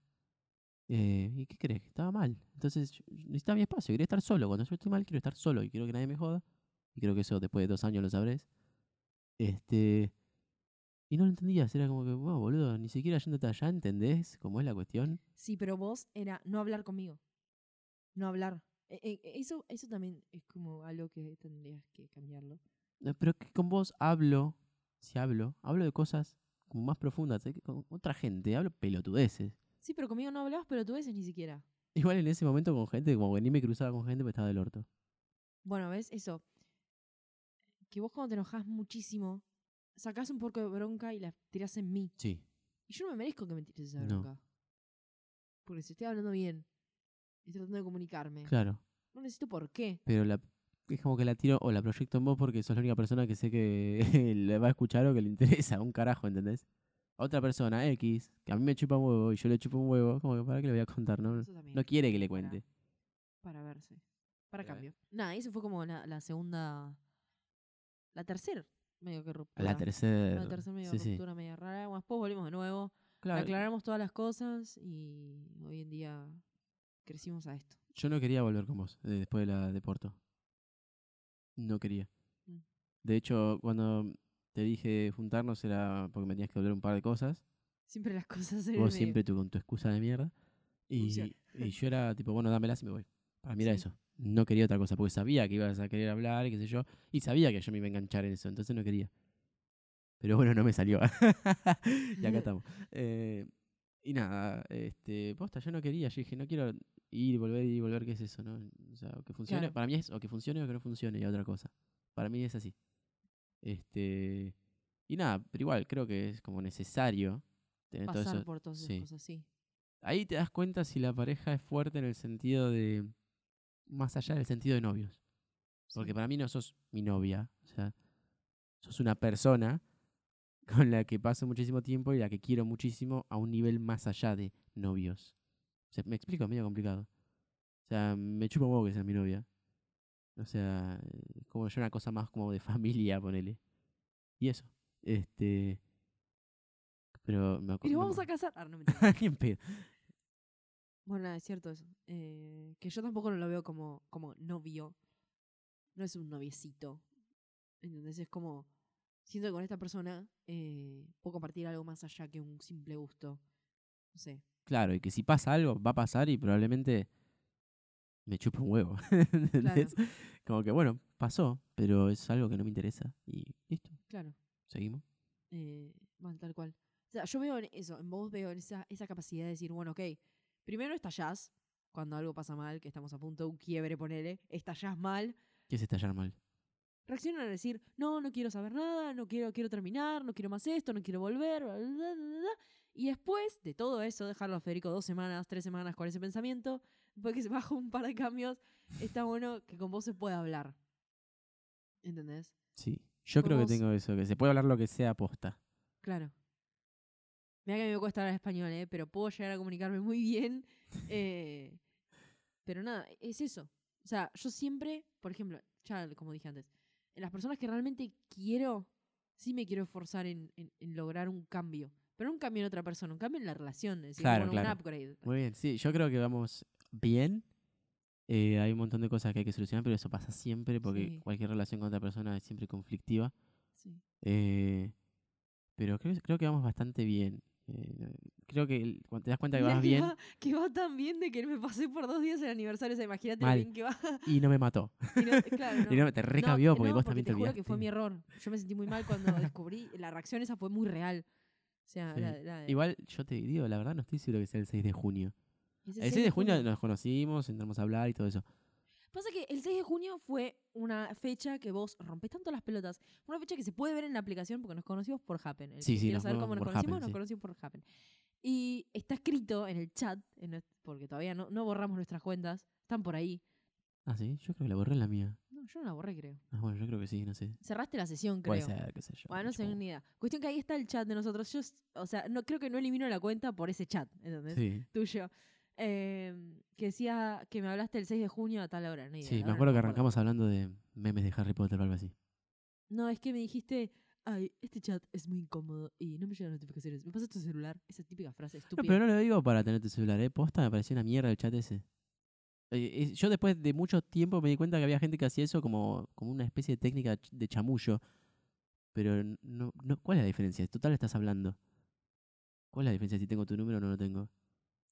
Speaker 2: Eh, ¿Y qué crees? Estaba mal. Entonces, necesitaba mi espacio, quería estar solo. Cuando yo estoy mal, quiero estar solo y quiero que nadie me joda. Y creo que eso después de dos años lo sabrés. Este. Y no lo entendías, era como que, wow, boludo, ni siquiera yéndote allá, ¿entendés cómo es la cuestión?
Speaker 1: Sí, pero vos era no hablar conmigo. No hablar. E- e- eso, eso también es como algo que tendrías que cambiarlo.
Speaker 2: Pero que con vos hablo, si hablo, hablo de cosas como más profundas. eh, Con otra gente, hablo pelotudeces.
Speaker 1: Sí, pero conmigo no hablabas, veces ni siquiera.
Speaker 2: Igual en ese momento con gente, como que ni me cruzaba con gente, porque estaba del orto.
Speaker 1: Bueno, ¿ves? Eso. Que vos cuando te enojas muchísimo, sacás un poco de bronca y la tirás en mí.
Speaker 2: Sí.
Speaker 1: Y yo no me merezco que me tires esa
Speaker 2: No.
Speaker 1: bronca. Porque si estoy hablando bien, estoy tratando de comunicarme,
Speaker 2: Claro.
Speaker 1: no necesito por qué.
Speaker 2: Pero la, es como que la tiro o la proyecto en vos porque sos la única persona que sé que le va a escuchar o que le interesa. Un carajo, ¿entendés? Otra persona, X, que a mí me chupa un huevo y yo le chupo un huevo, como que para qué le voy a contar, ¿no? No quiere que le cuente.
Speaker 1: Para verse. Para cambio. Nada, eso fue como la, la segunda. La tercera medio que ruptura.
Speaker 2: la tercera.
Speaker 1: La tercera medio
Speaker 2: sí, sí.
Speaker 1: ruptura, media rara. Bueno, después volvimos de nuevo.
Speaker 2: Claro,
Speaker 1: Aclaramos todas las cosas y hoy en día crecimos a esto.
Speaker 2: yo no quería volver con vos eh, después de la de Porto. No quería.
Speaker 1: Mm.
Speaker 2: De hecho, cuando te dije juntarnos era porque me tenías que volver un par de cosas.
Speaker 1: Siempre las cosas se
Speaker 2: Vos siempre tú con tu excusa de mierda. Y, y yo era tipo, bueno, dámelas y me voy. Para mí era
Speaker 1: Sí.
Speaker 2: eso. No quería otra cosa, porque sabía que ibas a querer hablar y qué sé yo. Y sabía que yo me iba a enganchar en eso, entonces no quería. Pero bueno, no me salió. y acá estamos. Eh, y nada, este, posta, yo no quería. Yo dije, no quiero ir, volver, ir, volver, ¿qué es eso? ¿no? O sea, o que funcione.
Speaker 1: Claro.
Speaker 2: Para mí es o que funcione o que no funcione y otra cosa. Para mí es así. Este. Y nada, pero igual creo que es como necesario tener todo
Speaker 1: pasar
Speaker 2: eso.
Speaker 1: por todas esas
Speaker 2: sí.
Speaker 1: cosas, sí.
Speaker 2: Ahí te das cuenta si la pareja es fuerte en el sentido de. Más allá del sentido de novios. Porque
Speaker 1: sí.
Speaker 2: para mí no sos mi novia. O sea, sos una persona con la que paso muchísimo tiempo y la que quiero muchísimo a un nivel más allá de novios. O sea, me explico, es medio complicado. O sea, me chupa un huevo que sea mi novia. O sea, como yo una cosa más como de familia, ponele. Y eso. Este. Pero me
Speaker 1: Y
Speaker 2: acuerdo.
Speaker 1: nos vamos a casar. Ah, no, mentira.
Speaker 2: Ni pedo.
Speaker 1: bueno, es cierto eso. Eh, que yo tampoco lo veo como, como novio. No es un noviecito. ¿Entendés? Es como. Siento que con esta persona eh, puedo compartir algo más allá que un simple gusto. No sé.
Speaker 2: Claro, y que si pasa algo, va a pasar y probablemente me chupa un huevo. ¿entendés? Como que bueno, pasó, pero es algo que no me interesa. Y listo,
Speaker 1: Claro.
Speaker 2: seguimos.
Speaker 1: Eh, tal cual. O sea, yo veo en eso, en vos veo en esa, esa capacidad de decir, bueno, ok, primero estallás cuando algo pasa mal, que estamos a punto de un quiebre, ponele, estallás mal,
Speaker 2: ¿Qué es estallar mal?
Speaker 1: Reaccionan a decir, no, no quiero saber nada, no quiero, quiero terminar, no quiero más esto, no quiero volver, bla, bla, bla, y después de todo eso, dejarlo a Federico dos semanas, tres semanas con ese pensamiento, después que se baja un par de cambios, está bueno que con vos se pueda hablar. ¿Entendés?
Speaker 2: Sí, yo creo que tengo eso, que se puede hablar lo que sea posta.
Speaker 1: Claro. Mira que a mí me cuesta hablar español, ¿eh? pero puedo llegar a comunicarme muy bien. eh, pero nada, es eso. O sea, yo siempre, por ejemplo, ya como dije antes, en las personas que realmente quiero, sí me quiero esforzar en, en- en lograr un cambio. Pero no un cambio en otra persona, un cambio en la relación. Es decir,
Speaker 2: Claro,
Speaker 1: bueno,
Speaker 2: claro.
Speaker 1: un upgrade.
Speaker 2: Muy bien, sí, yo creo que vamos bien. Eh, hay un montón de cosas que hay que solucionar, pero eso pasa siempre porque
Speaker 1: Sí.
Speaker 2: cualquier relación con otra persona es siempre conflictiva.
Speaker 1: Sí.
Speaker 2: Eh, pero creo, creo que vamos bastante bien. Eh, creo que cuando te das cuenta que
Speaker 1: Mirá
Speaker 2: vas
Speaker 1: que
Speaker 2: bien
Speaker 1: va, que va tan bien de que me pasé por dos días el aniversario. O sea, imagínate
Speaker 2: Mal.
Speaker 1: bien que va.
Speaker 2: y no me mató.
Speaker 1: Y no- claro,
Speaker 2: Y
Speaker 1: no.
Speaker 2: no, te recabió
Speaker 1: No,
Speaker 2: porque vos también
Speaker 1: te
Speaker 2: te
Speaker 1: juro que fue mi error. Yo me sentí muy mal cuando descubrí. La reacción esa fue muy real. O sea,
Speaker 2: Sí.
Speaker 1: era-
Speaker 2: Igual yo te digo, la verdad no estoy seguro que sea el 6 de junio. El 6 de junio nos conocimos, entramos a hablar y todo eso.
Speaker 1: Pasa que el 6 de junio fue una fecha que vos rompés tanto las pelotas. Una fecha que se puede ver en la aplicación porque nos conocimos por Happen. El
Speaker 2: Sí, sí, nos
Speaker 1: saber cómo nos conocimos,
Speaker 2: Happen,
Speaker 1: nos
Speaker 2: sí.
Speaker 1: conocimos por Happen. Y está escrito en el chat, en nues- porque todavía no, no borramos nuestras cuentas, están por ahí.
Speaker 2: Ah, sí, yo creo que la borré en la mía.
Speaker 1: No, yo no la borré, creo.
Speaker 2: Ah, bueno, yo creo que sí, no sé.
Speaker 1: Cerraste la sesión, creo.
Speaker 2: Puede ser, qué sé yo.
Speaker 1: Bueno, no sé ni idea. Cuestión que ahí está el chat de nosotros. Yo, o sea, no creo que no elimino la cuenta por ese chat, ¿entendés?
Speaker 2: Sí,
Speaker 1: Tuyo. Eh, que decía que me hablaste el 6 de junio a tal hora. No, idea,
Speaker 2: sí, me acuerdo
Speaker 1: no
Speaker 2: que arrancamos hablando de memes de Harry Potter o algo así.
Speaker 1: No, es que me dijiste, ay, este chat es muy incómodo y no me llegan notificaciones. ¿Me pasas tu celular? Esa típica frase
Speaker 2: No,
Speaker 1: estúpida.
Speaker 2: pero no lo digo para tener tu celular, ¿eh? Posta me pareció una mierda el chat ese. Eh, eh, yo después de mucho tiempo me di cuenta que había gente que hacía eso como, como una especie de técnica de chamullo. Pero no, no, ¿cuál es la diferencia? Total estás hablando. ¿Cuál es la diferencia si tengo tu número o no lo tengo?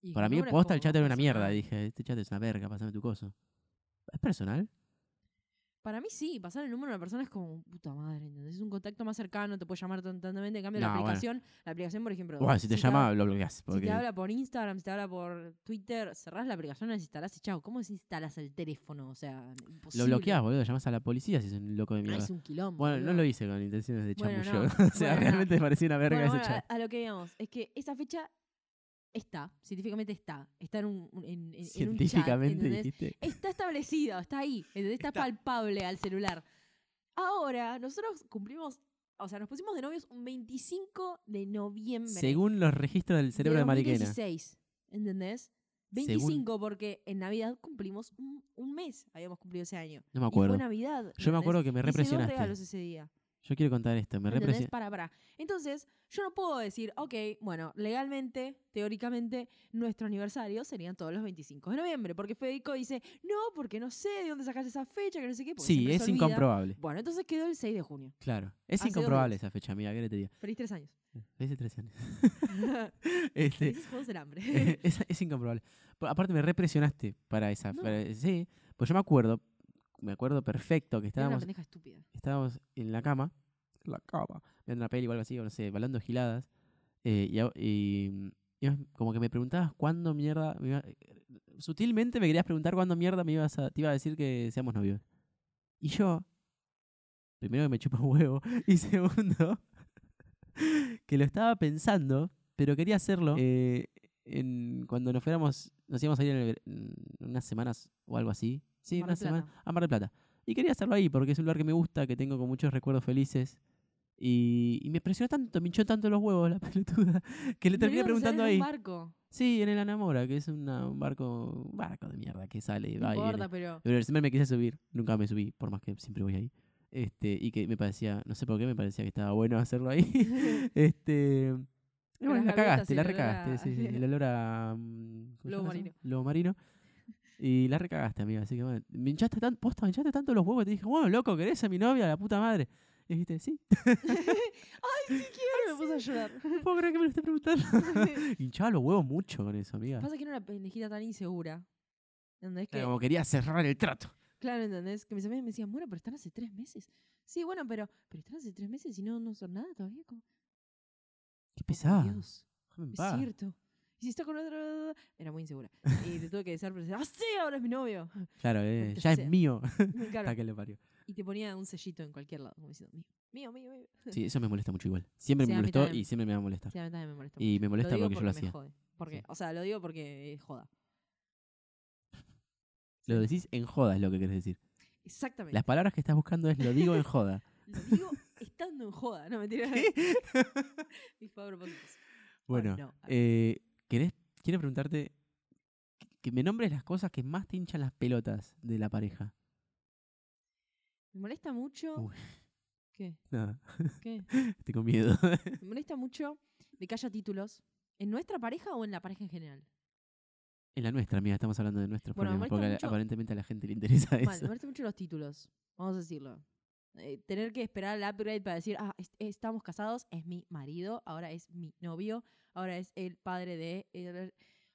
Speaker 1: Y
Speaker 2: Para mí posta el chat era una mierda. Dije, este chat es una verga, pásame tu coso. ¿Es personal?
Speaker 1: Para mí sí, pasar el número de una persona es como puta madre, ¿entendés? Es un contacto más cercano, te puede llamar constantemente. En cambio, la
Speaker 2: bueno.
Speaker 1: aplicación, la aplicación, por ejemplo.
Speaker 2: Bueno, si te llama,
Speaker 1: habla-
Speaker 2: lo bloqueas.
Speaker 1: Si te habla por Instagram, si te habla por Twitter, cerrás la aplicación, la desinstalás y chao. ¿Cómo desinstalas el teléfono? O sea,
Speaker 2: Lo
Speaker 1: imposible.
Speaker 2: bloqueas, boludo. Llamás a la policía si es un loco de
Speaker 1: Ah,
Speaker 2: mierda.
Speaker 1: es un quilombo.
Speaker 2: Bueno, no
Speaker 1: boludo.
Speaker 2: lo hice con intenciones de
Speaker 1: Bueno,
Speaker 2: chamullo.
Speaker 1: no.
Speaker 2: o sea,
Speaker 1: Bueno,
Speaker 2: realmente me parecía una verga
Speaker 1: Bueno,
Speaker 2: ese
Speaker 1: bueno,
Speaker 2: chat.
Speaker 1: a, a lo que digamos, es que esa fecha está, científicamente está, está en un, en, en- en un chat,
Speaker 2: Científicamente
Speaker 1: ¿entendés?
Speaker 2: dijiste.
Speaker 1: Está establecido, está ahí, está,
Speaker 2: Está.
Speaker 1: palpable al celular. Ahora, nosotros cumplimos, o sea, nos pusimos de novios un 25 de noviembre.
Speaker 2: Según los registros del cerebro de, Mariquena.
Speaker 1: 2016, ¿entendés?
Speaker 2: Según-
Speaker 1: 25 porque en Navidad cumplimos un, un mes, habíamos cumplido ese año.
Speaker 2: No me
Speaker 1: Y fue
Speaker 2: acuerdo.
Speaker 1: Navidad.
Speaker 2: Yo me acuerdo que me represionaste.
Speaker 1: regalos ese día.
Speaker 2: Yo quiero contar esto. Me represiona.
Speaker 1: Para, para. Entonces, yo no puedo decir, ok, bueno, legalmente, teóricamente, nuestro aniversario serían todos los 25 de noviembre. Porque Federico dice, no, porque no sé de dónde sacaste esa fecha, que no sé qué.
Speaker 2: Sí, es
Speaker 1: se olvida".
Speaker 2: incomprobable.
Speaker 1: Bueno, entonces quedó el 6 de junio.
Speaker 2: Claro. Es
Speaker 1: Hace
Speaker 2: incomprobable esa fecha, amiga. ¿Qué te diga?
Speaker 1: Feliz tres años.
Speaker 2: Hace tres años. este,
Speaker 1: juegos del hambre.
Speaker 2: es, es incomprobable. Aparte me represionaste para esa.
Speaker 1: No.
Speaker 2: para- sí, pues yo me acuerdo, me acuerdo perfecto que
Speaker 1: Era una
Speaker 2: estábamos,
Speaker 1: pendeja estúpida.
Speaker 2: estábamos en la cama, en la cama, viendo una peli o algo así, o no sé, hablando giladas, eh, y, y- como que me preguntabas cuándo mierda, me iba- sutilmente me querías preguntar cuándo mierda me ibas a, te iba a decir que seamos novios. Y yo, primero que me chupa un huevo, y segundo, que lo estaba pensando, pero quería hacerlo eh, en, cuando nos fuéramos, nos íbamos a ir en, el en unas semanas o algo así. Sí,
Speaker 1: Mar
Speaker 2: una semana. A Mar del Plata. Y quería hacerlo ahí porque es un lugar que me gusta, que tengo con muchos recuerdos felices. Y, y me presionó tanto, me hinchó tanto los huevos la pelotuda, que le terminé preguntando ahí.
Speaker 1: un barco.
Speaker 2: Sí, en el Anamora, que es una- un barco un barco de mierda que sale y
Speaker 1: No
Speaker 2: va y
Speaker 1: importa, pero.
Speaker 2: Pero siempre me quise subir, nunca me subí, por más que siempre voy ahí. Este, y que me parecía, no sé por qué, me parecía que estaba bueno hacerlo ahí. este. y bueno, la cagaste,
Speaker 1: y
Speaker 2: la recagaste, sí, sí, el olor a. mm, ¿cómo se
Speaker 1: Lobo marino.
Speaker 2: Lobo marino. Y la recagaste, amiga. Así que bueno, me hinchaste tanto, posta, me hinchaste tanto los huevos. Te dije, bueno, loco, ¿querés a mi novia, la puta madre? Y dijiste, sí.
Speaker 1: Ay, sí quiero. Me puse a llorar.
Speaker 2: No puedo creer que me lo esté preguntando. Hinchaba los huevos mucho con eso, amiga.
Speaker 1: Pasa que era una pendejita tan insegura. ¿Entendés? Que,
Speaker 2: Como quería cerrar el trato.
Speaker 1: Claro, ¿entendés? Que mis amigas me decían, bueno, pero están hace tres meses. Sí, bueno, pero, pero están hace tres meses y no, no son nada todavía. Como,
Speaker 2: Qué pesada.
Speaker 1: Dios, es cierto. Y si está con otro. Era muy insegura. Y te tuve que decir, pero ah, sí, ahora es mi novio.
Speaker 2: Claro, eh, ya es mío.
Speaker 1: Claro.
Speaker 2: Hasta que le parió.
Speaker 1: Y te ponía un sellito en cualquier lado, como diciendo, mío, mío, mío, mío.
Speaker 2: Sí, eso me molesta mucho igual. Siempre
Speaker 1: Sí,
Speaker 2: me molestó y siempre me va a molestar.
Speaker 1: Sí, a mí también me molesta.
Speaker 2: Y me molesta
Speaker 1: lo
Speaker 2: porque yo lo hacía.
Speaker 1: jode. Porque,
Speaker 2: Sí.
Speaker 1: O sea, lo digo porque es joda.
Speaker 2: Lo decís en joda, es lo que querés decir.
Speaker 1: Exactamente.
Speaker 2: Las palabras que estás buscando es lo digo en joda.
Speaker 1: Lo digo estando en joda, no mentira. Mis propósitos.
Speaker 2: Bueno,
Speaker 1: no,
Speaker 2: eh, ¿querés, quiero preguntarte que- me nombres las cosas que más te hinchan las pelotas de la pareja.
Speaker 1: Me molesta mucho.
Speaker 2: Uy.
Speaker 1: ¿Qué?
Speaker 2: Nada,
Speaker 1: ¿Qué?
Speaker 2: con miedo.
Speaker 1: Me molesta mucho de que haya títulos en nuestra pareja o en la pareja en general.
Speaker 2: en la nuestra, amiga, estamos hablando de nuestros
Speaker 1: Bueno,
Speaker 2: problemas, porque
Speaker 1: molesta mucho-
Speaker 2: aparentemente a la gente le interesa
Speaker 1: Mal, me
Speaker 2: eso.
Speaker 1: molestan mucho los títulos. Vamos a decirlo. Eh, tener que esperar el upgrade para decir, ah, est- estamos casados, es mi marido, ahora es mi novio, ahora es el padre de. el-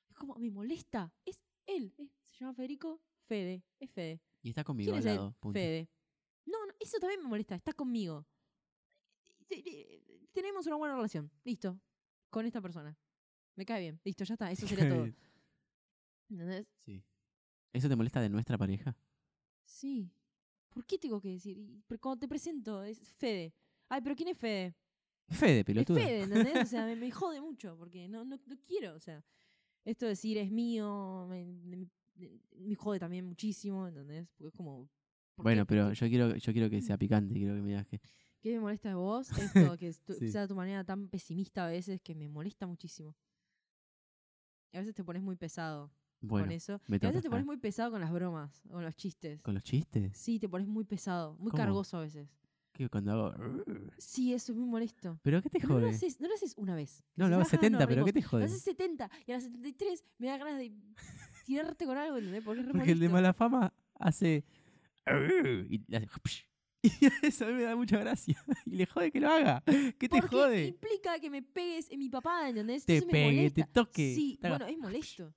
Speaker 1: Es como, me molesta. Es él. es- se llama Federico Fede. Es Fede.
Speaker 2: Y está conmigo
Speaker 1: ¿Quién
Speaker 2: al
Speaker 1: es él?
Speaker 2: lado. punto.
Speaker 1: Fede. No, no, eso también me molesta. Está conmigo. Te- te- Tenemos una buena relación. Listo. Con esta persona. Me cae bien. Listo, ya está. Eso sería todo. ¿Entendés?
Speaker 2: Sí. ¿Eso te molesta de nuestra pareja?
Speaker 1: Sí. ¿Por qué tengo que decir? Y- cuando te presento, es Fede. Ay, pero ¿quién es Fede?
Speaker 2: Fede,
Speaker 1: Es
Speaker 2: pelotuda.
Speaker 1: Fede, ¿entendés? O sea, me, me jode mucho porque no, no, no quiero. O sea, esto de decir es mío me, me- me jode también muchísimo, ¿entendés? Porque es como. ¿por qué?
Speaker 2: Bueno, pero yo quiero, yo quiero que sea picante, quiero que me digas que.
Speaker 1: ¿Qué me molesta de vos? Esto, que tu-
Speaker 2: Sí.
Speaker 1: sea tu manera tan pesimista a veces que me molesta muchísimo. Y a veces te pones muy pesado
Speaker 2: Bueno,
Speaker 1: con eso.
Speaker 2: me
Speaker 1: Y a veces te pones
Speaker 2: Ah,
Speaker 1: muy pesado con las bromas, con los chistes.
Speaker 2: ¿Con los chistes?
Speaker 1: Sí, te pones muy pesado, muy
Speaker 2: ¿Cómo?
Speaker 1: cargoso a veces.
Speaker 2: ¿Qué cuando hago.?
Speaker 1: Sí, eso es muy molesto.
Speaker 2: ¿Pero qué te
Speaker 1: Pero no lo
Speaker 2: jode?
Speaker 1: haces, no lo haces una vez.
Speaker 2: No, lo hago
Speaker 1: "Ah,
Speaker 2: 70,
Speaker 1: nos
Speaker 2: pero ¿qué
Speaker 1: reímos".
Speaker 2: te jode?
Speaker 1: Lo haces 70 y a las 73 me da ganas de tirarte con algo, ¿entendés? Porque es
Speaker 2: Porque el de mala fama hace. Y hace. Y eso a mí me da mucha gracia. Y le jode que lo haga. ¿Qué te
Speaker 1: Porque
Speaker 2: jode?
Speaker 1: implica que me pegues en mi papá, ¿entendés?
Speaker 2: Te
Speaker 1: Entonces me
Speaker 2: pegue, te toque.
Speaker 1: Sí, bueno, es molesto.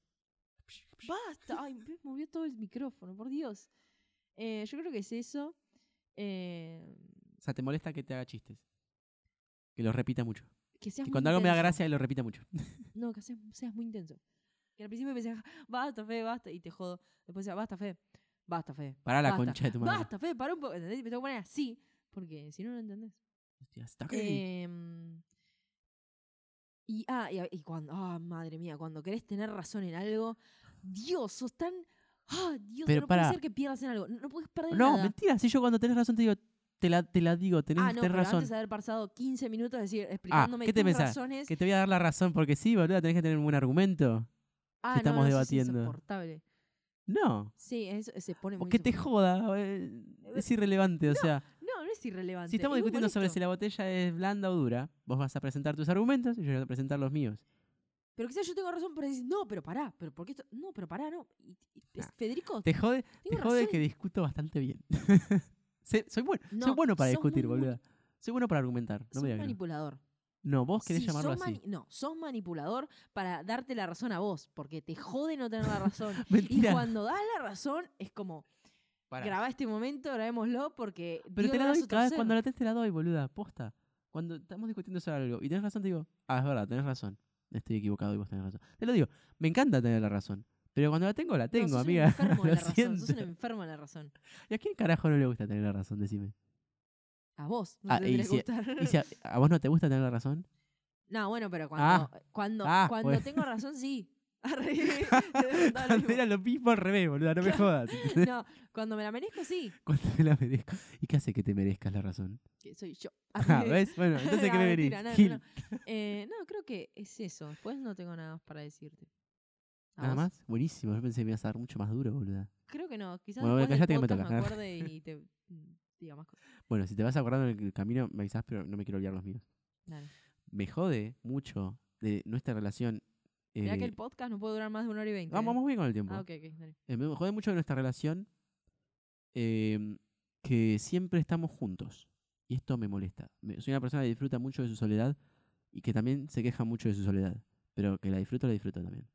Speaker 1: Basta. Ay, me movió todo el micrófono, por Dios. Eh, yo creo que es eso. Eh,
Speaker 2: O sea, te molesta que te haga chistes. Que lo repita mucho.
Speaker 1: que seas
Speaker 2: Y
Speaker 1: muy
Speaker 2: cuando algo me da gracia, lo repita mucho.
Speaker 1: No, que seas, seas muy intenso. Que al principio me decías, basta, Fe, basta, y te jodo. Después decía, basta, Fe, basta, Fe.
Speaker 2: Pará la
Speaker 1: basta,
Speaker 2: concha de tu madre.
Speaker 1: Basta, Fe, para un poco. ¿Entendés? Me tengo que poner así, porque si no, no entendés.
Speaker 2: Hostia, está.
Speaker 1: Em, y, ah, y, y cuando, ah, madre mía, cuando querés tener razón en algo, Dios, sos tan. Ah, Dios,
Speaker 2: Pero
Speaker 1: no
Speaker 2: pará.
Speaker 1: puede ser que pierdas en algo. No, no puedes perder
Speaker 2: No,
Speaker 1: nada.
Speaker 2: mentira. Si yo cuando tenés razón te digo, te la, te la digo, tenés,
Speaker 1: ah, no,
Speaker 2: tenés
Speaker 1: pero
Speaker 2: razón.
Speaker 1: antes de haber pasado 15 minutos decir, explicándome
Speaker 2: ¿qué te
Speaker 1: tus
Speaker 2: pensás?
Speaker 1: razones.
Speaker 2: Que te voy a dar la razón porque sí, boludo, tenés que tener un buen argumento.
Speaker 1: ah,
Speaker 2: estamos
Speaker 1: no, no,
Speaker 2: debatiendo.
Speaker 1: Es insoportable.
Speaker 2: No.
Speaker 1: Sí, eso se pone
Speaker 2: O
Speaker 1: muy
Speaker 2: que te joda. eh, Es irrelevante, o sea.
Speaker 1: No, no no es irrelevante.
Speaker 2: Si estamos
Speaker 1: es
Speaker 2: discutiendo sobre si la botella es blanda o dura, vos vas a presentar tus argumentos y yo voy a presentar los míos.
Speaker 1: Pero quizás yo tengo razón, pero decís, no, pero pará, pero ¿por qué esto? No, pero pará, no. Y- y- es- Federico,
Speaker 2: Te jode, te jode
Speaker 1: razón.
Speaker 2: que discuto bastante bien. Soy, bueno, soy
Speaker 1: No,
Speaker 2: bueno para discutir,
Speaker 1: muy
Speaker 2: boluda. Soy bueno para argumentar. No
Speaker 1: sos
Speaker 2: me
Speaker 1: manipulador.
Speaker 2: No, vos querés
Speaker 1: Sí,
Speaker 2: llamarlo así.
Speaker 1: no, sos manipulador para darte la razón a vos, porque te jode no tener la razón. y cuando das la razón, es como, grabá este momento, grabémoslo, porque
Speaker 2: Pero te la doy cada vez cuando la tenés te la doy, boluda. Posta. Cuando estamos discutiendo sobre algo y tenés razón, te digo, ah, es verdad, tenés razón. Estoy equivocado y vos tenés razón. Te lo digo, me encanta tener la razón. Pero cuando la tengo, la
Speaker 1: No,
Speaker 2: tengo,
Speaker 1: sos
Speaker 2: amiga.
Speaker 1: Un enfermo de
Speaker 2: Lo
Speaker 1: la razón,
Speaker 2: siento.
Speaker 1: sos un enfermo de la razón.
Speaker 2: ¿Y a quién carajo no le gusta tener la razón? Decime.
Speaker 1: A vos, no
Speaker 2: Ah,
Speaker 1: te
Speaker 2: y si-
Speaker 1: gustar.
Speaker 2: ¿Y si a, a vos no te gusta tener la razón?
Speaker 1: No, bueno, pero cuando, cuando,
Speaker 2: Ah,
Speaker 1: cuando
Speaker 2: bueno.
Speaker 1: tengo razón, sí.
Speaker 2: Cuando
Speaker 1: mismo.
Speaker 2: era lo mismo al revés, boluda, no me jodas.
Speaker 1: No, cuando me la merezco, sí.
Speaker 2: Cuando me la merezco. ¿Y qué hace que te merezcas la razón?
Speaker 1: Que soy yo.
Speaker 2: Ah, ¿Ves? Bueno, entonces ¿qué me venís?
Speaker 1: no, no. Eh, no, creo que es eso. Después no tengo nada más para decirte. ¿A
Speaker 2: Nada
Speaker 1: vos?
Speaker 2: más. Buenísimo. Yo pensé que me ibas a dar mucho más duro, boluda.
Speaker 1: Creo que no. Quizás
Speaker 2: Bueno,
Speaker 1: después del
Speaker 2: me
Speaker 1: me acuerde y te mm, diga más cosas.
Speaker 2: Bueno, si te vas acordando en el camino, me avisás, pero no me quiero olvidar los míos.
Speaker 1: Dale.
Speaker 2: Me jode mucho de nuestra relación.
Speaker 1: Mirá que
Speaker 2: eh,
Speaker 1: el podcast no puede durar más de una hora y veinte.
Speaker 2: vamos,
Speaker 1: ¿eh?
Speaker 2: vamos bien con el tiempo.
Speaker 1: Ah, ok, ok. Dale.
Speaker 2: Eh, me jode mucho de nuestra relación em, que siempre estamos juntos. Y esto me molesta. Me- soy una persona que disfruta mucho de su soledad y que también se queja mucho de su soledad. Pero que la disfruto, la disfruto también.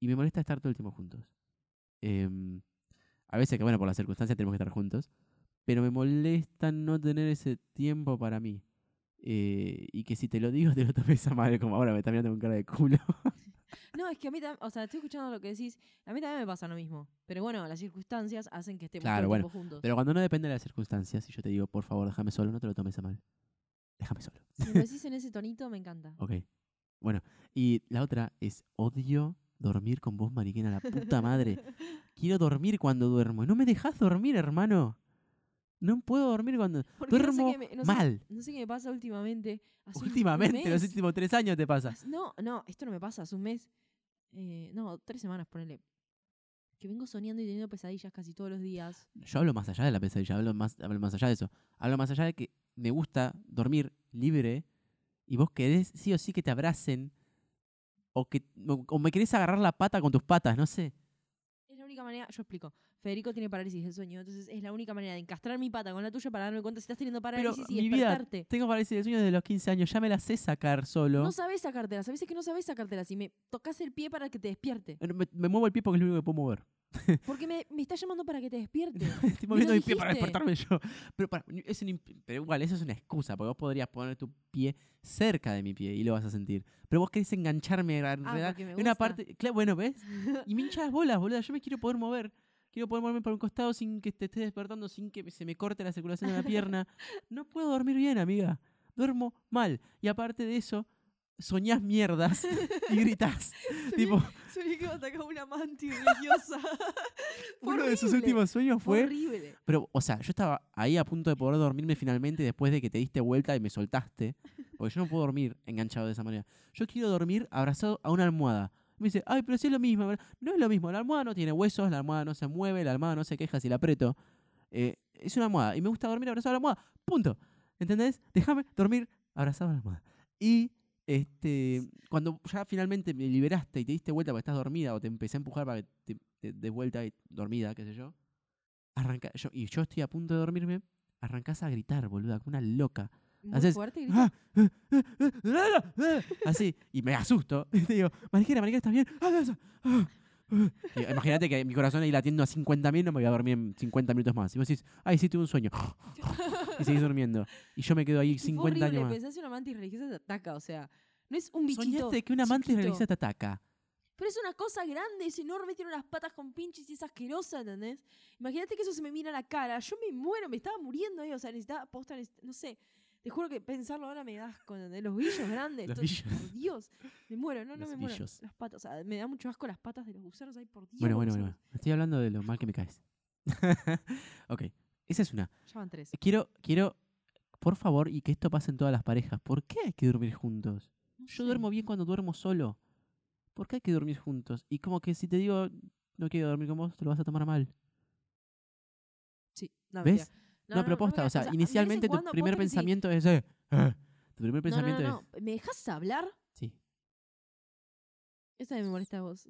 Speaker 2: Y me molesta estar todo el tiempo juntos. Em, a veces que, bueno, por las circunstancias tenemos que estar juntos. Pero me molesta no tener ese tiempo para mí. Eh, y que si te lo digo, te lo tomes a mal, como ahora me está mirando con cara de culo.
Speaker 1: No, es que a mí también, o sea, estoy escuchando lo que decís. A mí también me pasa lo mismo. Pero bueno, las circunstancias hacen que estemos
Speaker 2: Claro, bueno,
Speaker 1: juntos.
Speaker 2: Pero cuando no depende de las circunstancias, y yo te digo, por favor, déjame solo, no te lo tomes a mal. Déjame solo.
Speaker 1: Si me lo decís en ese tonito, me encanta.
Speaker 2: Ok. Bueno, y la otra es odio dormir con vos, Mariquena, la puta madre. Quiero dormir cuando duermo. y No me dejas dormir, hermano. No puedo dormir cuando
Speaker 1: Porque no sé
Speaker 2: duermo
Speaker 1: qué me- no sé-
Speaker 2: mal.
Speaker 1: No sé qué me pasa últimamente. Hace
Speaker 2: Últimamente, los últimos tres años te pasa.
Speaker 1: No, no, esto no me pasa. Hace un mes. eh, no, tres semanas, ponele. Que vengo soñando y teniendo pesadillas casi todos los días.
Speaker 2: Yo hablo más allá de la pesadilla, hablo más, hablo más allá de eso. Hablo más allá de que me gusta dormir libre y vos querés sí o sí que te abracen o que o, o me querés agarrar la pata con tus patas, no sé.
Speaker 1: Es la única manera, yo explico. Federico tiene parálisis del sueño, entonces es la única manera de encastrar mi pata con la tuya para darme cuenta si estás teniendo
Speaker 2: Pero
Speaker 1: parálisis y
Speaker 2: mi vida,
Speaker 1: despertarte.
Speaker 2: tengo parálisis de sueño desde los 15 años, ya me la sé sacar solo.
Speaker 1: No sabes sacártelas, a veces que no sabes sacártelas y me tocas el pie para que te despierte.
Speaker 2: Eh, me, me muevo el pie porque es lo único que puedo mover.
Speaker 1: Porque me, me está llamando para que te despierte.
Speaker 2: Estoy moviendo mi pie para despertarme yo. Pero, para- es un pero igual, eso es una excusa, porque vos podrías poner tu pie cerca de mi pie y lo vas a sentir. Pero vos querés engancharme, a
Speaker 1: Ah, me
Speaker 2: en una
Speaker 1: gusta.
Speaker 2: parte. Claro, bueno, ¿ves? Y me hinchas las bolas, boluda. Yo me quiero poder mover. Quiero poder moverme para un costado sin que te estés despertando, sin que se me corte la circulación de la pierna. No puedo dormir bien, amiga. Duermo mal. Y aparte de eso, soñás mierdas y gritás. tipo,
Speaker 1: Soñé que atacaba una mantis religiosa.
Speaker 2: Uno de sus últimos sueños
Speaker 1: Fue
Speaker 2: fue
Speaker 1: horrible.
Speaker 2: Pero, o sea, yo estaba ahí a punto de poder dormirme finalmente después de que te diste vuelta y me soltaste. Porque yo no puedo dormir enganchado de esa manera. Yo quiero dormir abrazado a una almohada. Me dice, ay, pero si es lo mismo. ¿verdad?". No es lo mismo. La almohada no tiene huesos, la almohada no se mueve, la almohada no se queja si la aprieto. Eh, es una almohada. Y me gusta dormir abrazado a la almohada. Punto. ¿Entendés? Déjame dormir abrazado a la almohada. Y este, cuando ya finalmente me liberaste y te diste vuelta porque estás dormida o te empecé a empujar para que te, te des vuelta y dormida, qué sé yo, arranca, yo, y yo estoy a punto de dormirme, arrancás a gritar, boluda, como una loca.
Speaker 1: Muy fuerte. grita.
Speaker 2: "Ah, ah, ah, ah", Así, y me asusto. Y te digo, Mariquera, Mariquera, ¿estás bien? Ah, ah, ah". Y Imagínate que mi corazón ahí latiendo a 50.000, no me voy a dormir en 50 minutos más. Y vos decís, ay, sí, tuve un sueño. Y seguís durmiendo. Y yo me quedo ahí
Speaker 1: Y fue
Speaker 2: 50 años más.
Speaker 1: Pensás en una mantis religiosa te ataca, o sea, no es un bichito.
Speaker 2: Soñaste que una mantis
Speaker 1: chiquito.
Speaker 2: religiosa te ataca.
Speaker 1: Pero es una cosa grande, es enorme, tiene unas patas con pinches y es asquerosa, ¿entendés? Imagínate que eso se me mira a la cara. Yo me muero, me estaba muriendo ahí, o sea, necesitaba posta, no sé. Te juro que pensarlo ahora me da asco, ¿entendés? Los billos grandes.
Speaker 2: Los
Speaker 1: todo-
Speaker 2: billos.
Speaker 1: Por Dios, me muero, no, no
Speaker 2: Los
Speaker 1: me muero.
Speaker 2: billos.
Speaker 1: Las patas, o sea, me da mucho asco las patas de los gusanos ahí, por Dios.
Speaker 2: Bueno, bueno, bueno. Estoy hablando de lo mal que me caes. ok, esa es una.
Speaker 1: Ya van tres.
Speaker 2: Quiero, quiero, por favor, y que esto pase en todas las parejas. ¿Por qué hay que dormir juntos?
Speaker 1: No
Speaker 2: Yo
Speaker 1: sé.
Speaker 2: duermo bien cuando duermo solo. ¿Por qué hay que dormir juntos? Y como que si te digo, no quiero dormir con vos, te lo vas a tomar mal.
Speaker 1: Sí, no,
Speaker 2: ¿Ves?
Speaker 1: mentira.
Speaker 2: No, pero posta, o sea,
Speaker 1: de
Speaker 2: inicialmente tu primer pensamiento es. eh, ah. Tu primer
Speaker 1: No, no,
Speaker 2: pensamiento
Speaker 1: no,
Speaker 2: es.
Speaker 1: no. ¿Me dejas hablar?
Speaker 2: Sí.
Speaker 1: Esa me molesta a vos.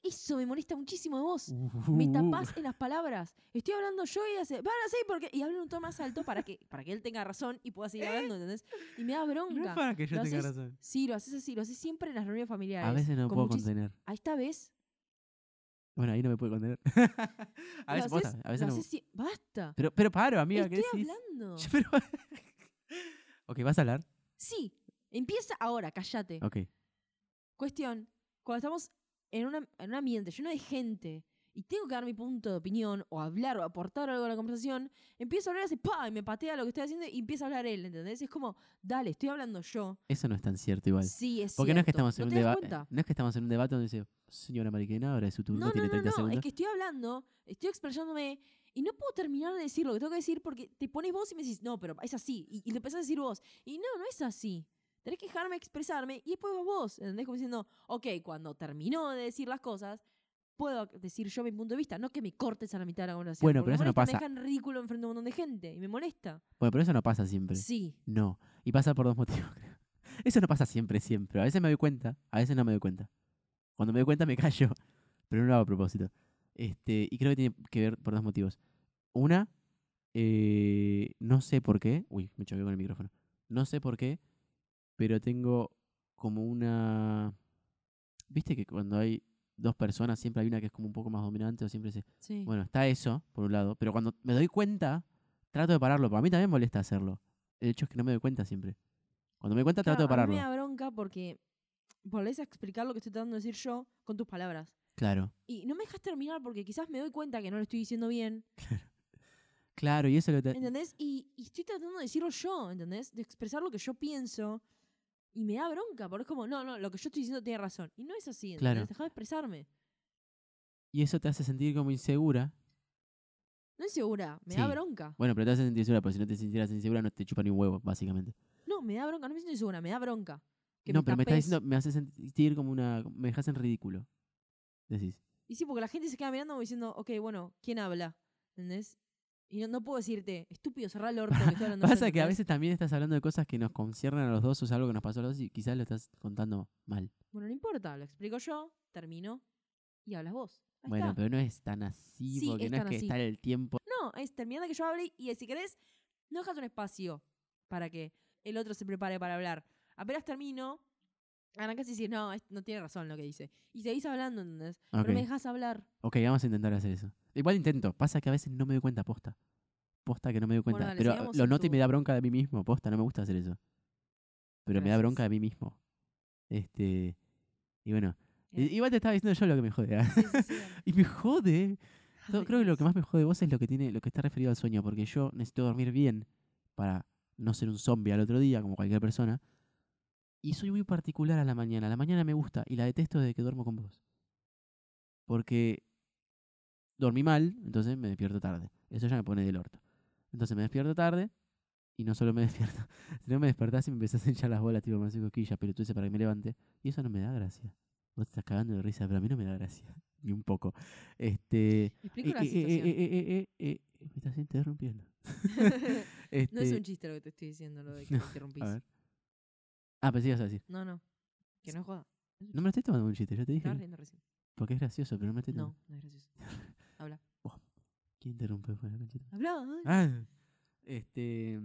Speaker 1: Eso me molesta muchísimo de vos.
Speaker 2: Uh,
Speaker 1: Me tapás en las palabras. Estoy hablando yo y hace, van así porque. Y hablo en un tono más alto para que, para que él tenga razón y pueda seguir hablando, ¿entendés? Y me da
Speaker 2: No es
Speaker 1: bronca.
Speaker 2: para que yo
Speaker 1: Lo
Speaker 2: tenga
Speaker 1: haces-
Speaker 2: razón.
Speaker 1: Sí, lo haces así, lo haces siempre en las reuniones familiares.
Speaker 2: A veces no
Speaker 1: con
Speaker 2: puedo contener.
Speaker 1: A esta vez.
Speaker 2: Bueno, ahí no me puedo contener. a veces, posta, a veces no.
Speaker 1: haces si- Basta.
Speaker 2: Pero, pero paro, amiga, ¿qué
Speaker 1: Estoy
Speaker 2: decís?
Speaker 1: hablando.
Speaker 2: Pero- ok, ¿vas a hablar?
Speaker 1: Sí. Empieza ahora, cállate.
Speaker 2: Ok.
Speaker 1: Cuestión, cuando estamos en, una- en un ambiente lleno de gente y tengo que dar mi punto de opinión o hablar o aportar algo a la conversación, empiezo a hablar y hace ¡pa! y me patea lo que estoy haciendo y empieza a hablar él, ¿entendés? Es como, dale, estoy hablando yo.
Speaker 2: Eso no es tan cierto igual.
Speaker 1: Sí, es
Speaker 2: Porque no es que
Speaker 1: cierto.
Speaker 2: estamos en
Speaker 1: ¿No
Speaker 2: un debate. es que estamos en un debate donde dice, señora Mariquena, ahora es su turno,
Speaker 1: No, no,
Speaker 2: tiene
Speaker 1: no,
Speaker 2: 30
Speaker 1: no,
Speaker 2: segundos.
Speaker 1: es que estoy hablando, estoy explayándome y no puedo terminar de decir lo que tengo que decir porque te pones vos y me decís, no, pero es así. Y, y lo empezás a decir vos. Y no, no es así. Tenés que dejarme expresarme y después vos. ¿Entendés? Como diciendo, ok, cuando terminó de decir las cosas, puedo decir yo mi punto de vista. No que me cortes a la mitad de la conversación.
Speaker 2: Bueno, pero eso
Speaker 1: me
Speaker 2: no
Speaker 1: molesta,
Speaker 2: pasa.
Speaker 1: Me dejan ridículo enfrente de un montón de gente y me molesta.
Speaker 2: Bueno, pero eso no pasa siempre.
Speaker 1: Sí.
Speaker 2: No. Y pasa por dos motivos, creo. Eso no pasa siempre, siempre. A veces me doy cuenta, a veces no me doy cuenta. Cuando me doy cuenta me callo, pero no lo hago a propósito. Este, y creo que tiene que ver por dos motivos. Una, eh, no sé por qué. Uy, me choqué con el micrófono. No sé por qué, pero tengo como una. ¿Viste que cuando hay dos personas siempre hay una que es como un poco más dominante o siempre se.
Speaker 1: Sí.
Speaker 2: Bueno, está eso, por un lado, pero cuando me doy cuenta, trato de pararlo. Para mí también molesta hacerlo. El hecho es que no me doy cuenta siempre. Cuando me doy cuenta, trato de
Speaker 1: Claro, a
Speaker 2: pararlo.
Speaker 1: mí me da bronca porque volvés a explicar lo que estoy tratando de decir yo con tus palabras.
Speaker 2: Claro,
Speaker 1: Y no me dejas terminar porque quizás me doy cuenta que no lo estoy diciendo bien.
Speaker 2: claro, y eso es lo te-
Speaker 1: ¿Entendés? Y, y estoy tratando de decirlo yo, ¿entendés? De expresar lo que yo pienso. Y me da bronca, porque es como, no, no, lo que yo estoy diciendo tiene razón. Y no es así, ¿entendés?
Speaker 2: Claro.
Speaker 1: De expresarme.
Speaker 2: Y eso te hace sentir como insegura.
Speaker 1: No es insegura, me da bronca.
Speaker 2: Bueno, pero te hace sentir insegura, porque si no te sintieras insegura no te chupa ni un huevo, básicamente.
Speaker 1: No, me da bronca, no me siento insegura, me da bronca. Que
Speaker 2: no, pero me estás diciendo, me hace sentir como una. Me dejas en ridículo. Decís.
Speaker 1: Y sí, porque la gente se queda mirando como diciendo, ok, bueno, ¿quién habla? ¿Entendés? Y no, no puedo decirte, estúpido, cerrá el orto que estoy hablando yo",
Speaker 2: Pasa que a veces también estás hablando de cosas que nos conciernen a los dos o es algo que nos pasó a los dos y quizás lo estás contando mal.
Speaker 1: Bueno, no importa, lo explico yo, termino y hablas vos. Ahí
Speaker 2: bueno,
Speaker 1: está.
Speaker 2: pero no es tan así,
Speaker 1: Sí,
Speaker 2: porque
Speaker 1: es
Speaker 2: no es que
Speaker 1: así.
Speaker 2: está el tiempo.
Speaker 1: No, es terminando que yo hable y si querés, no dejas un espacio para que el otro se prepare para hablar. Apenas termino, arrancas y dices, no, no tiene razón lo que dice. Y seguís hablando, ¿entendés? Pero
Speaker 2: Ok.
Speaker 1: me dejas hablar.
Speaker 2: Ok, vamos a intentar hacer eso. Igual intento. Pasa que a veces no me doy cuenta, posta. Posta que no me doy
Speaker 1: Bueno,
Speaker 2: cuenta.
Speaker 1: dale,
Speaker 2: pero
Speaker 1: sigamos
Speaker 2: lo
Speaker 1: en
Speaker 2: noto y
Speaker 1: tu-
Speaker 2: me da bronca de mí mismo, posta. No me gusta hacer eso. Pero me da
Speaker 1: Gracias.
Speaker 2: bronca de mí mismo. Este. Y bueno. i-
Speaker 1: Bien.
Speaker 2: Igual te estaba diciendo yo lo que me jode. ¿ah?
Speaker 1: Sí, sí, sí, dale.
Speaker 2: y me jode.
Speaker 1: Ay,
Speaker 2: Creo que lo que más me jode de vos es lo que tiene, lo que está referido al sueño, porque yo necesito dormir bien para no ser un zombie al otro día, como cualquier persona. Y soy muy particular a la mañana. La mañana me gusta y la detesto desde que duermo con vos. Porque dormí mal, entonces me despierto tarde. Eso ya me pone del orto. Entonces me despierto tarde y no solo me despierto, sino me despertás y me empezás a hinchar las bolas, tipo, me hace cosquillas, pero tú dices para que me levante. Y eso no me da gracia. Vos te estás cagando de risa, pero a mí no me da gracia. Ni un poco. Este.
Speaker 1: Explico
Speaker 2: eh, eh,
Speaker 1: situación.
Speaker 2: eh, me estás interrumpiendo. este,
Speaker 1: no es un chiste lo que te estoy diciendo, lo de que
Speaker 2: No,
Speaker 1: me interrumpís.
Speaker 2: A ver. Ah, pensé que ibas a decir.
Speaker 1: No, no. Que no es joda.
Speaker 2: No me lo estoy tomando un chiste, ya te dije.
Speaker 1: Estabas
Speaker 2: que-
Speaker 1: riendo recién.
Speaker 2: Porque es gracioso, pero no me estoy tomando.
Speaker 1: No, no es gracioso. Habla.
Speaker 2: ¿Quién interrumpe? Fue la conchita.
Speaker 1: Habla.
Speaker 2: Ah, este.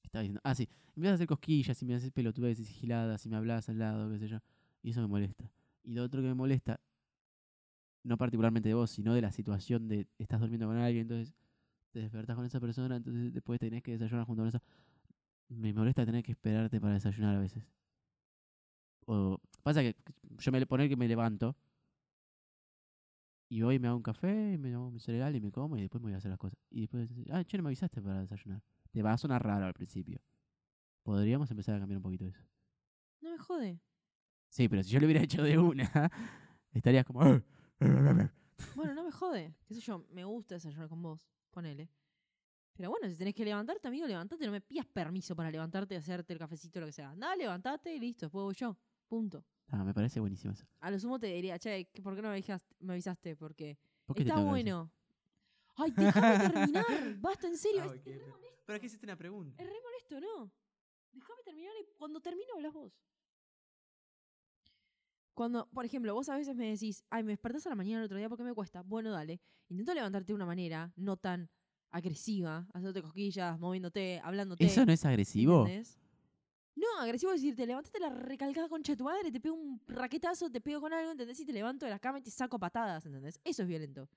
Speaker 2: ¿Qué estaba diciendo? Ah, sí. Me empiezas a hacer cosquillas y me haces pelotudeces sigiladas y me hablas al lado, qué sé yo. Y eso me molesta. Y lo otro que me molesta, no particularmente de vos, sino de la situación de estás durmiendo con alguien, entonces te despertás con esa persona, entonces después tenés que desayunar junto con esa. Me molesta tener que esperarte para desayunar a veces. O pasa que yo me poner que me levanto y voy y me hago un café, y me hago mi cereal y me como y después me voy a hacer las cosas. Y después, ah, che, no me avisaste para desayunar. Te va a sonar raro al principio. Podríamos empezar a cambiar un poquito eso.
Speaker 1: No me jode.
Speaker 2: Sí, pero si yo lo hubiera hecho de una, estarías como... "Ah,
Speaker 1: Bueno, no me jode. Qué sé yo, me gusta desayunar con vos. Ponele. Pero bueno, si tenés que levantarte, amigo, levantate. No me pidas permiso para levantarte y hacerte el cafecito o lo que sea. Nada, levantate y listo. Después voy yo. Punto.
Speaker 2: Ah, me parece buenísimo eso.
Speaker 1: A lo sumo te diría, che, ¿qué- ¿por qué no me avisaste? Me avisaste? Porque
Speaker 2: ¿Por qué
Speaker 1: está bueno. Ay, déjame terminar. Basta, en serio.
Speaker 2: Ah,
Speaker 1: es,
Speaker 2: ok,
Speaker 1: es re
Speaker 2: pero-
Speaker 1: molesto,
Speaker 2: Pero aquí hiciste una pregunta.
Speaker 1: es re molesto, ¿no? Déjame terminar y cuando termino hablas vos. Cuando, por ejemplo, vos a veces me decís, ay, me despertás a la mañana el otro día porque me cuesta. Bueno, dale. Intento levantarte de una manera no tan agresiva, haciéndote cosquillas, moviéndote, hablándote.
Speaker 2: ¿Eso no es agresivo?
Speaker 1: ¿entendés? No, agresivo es decirte, levantate la recalcada concha de tu madre, te pego un raquetazo, te pego con algo, ¿entendés? Y te levanto de la cama y te saco patadas, ¿entendés? Eso es violento.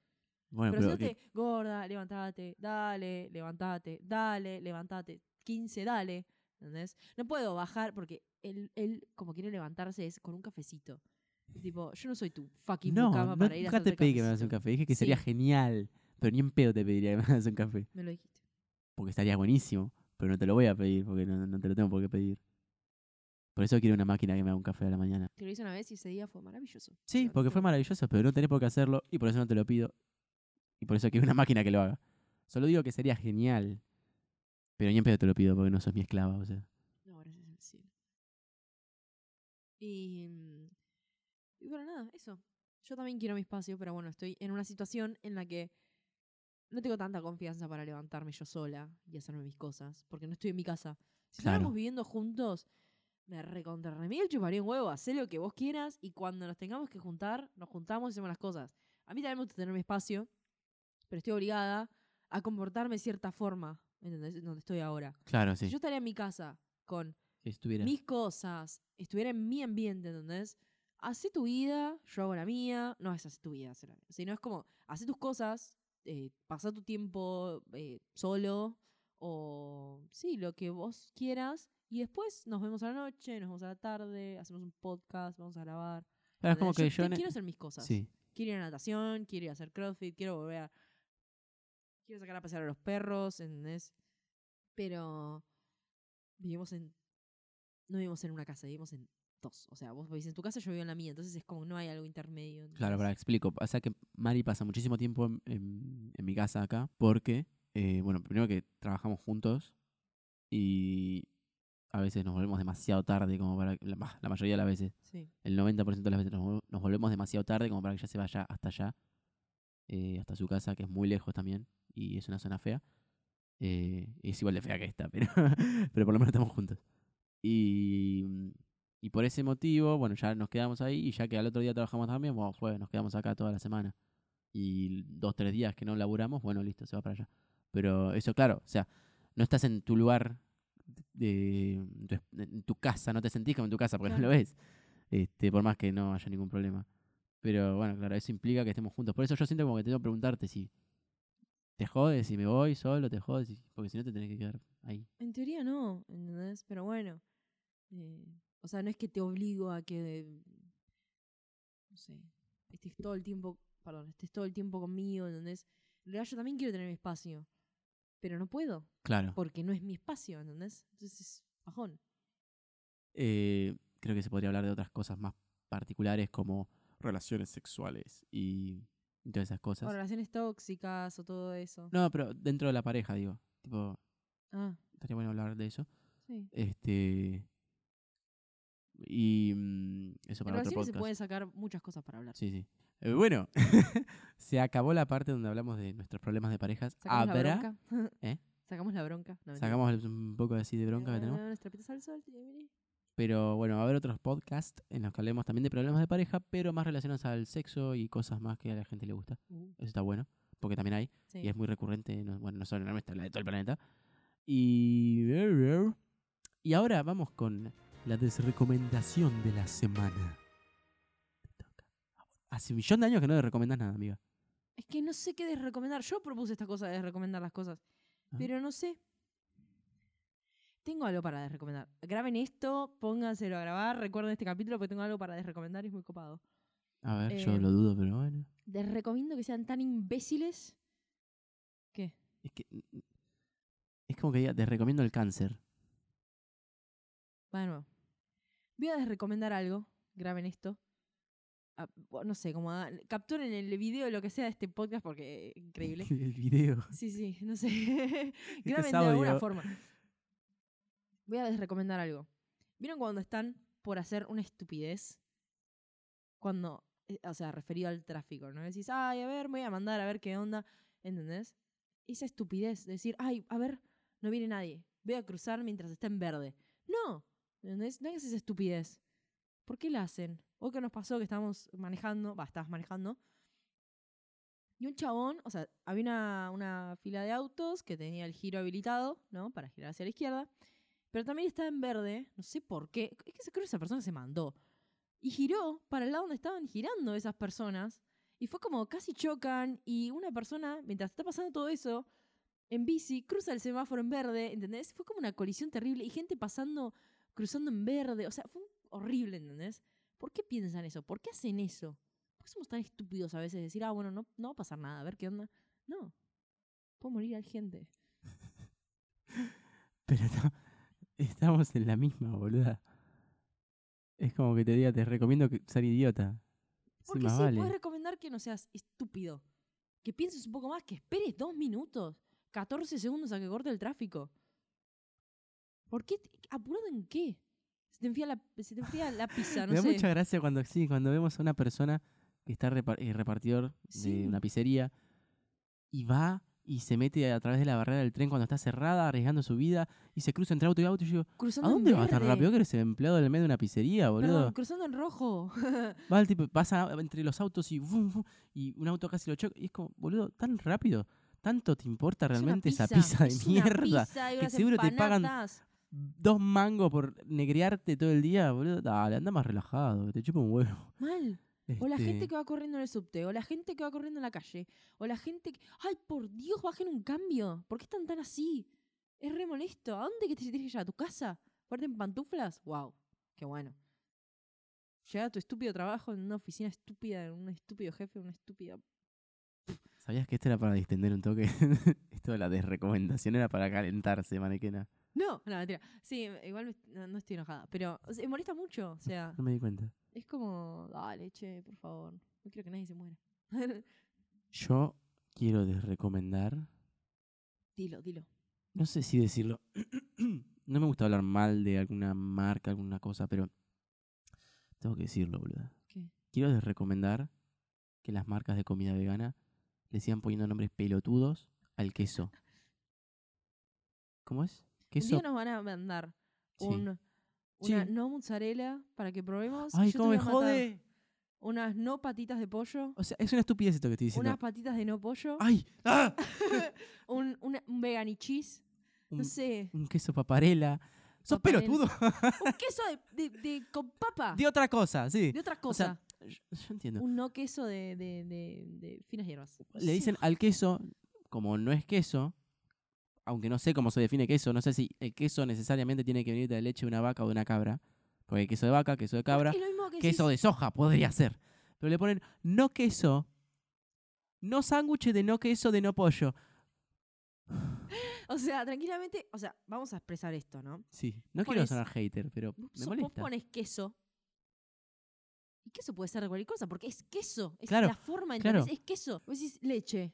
Speaker 2: Bueno,
Speaker 1: Pero,
Speaker 2: pero,
Speaker 1: si te, gorda, levantate, dale, levantate, dale, levantate, 15, dale, ¿entendés? No puedo bajar porque él, él como quiere levantarse es con un cafecito. Tipo, yo no soy tu fucking
Speaker 2: no,
Speaker 1: mucama
Speaker 2: no,
Speaker 1: para ir a
Speaker 2: nunca te
Speaker 1: hacerte
Speaker 2: pedí que me hagas un café. Dije que sería genial. Pero ni en pedo te pediría que me hagas un café.
Speaker 1: Me lo dijiste.
Speaker 2: Porque estaría buenísimo. Pero no te lo voy a pedir porque no, no te lo tengo por qué pedir. Por eso quiero una máquina que me haga un café a la mañana.
Speaker 1: Te lo hice una vez y ese día fue maravilloso.
Speaker 2: Sí, porque fue maravilloso, pero no tenés por qué hacerlo y por eso no te lo pido. Y por eso quiero una máquina que lo haga. Solo digo que sería genial. Pero ni en pedo te lo pido porque no sos mi esclava, o sea.
Speaker 1: No, gracias al cielo. Y, mm, y bueno, nada, eso. Yo también quiero mi espacio, pero bueno, estoy en una situación en la que no tengo tanta confianza para levantarme yo sola y hacerme mis cosas, porque no estoy en mi casa. Si
Speaker 2: Claro.
Speaker 1: estuviéramos viviendo juntos, me recontra remil chuparía un huevo, hacé lo que vos quieras y cuando nos tengamos que juntar, nos juntamos y hacemos las cosas. A mí también me gusta tener mi espacio, pero estoy obligada a comportarme de cierta forma, ¿entendés? Donde estoy ahora.
Speaker 2: Claro,
Speaker 1: Si
Speaker 2: sí.
Speaker 1: yo estaría en mi casa con
Speaker 2: Si estuviera.
Speaker 1: mis cosas, estuviera en mi ambiente, ¿entendés? Hacé tu vida, yo hago la mía. No es hacer tu vida, hacer la mía. Sino es como, hacé tus cosas, eh, pasa tu tiempo eh, solo, o sí, lo que vos quieras. Y después nos vemos a la noche, nos vemos a la tarde, hacemos un podcast, vamos a grabar.
Speaker 2: Claro, es como que yo. e
Speaker 1: quiero hacer mis cosas.
Speaker 2: Sí.
Speaker 1: Quiero ir a natación, quiero ir a hacer crossfit, quiero volver a... Quiero sacar a pasear a los perros, ¿entendés? Pero vivimos en... No vivimos en una casa, vivimos en dos. O sea, vos vivís en tu casa, yo vivo en la mía. Entonces es como que no hay algo intermedio.
Speaker 2: Claro,
Speaker 1: ¿entendés?
Speaker 2: para explico. Pasa que Mari pasa muchísimo tiempo en, en- en mi casa acá porque, eh, bueno, primero que trabajamos juntos y a veces nos volvemos demasiado tarde como para... La, ma- la mayoría de las veces.
Speaker 1: Sí.
Speaker 2: El 90% de las veces nos, vol- nos volvemos demasiado tarde como para que ella se vaya hasta allá. eh, hasta su casa, que es muy lejos también. Y es una zona fea. Eh, es igual de fea que esta, pero, pero por lo menos estamos juntos. Y, y por ese motivo, bueno, ya nos quedamos ahí y ya que al otro día trabajamos también, bueno, fue, nos quedamos acá toda la semana. Y dos, tres días que no laburamos, bueno, listo, se va para allá. Pero eso, claro, o sea, no estás en tu lugar, de, en tu es- en tu casa, no te sentís como en tu casa porque no lo ves. Este, por más que no haya ningún problema. Pero bueno, claro, eso implica que estemos juntos. Por eso yo siento como que tengo que preguntarte si te jodes, si me voy solo, te jodes, porque si no te tenés que quedar ahí.
Speaker 1: En teoría no, ¿entendés? Pero bueno. eh, o sea, no es que te obligo a que. No sé. Estés todo el tiempo. Perdón, estés todo el tiempo conmigo, ¿entendés? En realidad yo también quiero tener mi espacio. Pero no puedo,
Speaker 2: Claro.
Speaker 1: porque no es mi espacio, ¿entendés? Entonces es bajón.
Speaker 2: Eh, creo que se podría hablar de otras cosas más particulares como relaciones sexuales y, todas esas cosas.
Speaker 1: O relaciones tóxicas o todo eso.
Speaker 2: No, pero dentro de la pareja, digo. Tipo,
Speaker 1: Ah,
Speaker 2: estaría bueno hablar de eso.
Speaker 1: sí.
Speaker 2: Este. Y mm, eso para otro
Speaker 1: relaciones se
Speaker 2: podcast.
Speaker 1: pueden sacar muchas cosas para hablar.
Speaker 2: Sí, sí. Eh, bueno, se acabó la parte donde hablamos de nuestros problemas de parejas.
Speaker 1: Sacamos
Speaker 2: Habrá.
Speaker 1: la bronca.
Speaker 2: ¿Eh?
Speaker 1: Sacamos la bronca. No.
Speaker 2: Sacamos un poco así de bronca que tenemos.
Speaker 1: Al sol.
Speaker 2: Pero bueno, va a haber otros podcasts en los que hablemos también de problemas de pareja, pero más relacionados al sexo y cosas más que a la gente le gusta.
Speaker 1: Uh,
Speaker 2: Eso está bueno, porque también hay.
Speaker 1: sí.
Speaker 2: Y es muy recurrente, no- bueno, no solo en la nuestra, la de todo el planeta. Y. Y ahora vamos con la desrecomendación de la semana. Hace un millón de años que no le recomendas nada, amiga.
Speaker 1: Es que no sé qué desrecomendar. Yo propuse esta cosa de recomendar las cosas.
Speaker 2: Ah.
Speaker 1: Pero no sé. Tengo algo para desrecomendar. Graben esto, pónganselo a grabar, recuerden este capítulo porque tengo algo para desrecomendar y es muy copado.
Speaker 2: A ver, yo
Speaker 1: Eh,
Speaker 2: lo dudo, pero bueno.
Speaker 1: Les recomiendo que sean tan imbéciles. ¿Qué?
Speaker 2: Es que. Es como que diga, te recomiendo el cáncer.
Speaker 1: Bueno. Voy a desrecomendar algo. Graben esto. Ah, no sé, como hagan- capturen el video, lo que sea de este podcast porque es increíble.
Speaker 2: el video.
Speaker 1: Sí, sí, no sé.
Speaker 2: es
Speaker 1: Graben de alguna forma. Voy a desrecomendar algo. ¿Vieron cuando están por hacer una estupidez? Cuando, eh, o sea, referido al tráfico, ¿no? Decís, ay, a ver, voy a mandar a ver qué onda. ¿Entendés? Esa estupidez de decir, ay, a ver, no viene nadie. Voy a cruzar mientras está en verde. No, No hagas esa estupidez. ¿Por qué la hacen? Hoy que nos pasó que estábamos manejando, va, estabas manejando, y un chabón, o sea, había una, una fila de autos que tenía el giro habilitado, ¿no? Para girar hacia la izquierda. Pero también estaba en verde, no sé por qué. Es que creo que esa persona se mandó. Y giró para el lado donde estaban girando esas personas. Y fue como casi chocan. Y una persona, mientras está pasando todo eso, en bici, cruza el semáforo en verde, ¿entendés? Fue como una colisión terrible. Y gente pasando, cruzando en verde. O sea, fue horrible, ¿entendés? ¿Por qué piensan eso? ¿Por qué hacen eso? ¿Por qué somos tan estúpidos a veces de decir, ah, bueno, no, no va a pasar nada, a ver qué onda? No. Puede morir gente.
Speaker 2: Pero no, estamos en la misma, boluda. Es como que te diga, te recomiendo que ser idiota. Sí,
Speaker 1: Porque
Speaker 2: más
Speaker 1: sí,
Speaker 2: vale.
Speaker 1: puedes recomendar que no seas estúpido. Que pienses un poco más, que esperes dos minutos, 14 segundos a que corte el tráfico. ¿Por qué? ¿Apurado en qué? Se te enfría la, se te enfría la pizza, no
Speaker 2: Me da
Speaker 1: sé.
Speaker 2: mucha gracia cuando sí, cuando vemos a una persona que está repar- eh, repartidor
Speaker 1: Sí.
Speaker 2: de una pizzería y va y se mete a través de la barrera del tren cuando está cerrada, arriesgando su vida, y se cruza entre auto y auto. Y yo
Speaker 1: Cruzando
Speaker 2: ¿a dónde va tan rápido? que eres el empleado del medio de una pizzería, boludo?
Speaker 1: Perdón, cruzando en rojo.
Speaker 2: Va el tipo, pasa entre los autos y, un auto casi lo choca. Y es como, boludo, tan rápido. ¿Tanto te importa
Speaker 1: Es
Speaker 2: realmente esa pizza de
Speaker 1: es
Speaker 2: mierda?
Speaker 1: pizza
Speaker 2: que seguro te pagan. Dos mangos por negrearte todo el día, boludo. Dale, anda más relajado, que te chupa un huevo.
Speaker 1: Mal. O la
Speaker 2: Este,
Speaker 1: gente que va corriendo en el subte, o la gente que va corriendo en la calle, o la gente que... ¡Ay, por Dios, bajen un cambio! ¿Por qué están tan así? Es re molesto. ¿A dónde que te tienes que llevar? ¿A tu casa? ¿Fuerte en pantuflas? ¡Wow! ¡Qué bueno! Llega a tu estúpido trabajo en una oficina estúpida, en un estúpido jefe, una estúpida...
Speaker 2: ¿Sabías que esto era para distender un toque? esto de la desrecomendación era para calentarse, manequena.
Speaker 1: No, no, mentira. Sí, igual me- no, no estoy enojada. Pero o sea, me molesta mucho. O sea,
Speaker 2: No me di cuenta.
Speaker 1: es como... Dale, che, por favor. No quiero que nadie se muera.
Speaker 2: Yo quiero desrecomendar.
Speaker 1: dilo, dilo.
Speaker 2: No sé si decirlo. no me gusta hablar mal de alguna marca, alguna cosa, pero. Tengo que decirlo, boludo.
Speaker 1: ¿Qué?
Speaker 2: Quiero desrecomendar que las marcas de comida vegana le sigan poniendo nombres pelotudos al queso. ¿Cómo es?
Speaker 1: Un
Speaker 2: Queso.
Speaker 1: día nos van a mandar
Speaker 2: Sí.
Speaker 1: un, una
Speaker 2: Sí.
Speaker 1: no mozzarella para que probemos.
Speaker 2: ¡Ay,
Speaker 1: yo te
Speaker 2: cómo
Speaker 1: voy
Speaker 2: me
Speaker 1: a matar
Speaker 2: jode!
Speaker 1: Unas no patitas de pollo.
Speaker 2: O sea, es una estupidez esto que estoy diciendo.
Speaker 1: Unas patitas de no pollo.
Speaker 2: ¡Ay! ¡Ah!
Speaker 1: un, una- un vegan y cheese. No
Speaker 2: Un,
Speaker 1: sé.
Speaker 2: un queso paparela. ¡Sos pelotudo!
Speaker 1: Un queso de, de- de- con papa.
Speaker 2: de otra cosa, sí.
Speaker 1: De otra
Speaker 2: O
Speaker 1: cosa.
Speaker 2: sea, yo, yo entiendo.
Speaker 1: un no queso de, de, finas hierbas.
Speaker 2: Le dicen al queso, como no es queso, aunque no sé cómo se define queso, no sé si el queso necesariamente tiene que venir de la leche de una vaca o de una cabra. Porque hay queso de vaca, queso de cabra,
Speaker 1: que
Speaker 2: queso de soja podría ser. Pero le ponen no queso, no sándwich de no queso de no pollo.
Speaker 1: O sea, tranquilamente. O sea, vamos a expresar esto, ¿no?
Speaker 2: Sí, no
Speaker 1: Vos
Speaker 2: quiero
Speaker 1: pones-
Speaker 2: sonar hater, pero
Speaker 1: Vos,
Speaker 2: me
Speaker 1: vos
Speaker 2: molesta.
Speaker 1: pones queso. Y queso puede ser de cualquier cosa, porque es queso. Es
Speaker 2: Claro,
Speaker 1: la forma,
Speaker 2: claro.
Speaker 1: ¿entendés? Es queso. Vos decís leche.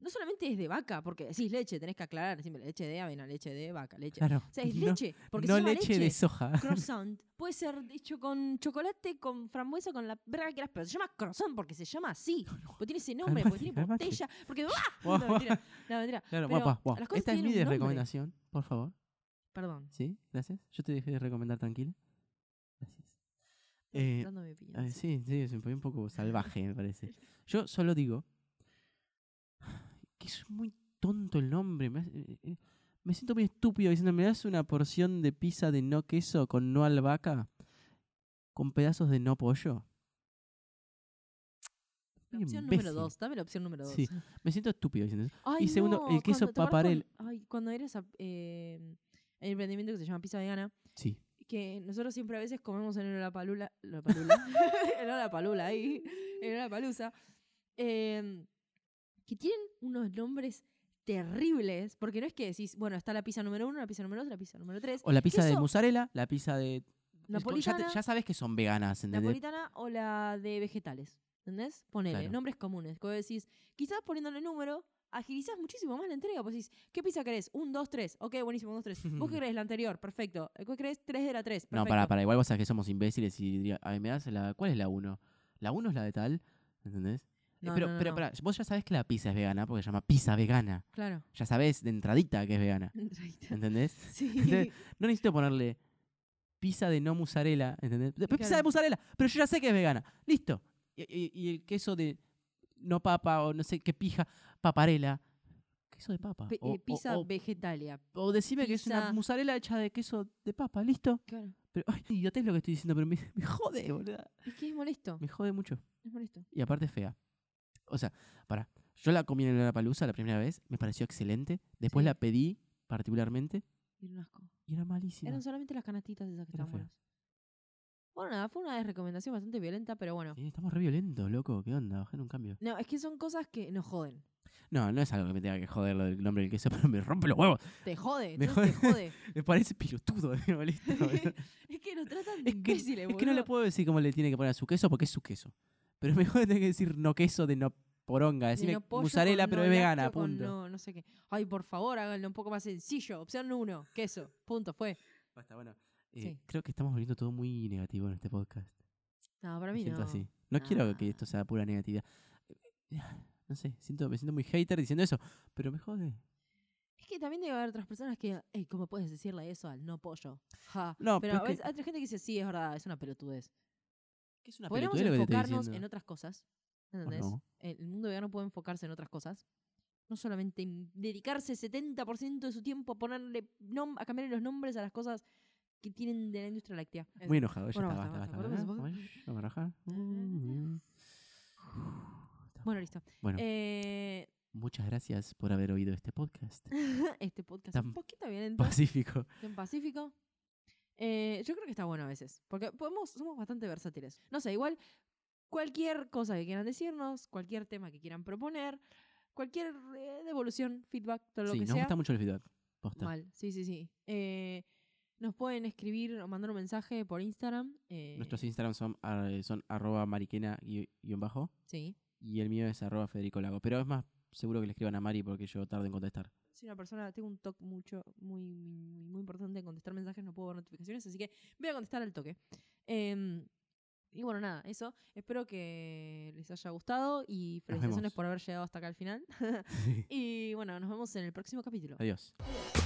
Speaker 1: No solamente es de vaca, porque decís leche, tenés que aclarar siempre leche de avena, leche de vaca, leche.
Speaker 2: Claro,
Speaker 1: O sea, es
Speaker 2: no,
Speaker 1: leche. Porque
Speaker 2: no
Speaker 1: se llama
Speaker 2: leche, de soja.
Speaker 1: Croissant. Puede ser hecho con chocolate, con frambuesa, con la verga que quieras, pero se llama croissant porque se llama así. Porque tiene ese nombre, porque tiene
Speaker 2: Calmate,
Speaker 1: botella. Porque. ¡Ah! No, mentira. No, mentira.
Speaker 2: Claro,
Speaker 1: Pero
Speaker 2: guapa, guau.
Speaker 1: las cosas
Speaker 2: Esta es mi recomendación, por favor.
Speaker 1: Perdón.
Speaker 2: ¿Sí? Gracias. Yo te dejé de recomendar tranquila. Gracias. Eh,
Speaker 1: mi opinión.
Speaker 2: Ver, sí, sí, se me fue un poco salvaje, me parece. Yo solo digo que es muy tonto el nombre. Me, hace- eh, eh, me siento muy estúpido diciendo, ¿me das una porción de pizza de no queso con no albahaca? Con pedazos de no pollo.
Speaker 1: La opción número
Speaker 2: imbécil.
Speaker 1: dos. Dame la opción número dos.
Speaker 2: Sí. Me siento estúpido diciendo eso.
Speaker 1: Ay,
Speaker 2: Y segundo,
Speaker 1: no,
Speaker 2: el queso
Speaker 1: cuando- ¿te acordás
Speaker 2: paparel.
Speaker 1: cuando- ay, cuando eres a, eh, hay un emprendimiento que se llama Pizza Vegana,
Speaker 2: Sí.
Speaker 1: que nosotros siempre a veces comemos en la palula, la palula, en la palula ahí, en la palusa, eh, que tienen unos nombres terribles, porque no es que decís, bueno, está la pizza número uno, la pizza número dos, la pizza número tres,
Speaker 2: O la pizza de mozzarella, la pizza de... como- Ya,
Speaker 1: napolitana,
Speaker 2: te- ya sabes que son veganas, ¿entendés?
Speaker 1: napolitana o la de vegetales, ¿entendés? Ponele,
Speaker 2: Claro.
Speaker 1: nombres comunes, vos decís, quizás poniéndole número, agilizás muchísimo más la entrega, pues decís, ¿qué pizza querés? Un, dos, tres, ok, buenísimo, un, dos, tres. ¿Vos qué querés? La anterior, perfecto. ¿Qué querés? Tres de la tres, perfecto.
Speaker 2: No, para, para, igual vos sabés que somos imbéciles y diría, a ver, me das la. ¿Cuál es la 1? La 1 es la de tal, ¿entendés?
Speaker 1: No,
Speaker 2: pero,
Speaker 1: no, no,
Speaker 2: pero, pará, vos ya sabés que la pizza es vegana porque se llama pizza vegana.
Speaker 1: Claro.
Speaker 2: Ya sabés de entradita que es vegana.
Speaker 1: Entradita.
Speaker 2: ¿Entendés?
Speaker 1: Sí.
Speaker 2: Entonces, No necesito ponerle pizza de no mozzarella, ¿entendés? De- Pizza de
Speaker 1: Claro.
Speaker 2: mozzarella, pero yo ya sé que es vegana. Listo. Y, y- y el queso de no papa o no sé qué pija, paparela. Queso de papa.
Speaker 1: Pe-
Speaker 2: o,
Speaker 1: eh, pizza
Speaker 2: o- o-
Speaker 1: vegetalia.
Speaker 2: o decime que es una mozzarella hecha de queso de papa, listo.
Speaker 1: Claro.
Speaker 2: Pero, ay, idiotez lo que estoy diciendo, pero me, me jode, boludo.
Speaker 1: Es que es molesto.
Speaker 2: Me jode mucho.
Speaker 1: Es molesto.
Speaker 2: Y aparte es fea. O sea, para. Yo la comí en la palusa la primera vez, me pareció excelente. Después
Speaker 1: Sí.
Speaker 2: la pedí particularmente
Speaker 1: Y era un asco.
Speaker 2: y era malísima.
Speaker 1: Eran solamente las canastitas esas que estaban buenas. Bueno, nada, fue una recomendación bastante violenta, pero bueno.
Speaker 2: Sí, estamos re violentos, loco. ¿Qué onda? Bajar un cambio.
Speaker 1: No, es que son cosas que nos joden.
Speaker 2: No, no es algo que me tenga que joder lo del nombre del queso, pero me rompe los huevos.
Speaker 1: Te jode,
Speaker 2: Me
Speaker 1: entonces te jode.
Speaker 2: Me parece pilotudo, me molesta,
Speaker 1: es que nos tratan de
Speaker 2: es, que,
Speaker 1: imbéciles,
Speaker 2: es que no le puedo decir cómo le tiene que poner a su queso porque es su queso. Pero mejor tener que decir no queso de no poronga.
Speaker 1: De
Speaker 2: Decime
Speaker 1: no
Speaker 2: mozzarella, pero
Speaker 1: no
Speaker 2: es vegana, punto.
Speaker 1: No, no sé qué. Ay, por favor, háganlo un poco más sencillo. Opción uno, queso. Punto, fue.
Speaker 2: Basta, bueno. eh,
Speaker 1: Sí.
Speaker 2: Creo que estamos volviendo todo muy negativo en este podcast.
Speaker 1: No, para
Speaker 2: Me
Speaker 1: mí
Speaker 2: siento
Speaker 1: no.
Speaker 2: así. No quiero que esto sea pura negatividad. No sé, siento, me siento muy hater diciendo eso, pero me jode.
Speaker 1: Es que también debe haber otras personas que, Ey, ¿cómo puedes decirle eso al no pollo? Ja.
Speaker 2: No,
Speaker 1: pero
Speaker 2: pero
Speaker 1: a
Speaker 2: es
Speaker 1: veces
Speaker 2: que-
Speaker 1: hay otra gente que dice, sí, es verdad, es una pelotudez.
Speaker 2: Que es una
Speaker 1: Podríamos
Speaker 2: pelotudez lo que te estoy
Speaker 1: enfocarnos en otras cosas.
Speaker 2: ¿O
Speaker 1: ¿Entendés?
Speaker 2: no?
Speaker 1: El mundo vegano puede enfocarse en otras cosas. No solamente en dedicarse 70% de su tiempo a ponerle nom- a cambiarle los nombres a las cosas que tienen de la industria láctea.
Speaker 2: Muy enojado, ya
Speaker 1: Bueno,
Speaker 2: está,
Speaker 1: basta,
Speaker 2: basta.
Speaker 1: Bueno, listo.
Speaker 2: Bueno,
Speaker 1: Eh,
Speaker 2: muchas gracias por haber oído este podcast.
Speaker 1: este podcast
Speaker 2: Tan
Speaker 1: un poquito violento,
Speaker 2: Pacífico.
Speaker 1: en Pacífico. Eh, yo creo que está bueno a veces, porque podemos, somos bastante versátiles. No sé, igual cualquier cosa que quieran decirnos, cualquier tema que quieran proponer, cualquier eh, devolución, feedback, todo lo
Speaker 2: Sí,
Speaker 1: que
Speaker 2: nos
Speaker 1: sea.
Speaker 2: gusta mucho el feedback. Posta.
Speaker 1: Mal, sí, sí, sí. Eh, nos pueden escribir o mandar un mensaje por Instagram. eh,
Speaker 2: Nuestros Instagram son, ah, son arroba mariquena guion bajo
Speaker 1: Sí.
Speaker 2: y el mío es arroba Federico Lago. Pero es más seguro que le escriban a Mari porque yo tardo en contestar.
Speaker 1: Soy una persona, tengo un toque mucho, muy, muy, muy importante en contestar mensajes, no puedo ver notificaciones, así que voy a contestar al toque. Em, y bueno, nada, eso. Espero que les haya gustado y felicitaciones por haber llegado hasta acá al final. y bueno, nos vemos en el próximo capítulo.
Speaker 2: Adiós.
Speaker 1: Adiós.